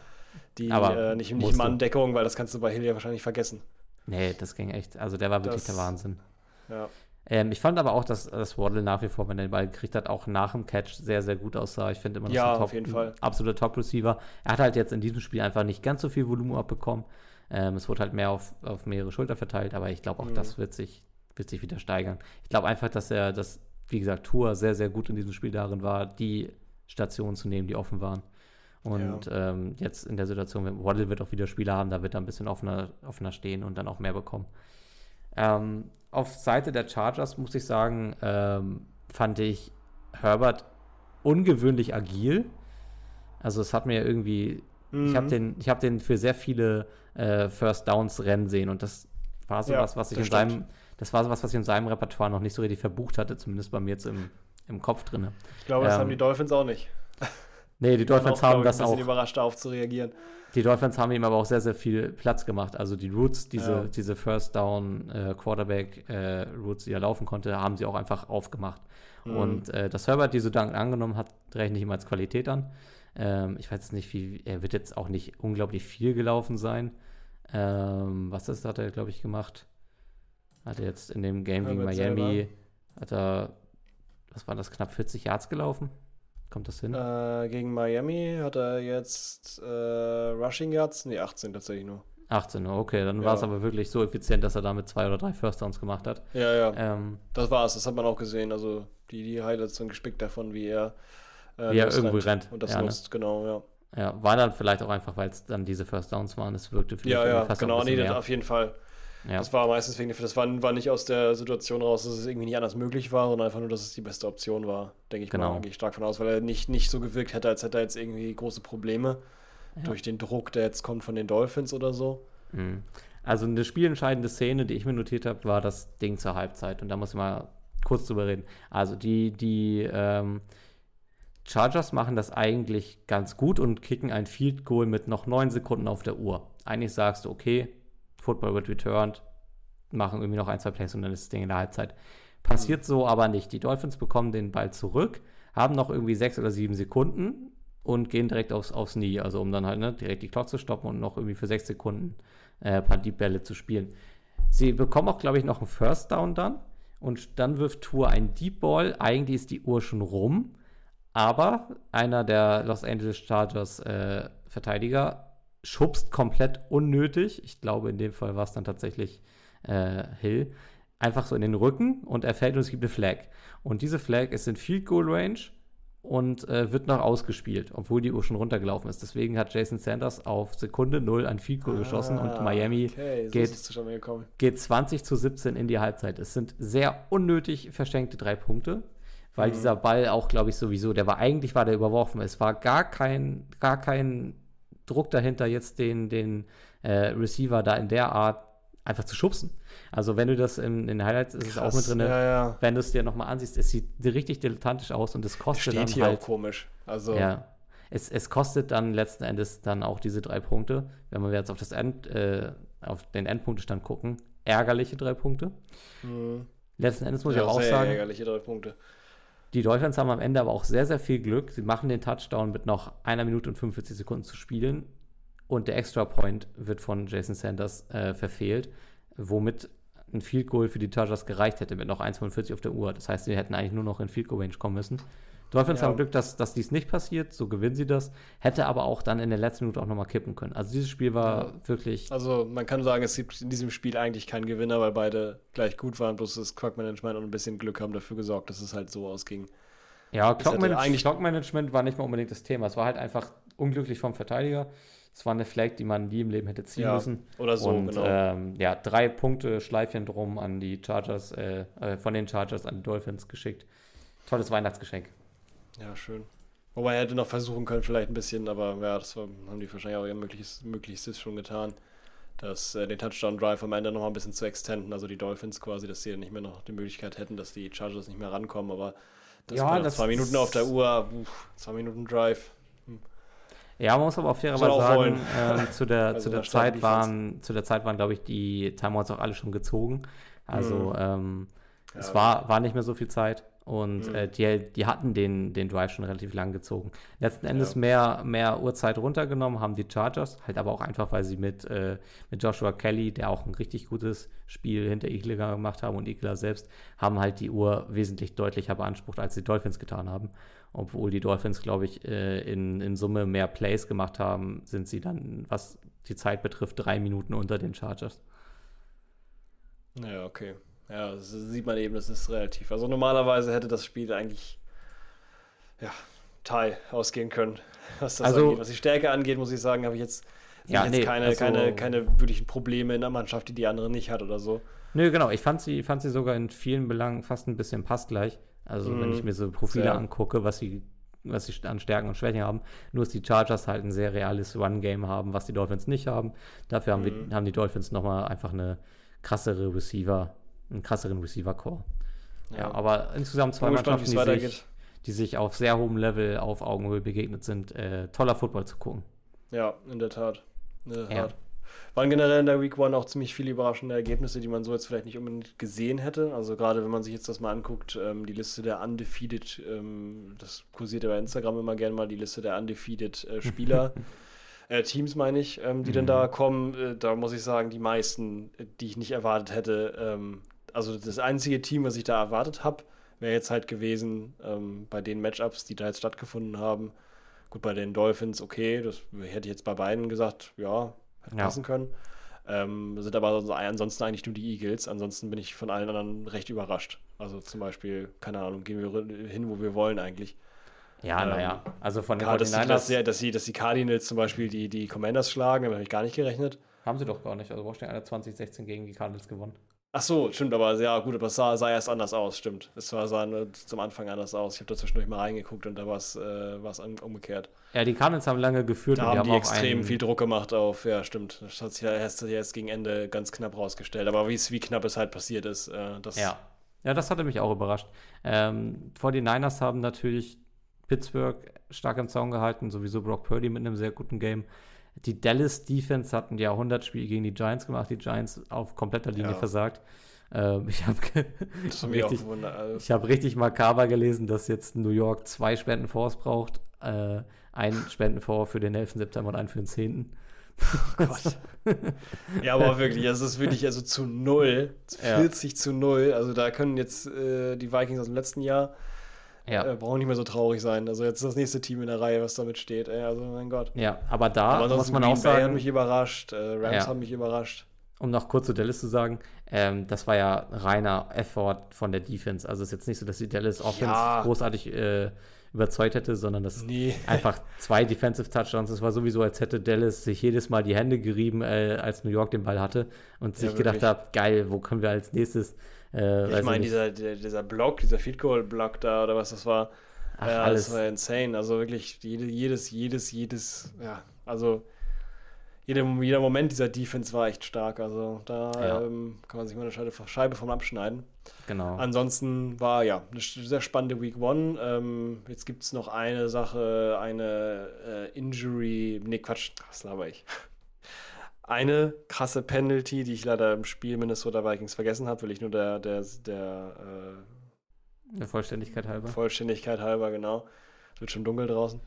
die äh, nicht, nicht Mann-Deckung, weil das kannst du bei Hill ja wahrscheinlich vergessen. Nee, das ging echt. Also der war wirklich das, der Wahnsinn. Ja. Ähm, ich fand aber auch, dass, dass Waddle nach wie vor, wenn er den Ball gekriegt hat, auch nach dem Catch sehr, sehr gut aussah. Ich finde immer, das ja, ein, Top, auf jeden Fall. absoluter Top-Receiver. Er hat halt jetzt in diesem Spiel einfach nicht ganz so viel Volumen abbekommen. Ähm, es wurde halt mehr auf, auf mehrere Schulter verteilt, aber ich glaube auch, mhm. das wird sich, wird sich wieder steigern. Ich glaube einfach, dass er, dass, wie gesagt, Tour sehr, sehr gut in diesem Spiel darin war, die Stationen zu nehmen, die offen waren. Und ja. ähm, jetzt in der Situation, Waddle wird auch wieder Spieler haben, da wird er ein bisschen offener, offener stehen und dann auch mehr bekommen. Ähm, auf Seite der Chargers muss ich sagen, ähm, fand ich Herbert ungewöhnlich agil. Also es hat mir irgendwie, mhm. ich habe den, ich den für sehr viele äh, First Downs Rennen sehen und das war so ja, was, was ich in stimmt. seinem, das war so was, was ich in seinem Repertoire noch nicht so richtig verbucht hatte, zumindest bei mir jetzt im, im Kopf drin. Ich glaube, das haben ähm, die Dolphins auch nicht. [LAUGHS] Nee, die Dolphins haben das ein bisschen auch. überrascht darauf zu reagieren. Die Dolphins haben ihm aber auch sehr, sehr viel Platz gemacht. Also die Routes, diese, Ja. diese First Down äh, Quarterback äh, Routes, die er laufen konnte, haben sie auch einfach aufgemacht. Mhm. Und äh, dass Herbert diese Dank angenommen hat, rechne ich ihm als Qualität an. Ähm, ich weiß jetzt nicht, wie, er wird jetzt auch nicht unglaublich viel gelaufen sein. Ähm, was ist, hat er, glaube ich, gemacht? Hat er jetzt in dem Game gegen Miami, hat er, was waren das, knapp 40 Yards gelaufen? Kommt das hin? Äh, gegen Miami hat er jetzt äh, Rushing Yards, nee, 18 tatsächlich nur. 18, okay, dann Ja. war es aber wirklich so effizient, dass er damit zwei oder drei First Downs gemacht hat. Ja, ja, Ähm, das war's, das hat man auch gesehen. Also die, die Highlights sind gespickt davon, wie er, äh, Wie er irgendwo rennt. Und das Ja, ne? nutzt, genau, ja. ja, war dann vielleicht auch einfach, weil es dann diese First Downs waren. Es wirkte für mich Ja, ja, fast genau, nee, mehr. auf jeden Fall. Ja. Das war meistens wegen, das war, war nicht aus der Situation raus, dass es irgendwie nicht anders möglich war, sondern einfach nur, dass es die beste Option war, denke ich Genau. mal. Gehe ich stark von aus, weil er nicht, nicht so gewirkt hätte, als hätte er jetzt irgendwie große Probleme Ja. durch den Druck, der jetzt kommt von den Dolphins oder so. Mhm. Also eine spielentscheidende Szene, die ich mir notiert habe, war das Ding zur Halbzeit. Und da muss ich mal kurz drüber reden. Also die, die ähm, Chargers machen das eigentlich ganz gut und kicken ein Field Goal mit noch neun Sekunden auf der Uhr. Eigentlich sagst du, okay, Football wird returned, machen irgendwie noch ein, zwei Plays und dann ist das Ding in der Halbzeit. Passiert so aber nicht. Die Dolphins bekommen den Ball zurück, haben noch irgendwie sechs oder sieben Sekunden und gehen direkt aufs, aufs Knie, also um dann halt ne, direkt die Clock zu stoppen und noch irgendwie für sechs Sekunden äh, ein paar Deep Bälle zu spielen. Sie bekommen auch, glaube ich, noch einen First Down dann und dann wirft Tour einen Deep Ball. Eigentlich ist die Uhr schon rum, aber einer der Los Angeles Chargers äh, Verteidiger schubst komplett unnötig. Ich glaube, in dem Fall war es dann tatsächlich äh, Hill. Einfach so in den Rücken und er fällt und es gibt eine Flag. Und diese Flag ist in Field Goal Range und äh, wird noch ausgespielt, obwohl die Uhr schon runtergelaufen ist. Deswegen hat Jason Sanders auf Sekunde 0 ein Field Goal geschossen und Ah, Miami okay, so geht- geht 20 zu 17 in die Halbzeit. Es sind sehr unnötig verschenkte drei Punkte, weil Mhm. dieser Ball auch, glaube ich, sowieso, der war eigentlich war der überworfen. Es war gar kein, gar kein Druck dahinter, jetzt den, den äh, Receiver da in der Art einfach zu schubsen. Also wenn du das in, den Highlights ist es auch mit drin, Ja, ja. wenn du es dir nochmal ansiehst, es sieht richtig dilettantisch aus und es kostet Steht dann hier halt auch komisch. Also, ja. Es, es kostet dann letzten Endes dann auch diese drei Punkte. Wenn wir jetzt auf, das End, äh, auf den Endpunktestand gucken, ärgerliche drei Punkte. mh, Letzten Endes muss ja, ich auch sehr sagen, ärgerliche drei Punkte. Die Dolphins haben am Ende aber auch sehr, sehr viel Glück. Sie machen den Touchdown mit noch einer Minute und 45 Sekunden zu spielen. Und der Extra Point wird von Jason Sanders äh, verfehlt, womit ein Field Goal für die Chargers gereicht hätte mit noch 1,45 auf der Uhr. Das heißt, sie hätten eigentlich nur noch in Field Goal Range kommen müssen. Dolphins Ja. haben Glück, dass, dass dies nicht passiert, so gewinnen sie das, hätte aber auch dann in der letzten Minute auch nochmal kippen können. Also dieses Spiel war Ja. wirklich, Also man kann sagen, es gibt in diesem Spiel eigentlich keinen Gewinner, weil beide gleich gut waren, bloß das Clock-Management und ein bisschen Glück haben dafür gesorgt, dass es halt so ausging. ja, Clockmanagement war nicht mal unbedingt das Thema. Es war halt einfach unglücklich vom Verteidiger. Es war eine Flag, die man nie im Leben hätte ziehen Ja, müssen. Oder so, und genau. ähm, ja, drei Punkte Schleifchen drum an die Chargers, äh, äh, von den Chargers an die Dolphins geschickt. Tolles Weihnachtsgeschenk. Ja, schön. Wobei er hätte noch versuchen können, vielleicht ein bisschen, aber ja, das war, haben die wahrscheinlich auch ihr Möglichstes, Möglichstes schon getan, dass äh, den Touchdown-Drive am Ende noch mal ein bisschen zu extenden, also die Dolphins quasi, dass sie dann nicht mehr noch die Möglichkeit hätten, dass die Chargers nicht mehr rankommen, aber das Ja, das- zwei Minuten auf der Uhr, uff, zwei Minuten Drive. Ja, man muss aber auch fairerweise Soll auch sagen, ähm, zu der, [LAUGHS] Also zu der Zeit waren, zu der Zeit waren, glaube ich, die Timeouts auch alle schon gezogen. Also Mhm. ähm, es Ja. war, war nicht mehr so viel Zeit und Mhm. äh, die, die hatten den, den Drive schon relativ lang gezogen. Letzten Endes Ja. mehr, mehr Uhrzeit runtergenommen haben die Chargers, halt aber auch einfach, weil sie mit, äh, mit Joshua Kelly, der auch ein richtig gutes Spiel hinter Igler gemacht haben und Igler selbst, haben halt die Uhr wesentlich deutlicher beansprucht, als die Dolphins getan haben. Obwohl die Dolphins, glaube ich, äh, in, in Summe mehr Plays gemacht haben, sind sie dann, was die Zeit betrifft, drei Minuten unter den Chargers. Ja, okay. Ja, das sieht man eben, das ist relativ. Also normalerweise hätte das Spiel eigentlich ja, Tie ausgehen können. Was das Also- angeht. Was die Stärke angeht, muss ich sagen, habe ich jetzt, Ja, ich jetzt nee, keine, also- keine, keine wirklichen Probleme in der Mannschaft, die die andere nicht hat oder so. Nö, genau. Ich fand sie, fand sie sogar in vielen Belangen fast ein bisschen passgleich. Also, wenn Mhm. ich mir so Profile Sehr. angucke, was sie, was sie an Stärken und Schwächen haben. Nur, dass die Chargers halt ein sehr reales Run-Game haben, was die Dolphins nicht haben. Dafür haben, Mhm. wir, haben die Dolphins nochmal einfach eine krassere Receiver, einen krasseren Receiver-Core. Ja. aber insgesamt zwei Mannschaften, die sich, die sich auf sehr hohem Level auf Augenhöhe begegnet sind. Äh, toller Football zu gucken. Ja, in der Tat. In der Ja. Tat. Waren generell in der Week One auch ziemlich viele überraschende Ergebnisse, die man so jetzt vielleicht nicht unbedingt gesehen hätte. Also gerade wenn man sich jetzt das mal anguckt, ähm, die Liste der Undefeated, ähm, das kursiert ja bei Instagram immer gerne mal, die Liste der Undefeated äh, Spieler, [LAUGHS] äh, Teams meine ich, ähm, die dann Mhm. da kommen, äh, da muss ich sagen, die meisten, äh, die ich nicht erwartet hätte. Ähm, also das einzige Team, was ich da erwartet habe, wäre jetzt halt gewesen ähm, bei den Matchups, die da jetzt stattgefunden haben. Gut, bei den Dolphins, okay, das hätte ich jetzt bei beiden gesagt, ja, hätte Ja. passen können. Ähm, sind aber sonst- ansonsten eigentlich nur die Eagles. Ansonsten bin ich von allen anderen recht überrascht. Also zum Beispiel, keine Ahnung, gehen wir hin, wo wir wollen eigentlich. Ja, Ähm, naja. Also von den Gerade, dass, dass, 49ers die, dass, die, dass die Cardinals zum Beispiel die, die Commanders schlagen, damit habe ich gar nicht gerechnet. haben sie doch gar nicht. Also Washington hat 2016 gegen die Cardinals gewonnen. Ach so, stimmt, aber ja, gut, aber es sah, sah erst anders aus, stimmt. Es sah, sah zum Anfang anders aus. Ich habe da zwischendurch mal reingeguckt und da war es äh, war's umgekehrt. Ja, die Cardinals haben lange geführt Da und die haben haben die auch extrem viel Druck gemacht auf, ja, stimmt. Das hat sich ja erst jetzt gegen Ende ganz knapp rausgestellt. Aber wie knapp es halt passiert ist, äh, das. Ja. Ja, das hatte mich auch überrascht. Ähm, 49ers haben natürlich Pittsburgh stark im Zaun gehalten, sowieso Brock Purdy mit einem sehr guten Game. Die Dallas Defense hatten ja 100 Spiele gegen die Giants gemacht, die Giants auf kompletter Linie Ja. versagt. Ähm, ich habe hat [LAUGHS] richtig. Also, ich hab richtig makaber gelesen, dass jetzt New York zwei Spendenfonds braucht. Äh, einen Spendenfonds für den 11. September und einen für den 10. Gott. ja, aber wirklich, also es ist wirklich also zu null, Ja. 40 zu null. Also da können jetzt äh, die Vikings aus dem letzten Jahr Ja, äh, brauchen nicht mehr so traurig sein. Also jetzt ist das nächste Team in der Reihe, was damit steht. Ey, also mein Gott. ja, aber da aber muss man Green auch Bay hat sagen, mich überrascht, äh, Rams Ja. haben mich überrascht. um noch kurz zu Dallas zu sagen, ähm, das war ja reiner Effort von der Defense. Also es ist jetzt nicht so, dass die Dallas Offense Ja. großartig äh, überzeugt hätte, sondern das Nee. einfach zwei Defensive Touchdowns. Es war sowieso, als hätte Dallas sich jedes Mal die Hände gerieben, äh, als New York den Ball hatte und sich gedacht wirklich. hat, geil, wo können wir als nächstes? Äh, Ich meine, dieser, dieser Block, dieser Field Goal Block da oder was das war, Ach, ja, alles. das war insane. Also wirklich jede, jedes, jedes, jedes, ja, also jeder, jeder Moment dieser Defense war echt stark. Also da Ja. ähm, kann man sich mal eine Scheibe, vom abschneiden. Genau. Ansonsten war ja eine sehr spannende Week One. Ähm, jetzt gibt es noch eine Sache, eine äh, Injury. Nee, Quatsch, was laber ich? Eine krasse Penalty, die ich leider im Spiel Minnesota Vikings vergessen habe, will ich nur der, der, der Der Vollständigkeit äh, halber. Vollständigkeit halber, genau. Es wird schon dunkel draußen.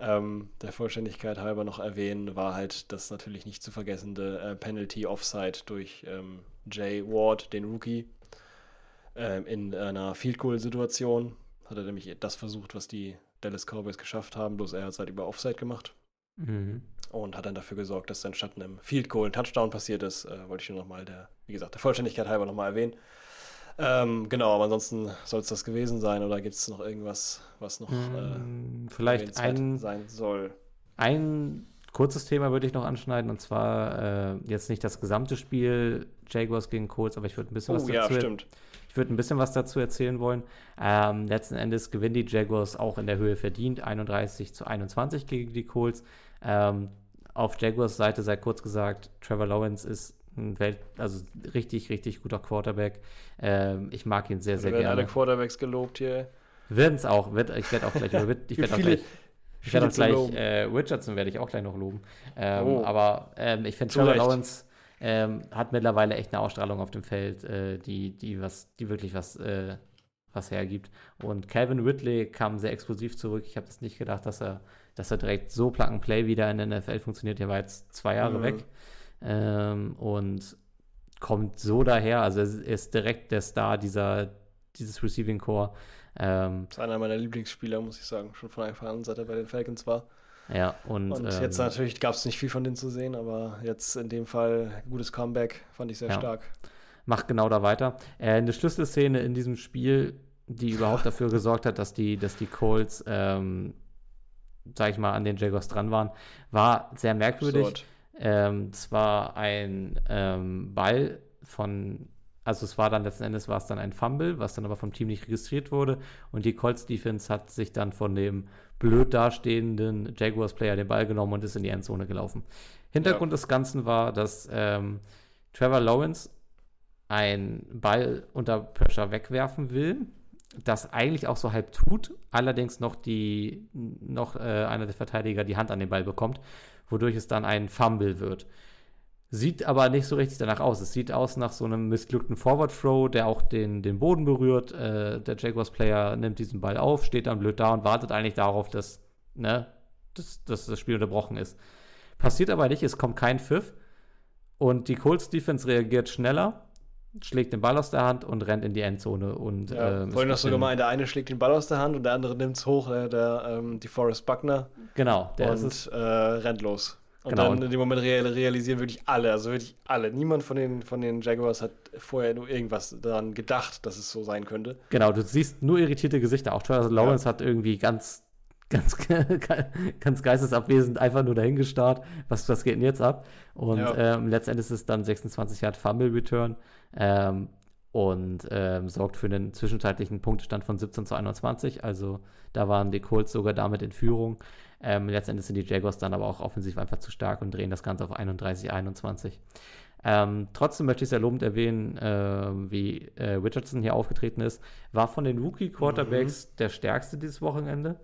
Ähm, der Vollständigkeit halber noch erwähnen, war halt das natürlich nicht zu vergessende äh, Penalty Offside durch ähm, Jay Ward, den Rookie, ähm, in einer Field Goal Situation. Hat er nämlich das versucht, was die Dallas Cowboys geschafft haben, bloß er hat es halt über Offside gemacht Mhm. und hat dann dafür gesorgt, dass dann statt einem Field Goal ein Touchdown passiert ist. Äh, wollte ich nur nochmal, der, wie gesagt, der Vollständigkeit halber nochmal erwähnen. Ähm, genau, aber ansonsten soll es das gewesen sein oder gibt es noch irgendwas, was noch äh, Mm, Vielleicht ein, sein soll? ein kurzes Thema würde ich noch anschneiden und zwar äh, jetzt nicht das gesamte Spiel Jaguars gegen Colts, aber ich würde ein bisschen was Oh ja, dazu stimmt. Ich würde ein bisschen was dazu erzählen wollen. Ähm, letzten Endes gewinnen die Jaguars auch in der Höhe verdient, 31 zu 21 gegen die Colts. Ähm, auf Jaguars Seite sei kurz gesagt, Trevor Lawrence ist ein Welt, also richtig, richtig guter Quarterback. Ähm, ich mag ihn sehr, Da sehr werden alle gerne. Quarterbacks gelobt hier. Werden es auch, wird, ich werde auch gleich, [LAUGHS] ich werde auch gleich, ich werde auch gleich äh, Richardson werde ich auch gleich noch loben. Ähm, Oh. Aber ähm, ich finde Trevor. Lawrence ähm, hat mittlerweile echt eine Ausstrahlung auf dem Feld, äh, die, die was, die wirklich was, äh, was hergibt. Und Calvin Ridley kam sehr explosiv zurück. Ich habe das nicht gedacht, dass er, dass er direkt so Plug and Play wieder in der NFL funktioniert. Der war jetzt zwei Jahre Mhm. weg ähm, und kommt so daher. Also er ist direkt der Star dieser, dieses Receiving Core. Ähm, Das ist einer meiner Lieblingsspieler, muss ich sagen. Schon von Anfang an, seit er bei den Falcons war. ja, und, Und ähm, jetzt natürlich gab es nicht viel von denen zu sehen, aber jetzt in dem Fall gutes Comeback, fand ich sehr Ja. stark. macht genau da weiter. Äh, eine Schlüsselszene in diesem Spiel, die überhaupt [LAUGHS] dafür gesorgt hat, dass die, dass die Colts, ähm, sag ich mal, an den Jaguars dran waren, war sehr merkwürdig. Ähm, es war ein ähm, Ball von, also es war dann letzten Endes war es dann ein Fumble, was dann aber vom Team nicht registriert wurde und die Colts Defense hat sich dann von dem blöd dastehenden Jaguars Player den Ball genommen und ist in die Endzone gelaufen. Hintergrund des Ganzen war, dass ähm, Trevor Lawrence einen Ball unter Pressure wegwerfen will das eigentlich auch so halb tut, allerdings noch die, noch äh, einer der Verteidiger die Hand an den Ball bekommt, wodurch es dann ein Fumble wird. Sieht aber nicht so richtig danach aus. Es sieht aus nach so einem missglückten Forward Throw, der auch den, den Boden berührt. Äh, der Jaguars-Player nimmt diesen Ball auf, steht dann blöd da und wartet eigentlich darauf, dass, ne, dass, dass das Spiel unterbrochen ist. Passiert aber nicht, es kommt kein Pfiff. Und die Colts-Defense reagiert schneller schlägt den Ball aus der Hand und rennt in die Endzone. Und, ja, ähm, vorhin hast du gemeint, der eine schlägt den Ball aus der Hand und der andere nimmt es hoch, äh, der, ähm, die Forrest Buckner. Genau, der und, ist äh, rennt los. Und genau. dann in dem Moment real, realisieren wirklich alle, also wirklich alle. Niemand von den, von den Jaguars hat vorher nur irgendwas daran gedacht, dass es so sein könnte. Genau, du siehst nur irritierte Gesichter. Auch Trevor Lawrence ja. hat irgendwie ganz, ganz, [LAUGHS] ganz geistesabwesend einfach nur dahingestarrt. Was, was geht denn jetzt ab? Und ja. ähm, letztendlich ist es dann 26 Yard Fumble Return ähm, und ähm, sorgt für einen zwischenzeitlichen Punktestand von 17 zu 21. Also da waren die Colts sogar damit in Führung. Ähm, letztendlich sind die Jaguars dann aber auch offensiv einfach zu stark und drehen das Ganze auf 31, 21. Ähm, trotzdem möchte ich sehr lobend erwähnen, äh, wie äh, Richardson hier aufgetreten ist. War von den Rookie-Quarterbacks mhm. der stärkste dieses Wochenende.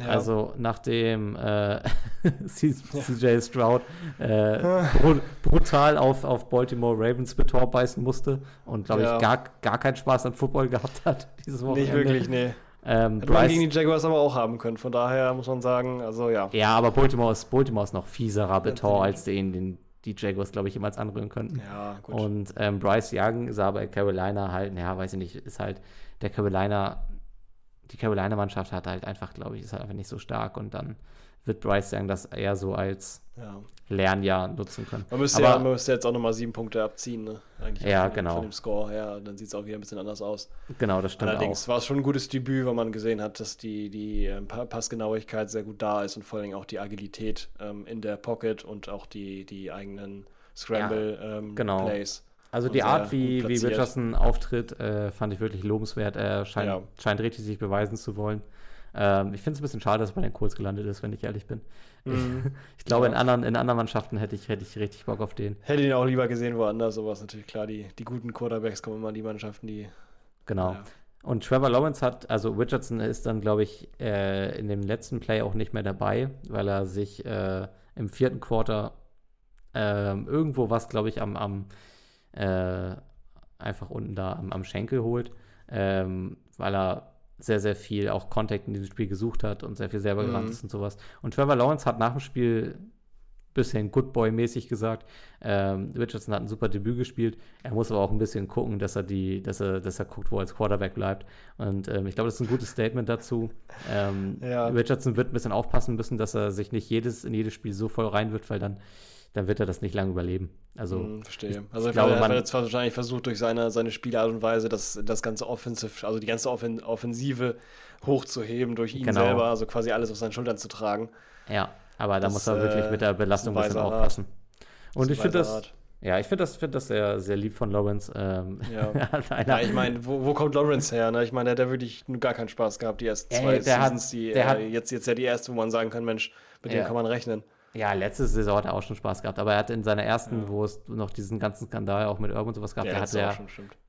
Ja. Also nachdem äh, [LAUGHS] CJ Stroud äh, [LAUGHS] br brutal auf, auf Baltimore Ravens Betor beißen musste und glaube ja. ich gar, gar keinen Spaß an Football gehabt hat [LAUGHS] dieses Wochenende. Nicht wirklich, nee. Ähm, Hätte man gegen die Jaguars aber auch haben können, von daher muss man sagen, also ja. Ja, aber Baltimore ist, Baltimore ist noch fieserer Betor als den, den die Jaguars, glaube ich, jemals anrühren könnten. Ja, gut. Und ähm, Bryce Young sah bei Carolina halt, ja, weiß ich nicht, ist halt der Carolina die Carolina-Mannschaft hat halt einfach, glaube ich, ist halt einfach nicht so stark und dann wird Bryce sagen, das eher so als ja. Lernjahr nutzen können. Man müsste, Aber, ja, man müsste jetzt auch nochmal sieben Punkte abziehen, ne? Eigentlich ja, von, genau. Von dem Score her, dann sieht es auch wieder ein bisschen anders aus. Genau, das stimmt Allerdings war es schon ein gutes Debüt, weil man gesehen hat, dass die, die ähm, Passgenauigkeit sehr gut da ist und vor allem auch die Agilität ähm, in der Pocket und auch die, die eigenen Scramble-Plays. Ja, ähm, genau. Also die Art, wie, wie Richardson auftritt, äh, fand ich wirklich lobenswert. Er scheint, ja. scheint richtig sich beweisen zu wollen. Ähm, ich finde es ein bisschen schade, dass er bei den Colts gelandet ist, wenn ich ehrlich bin. Mm. [LAUGHS] Ich, glaube, ja. in, anderen, in anderen Mannschaften hätte ich, hätte ich richtig Bock auf den. Hätte ihn auch lieber gesehen woanders, aber ist natürlich klar, die, die guten Quarterbacks kommen immer in die Mannschaften, die. Genau. Ja. Und Trevor Lawrence hat, also Richardson ist dann, glaube ich, äh, in dem letzten Play auch nicht mehr dabei, weil er sich äh, im vierten Quarter äh, irgendwo was, glaube ich, am, am äh, einfach unten da am, am Schenkel holt, ähm, weil er sehr, sehr viel auch Kontakt in diesem Spiel gesucht hat und sehr viel selber mhm. gerannt ist und sowas. Und Trevor Lawrence hat nach dem Spiel bisschen Good Boy-mäßig gesagt. Ähm, Richardson hat ein super Debüt gespielt. Er muss aber auch ein bisschen gucken, dass er die, dass er, dass er guckt, wo er als Quarterback bleibt. Und ähm, ich glaube, das ist ein gutes Statement dazu. Ähm, ja. Richardson wird ein bisschen aufpassen müssen, dass er sich nicht jedes in jedes Spiel so voll rein wird, weil dann dann wird er das nicht lange überleben. Also, hm, verstehe. Ich, also, ich glaube, er hat jetzt wahrscheinlich versucht, durch seine, seine Spielart und Weise das, das ganze Offensive, also die ganze Offen Offensive hochzuheben durch ihn genau. selber, also quasi alles auf seinen Schultern zu tragen. Ja, aber da das, muss er wirklich mit der Belastung ein bisschen aufpassen. Und ich finde das. Ja, ich finde das, find das sehr, sehr lieb von Lawrence. Ähm, ja. [LAUGHS] ja. ich meine, wo, wo kommt Lawrence her? Ne? Ich meine, der hat ja wirklich gar keinen Spaß gehabt, die ersten zwei Ey, Seasons, hat, die, äh, jetzt, jetzt ja die erste, wo man sagen kann, Mensch, mit ja. dem kann man rechnen. Ja, letzte Saison hat er auch schon Spaß gehabt, aber er hatte in seiner ersten, ja. wo es noch diesen ganzen Skandal auch mit Urban und sowas gab, ja, der, hat ja,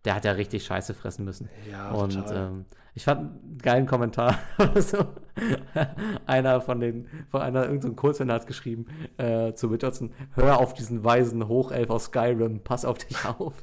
der hat ja richtig Scheiße fressen müssen. Ja, und ähm, ich fand einen geilen Kommentar. [LAUGHS] so, einer von den, von einer, irgendein so hat geschrieben äh, zu Richardson, hör auf diesen weisen Hochelf aus Skyrim, pass auf dich auf.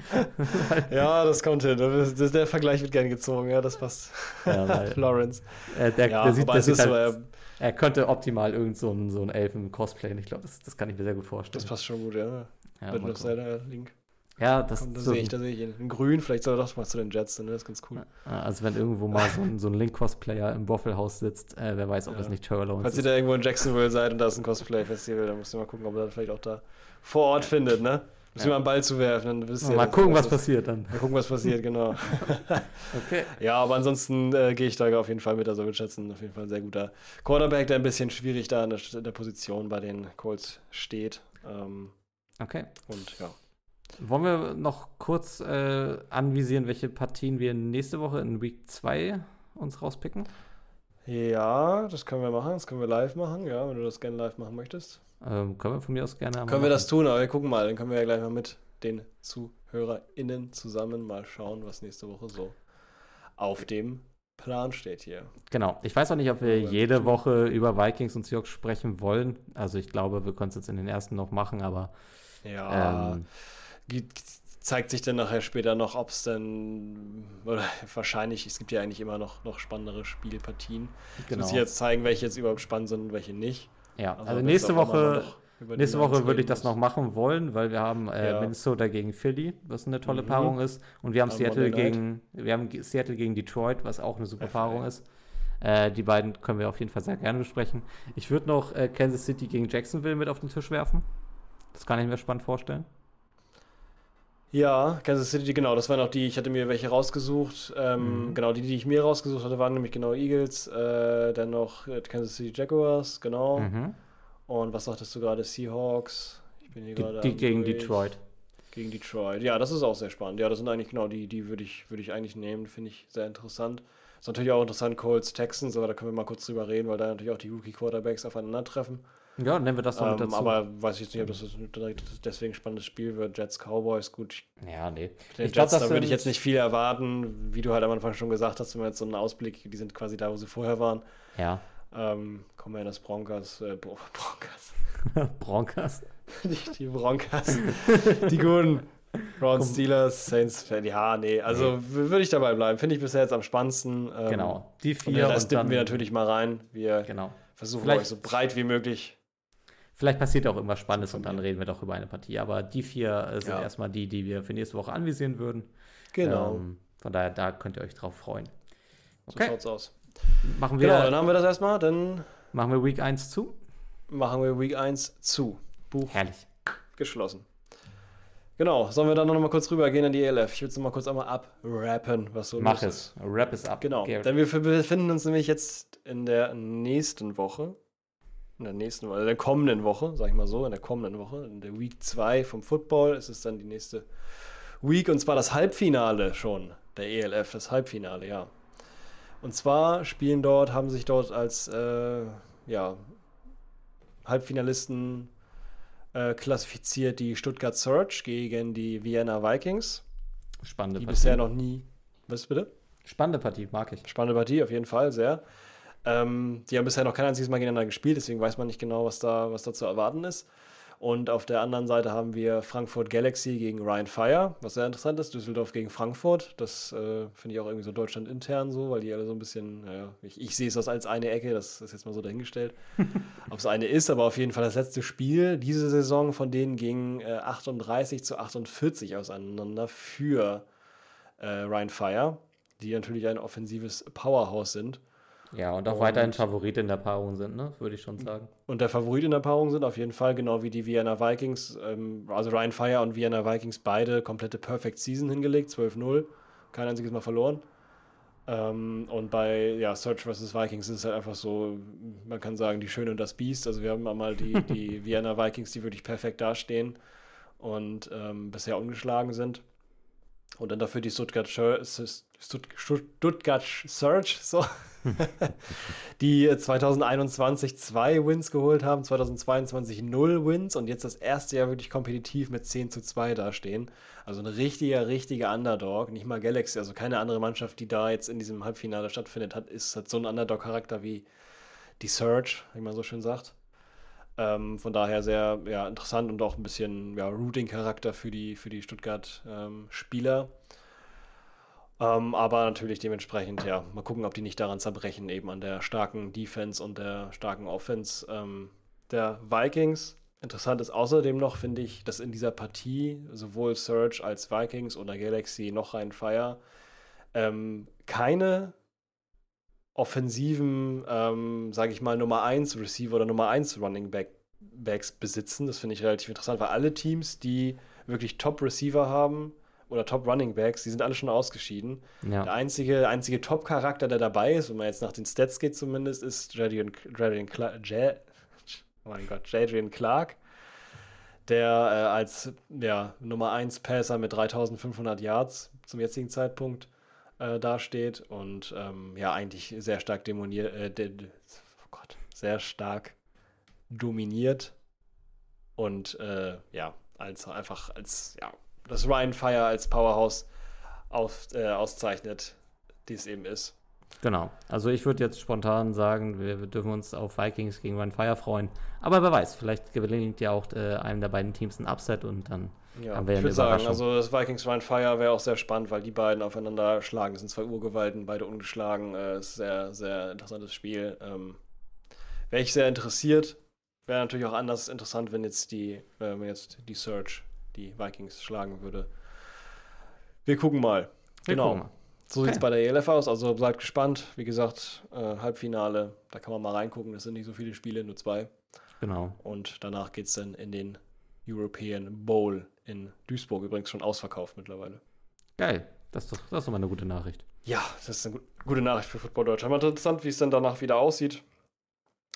[LAUGHS] ja, das kommt hin. Das, das, der Vergleich wird gern gezogen, ja, das passt. Ja, weil, [LAUGHS] Florence. Äh, der, ja, der sieht, der sieht halt, so, er, könnte optimal irgend so einen, so einen Elfen cosplayen. Ich glaube, das, das kann ich mir sehr gut vorstellen. Das passt schon gut, ja. ja Mit seiner Link. Ja, das Komm, da so sehe ich, da sehe ich ihn. In grün, vielleicht soll er doch mal zu den Jets, ne? das ist ganz cool. Also wenn irgendwo mal so ein, so ein Link-Cosplayer im Waffle sitzt, äh, wer weiß, ob ja. das nicht Turlo ist. Falls ihr da irgendwo in Jacksonville seid und da ist ein Cosplay-Festival, dann müsst ihr mal gucken, ob ihr das vielleicht auch da vor Ort findet, ne? Müssen wir mal einen Ball zuwerfen, dann wisst ihr. Mal gucken, was, was passiert dann. Mal gucken, was passiert, genau. [LAUGHS] okay. Ja, aber ansonsten äh, gehe ich da auf jeden Fall mit. Also, wir schätzen auf jeden Fall ein sehr guter Quarterback, der ein bisschen schwierig da in der, in der Position bei den Colts steht. Ähm, okay. Und ja. Wollen wir noch kurz äh, anvisieren, welche Partien wir nächste Woche in Week 2 uns rauspicken? Ja, das können wir machen. Das können wir live machen, ja, wenn du das gerne live machen möchtest. Ähm, können wir von mir aus gerne. Können wir das tun, aber wir gucken mal. Dann können wir ja gleich mal mit den ZuhörerInnen zusammen mal schauen, was nächste Woche so auf dem Plan steht hier. Genau. Ich weiß auch nicht, ob wir jede Woche über Vikings und Seahawks sprechen wollen. Also ich glaube, wir können es jetzt in den ersten noch machen, aber ja, ähm, zeigt sich dann nachher später noch, ob es dann, oder [LAUGHS] wahrscheinlich, es gibt ja eigentlich immer noch, noch spannendere Spielpartien. Genau. muss ich jetzt zeigen, welche jetzt überhaupt spannend sind und welche nicht. Ja, also, also nächste Woche, nächste Woche würde ich das noch machen wollen, weil wir haben äh, ja. Minnesota gegen Philly, was eine tolle mhm. Paarung ist, und wir haben Seattle gegen, wir haben Seattle gegen Detroit, was auch eine super FA. Paarung ist. Äh, die beiden können wir auf jeden Fall sehr gerne besprechen. Ich würde noch äh, Kansas City gegen Jacksonville mit auf den Tisch werfen. Das kann ich mir spannend vorstellen. Ja, Kansas City, genau, das waren auch die, ich hatte mir welche rausgesucht. Ähm, mhm. Genau, die, die ich mir rausgesucht hatte, waren nämlich genau Eagles, äh, dann noch äh, Kansas City Jaguars, genau. Mhm. Und was sagtest du gerade? Seahawks. Ich bin hier gerade. Die gegen durch. Detroit. Gegen Detroit. Ja, das ist auch sehr spannend. Ja, das sind eigentlich genau die, die würde ich, würd ich eigentlich nehmen, finde ich sehr interessant. Ist natürlich auch interessant, Colts, Texans, aber da können wir mal kurz drüber reden, weil da natürlich auch die Rookie-Quarterbacks aufeinandertreffen. Ja, nennen wir das doch mit ähm, dazu. Aber weiß ich jetzt nicht, ob das deswegen ein spannendes Spiel wird. Jets Cowboys, gut. Ja, nee. Den ich Jets, glaub, da würde ich jetzt nicht viel erwarten. Wie du halt am Anfang schon gesagt hast, wenn wir jetzt so einen Ausblick, die sind quasi da, wo sie vorher waren. Ja. Ähm, Commanders, Broncos, äh, [LAUGHS] Broncos. [LAUGHS] Broncos? [LAUGHS] Nicht die Broncos. die guten. Browns, Steelers, Saints, ja, nee, also nee. würde ich dabei bleiben. Finde ich bisher jetzt am spannendsten. Ähm, genau, die vier. Und Rest dippen wir natürlich mal rein. Wir genau. versuchen euch so breit wie möglich Vielleicht passiert auch irgendwas Spannendes und dann reden wir doch über eine Partie. Aber die vier äh, sind ja. erstmal die, die wir für nächste Woche anvisieren würden. Genau. Ähm, von daher, da könnt ihr euch drauf freuen. Okay. So schaut's aus. Machen wir, genau, dann haben wir das erstmal. Dann machen wir Week 1 zu. Machen wir Week 1 zu. Buch Herrlich. geschlossen. Genau, sollen wir dann noch mal kurz rübergehen in die ELF? Ich würde es noch mal kurz einmal abrappen, was so Mach es. Wrap es ab. Genau, Garrett. denn wir befinden uns nämlich jetzt in der nächsten Woche in der nächsten Woche, in der kommenden Woche, sag ich mal so, in der kommenden Woche, in der Week 2 vom Football, ist es dann die nächste Week und zwar das Halbfinale schon, der ELF, das Halbfinale, ja. Und zwar spielen dort, haben sich dort als äh, ja, Halbfinalisten äh, klassifiziert die Stuttgart Surge gegen die Vienna Vikings. Spannende die Partie. bisher noch nie. Was bitte? Spannende Partie, mag ich. Spannende Partie, auf jeden Fall, sehr. Ähm, die haben bisher noch kein einziges Mal gegeneinander gespielt, deswegen weiß man nicht genau, was da, was da zu erwarten ist. Und auf der anderen Seite haben wir Frankfurt Galaxy gegen Ryan Fire, was sehr interessant ist. Düsseldorf gegen Frankfurt. Das äh, finde ich auch irgendwie so Deutschland intern so, weil die alle so ein bisschen, naja, ich, ich sehe es das als eine Ecke, das ist jetzt mal so dahingestellt. [LAUGHS] Ob es eine ist, aber auf jeden Fall das letzte Spiel diese Saison von denen ging äh, 38 zu 48 auseinander für äh, Ryan Fire, die natürlich ein offensives Powerhouse sind. Ja, und auch und weiterhin Favorit in der Paarung sind, ne? würde ich schon sagen. Und der Favorit in der Paarung sind auf jeden Fall, genau wie die Vienna Vikings, ähm, also Ryan Fire und Vienna Vikings beide komplette Perfect Season hingelegt, 12-0, kein einziges Mal verloren. Ähm, und bei ja, Search vs. Vikings ist es halt einfach so, man kann sagen, die Schöne und das Biest. Also wir haben einmal die, [LAUGHS] die Vienna Vikings, die wirklich perfekt dastehen und ähm, bisher ungeschlagen sind. Und dann dafür die Stuttgart, Stuttgart Surge, so, [LAUGHS] die 2021 zwei Wins geholt haben, 2022 null Wins und jetzt das erste Jahr wirklich kompetitiv mit 10 zu 2 dastehen. Also ein richtiger, richtiger Underdog. Nicht mal Galaxy, also keine andere Mannschaft, die da jetzt in diesem Halbfinale stattfindet, hat, ist, hat so ein Underdog-Charakter wie die Surge, wie man so schön sagt. Ähm, von daher sehr ja, interessant und auch ein bisschen ja, Routing-Charakter für die, für die Stuttgart-Spieler. Ähm, ähm, aber natürlich dementsprechend, ja, mal gucken, ob die nicht daran zerbrechen, eben an der starken Defense und der starken Offense ähm, der Vikings. Interessant ist außerdem noch, finde ich, dass in dieser Partie sowohl Surge als Vikings oder Galaxy noch rein Fire ähm, keine offensiven, ähm, sage ich mal, Nummer 1 Receiver oder Nummer 1 Running Back Backs besitzen. Das finde ich relativ interessant, weil alle Teams, die wirklich Top Receiver haben, oder Top Running Backs, die sind alle schon ausgeschieden. Ja. Der einzige, einzige Top-Charakter, der dabei ist, wenn man jetzt nach den Stats geht zumindest, ist Jadrian, Jadrian, Clark, Jad, [LAUGHS] oh mein Gott, Jadrian Clark, der äh, als ja, Nummer 1 Passer mit 3500 Yards zum jetzigen Zeitpunkt äh, dasteht und ähm, ja, eigentlich sehr stark demoniert, äh, oh Gott, sehr stark dominiert und äh, ja, als einfach als ja, das Ryan Fire als Powerhouse auf, äh, auszeichnet. die es eben ist. Genau. Also ich würde jetzt spontan sagen, wir, wir, dürfen uns auf Vikings gegen Ryan Fire freuen. Aber wer weiß, vielleicht gelingt ja auch äh, einem der beiden Teams ein Upset und dann Ja, haben wir ich eine würde sagen, also das Vikings Ryan Fire wäre auch sehr spannend, weil die beiden aufeinander schlagen. Das sind zwei Urgewalten, beide ungeschlagen. Äh, ist sehr, sehr interessantes Spiel. Ähm, wäre ich sehr interessiert. Wäre natürlich auch anders interessant, wenn jetzt die, äh, wenn jetzt die Search die Vikings schlagen würde. Wir gucken mal. Wir genau. gucken mal. So sieht es Okay. bei der ELF aus. Also bleibt gespannt. Wie gesagt, äh, Halbfinale, da kann man mal reingucken. Das sind nicht so viele Spiele, nur zwei. Genau. Und danach geht es dann in den European Bowl in Duisburg. Übrigens schon ausverkauft mittlerweile. Geil. Das ist doch, das ist doch mal eine gute Nachricht. Ja, das ist eine gu- gute Nachricht für Football Deutschland. Mal interessant, wie es dann danach wieder aussieht.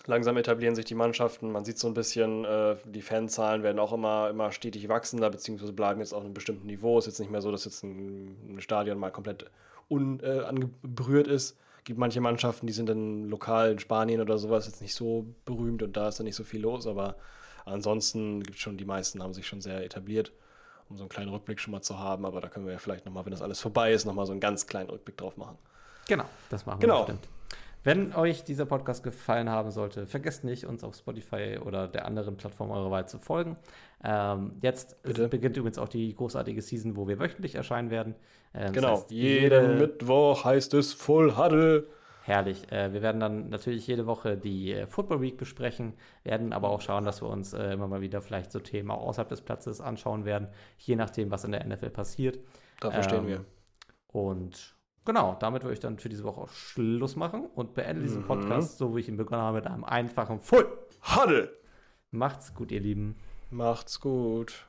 Langsam etablieren sich die Mannschaften. Man sieht so ein bisschen, äh, die Fanzahlen werden auch immer, immer stetig wachsender, beziehungsweise bleiben jetzt auf einem bestimmten Niveau. Es ist jetzt nicht mehr so, dass jetzt ein, ein Stadion mal komplett unangeberührt ist. Es gibt manche Mannschaften, die sind dann lokal in Spanien oder sowas jetzt nicht so berühmt und da ist dann nicht so viel los, aber ansonsten gibt es schon, die meisten haben sich schon sehr etabliert, um so einen kleinen Rückblick schon mal zu haben, aber da können wir ja vielleicht nochmal, wenn das alles vorbei ist, nochmal so einen ganz kleinen Rückblick drauf machen. Genau, das machen Genau. wir bestimmt. Wenn euch dieser Podcast gefallen haben sollte, vergesst nicht, uns auf Spotify oder der anderen Plattform eurer Wahl zu folgen. Ähm, jetzt Bitte. beginnt übrigens auch die großartige Season, wo wir wöchentlich erscheinen werden. Ähm, das Genau, heißt, jeden Mittwoch heißt es Full Huddle. Herrlich. Äh, wir werden dann natürlich jede Woche die äh, Football Week besprechen, werden aber auch schauen, dass wir uns äh, immer mal wieder vielleicht so Themen auch außerhalb des Platzes anschauen werden, je nachdem, was in der NFL passiert. Dafür stehen Ähm, wir. Und genau, damit würde ich dann für diese Woche auch Schluss machen und beende diesen Mhm. Podcast, so wie ich ihn begonnen habe, mit einem einfachen Full. Huddle! Macht's gut, ihr Lieben. Macht's gut.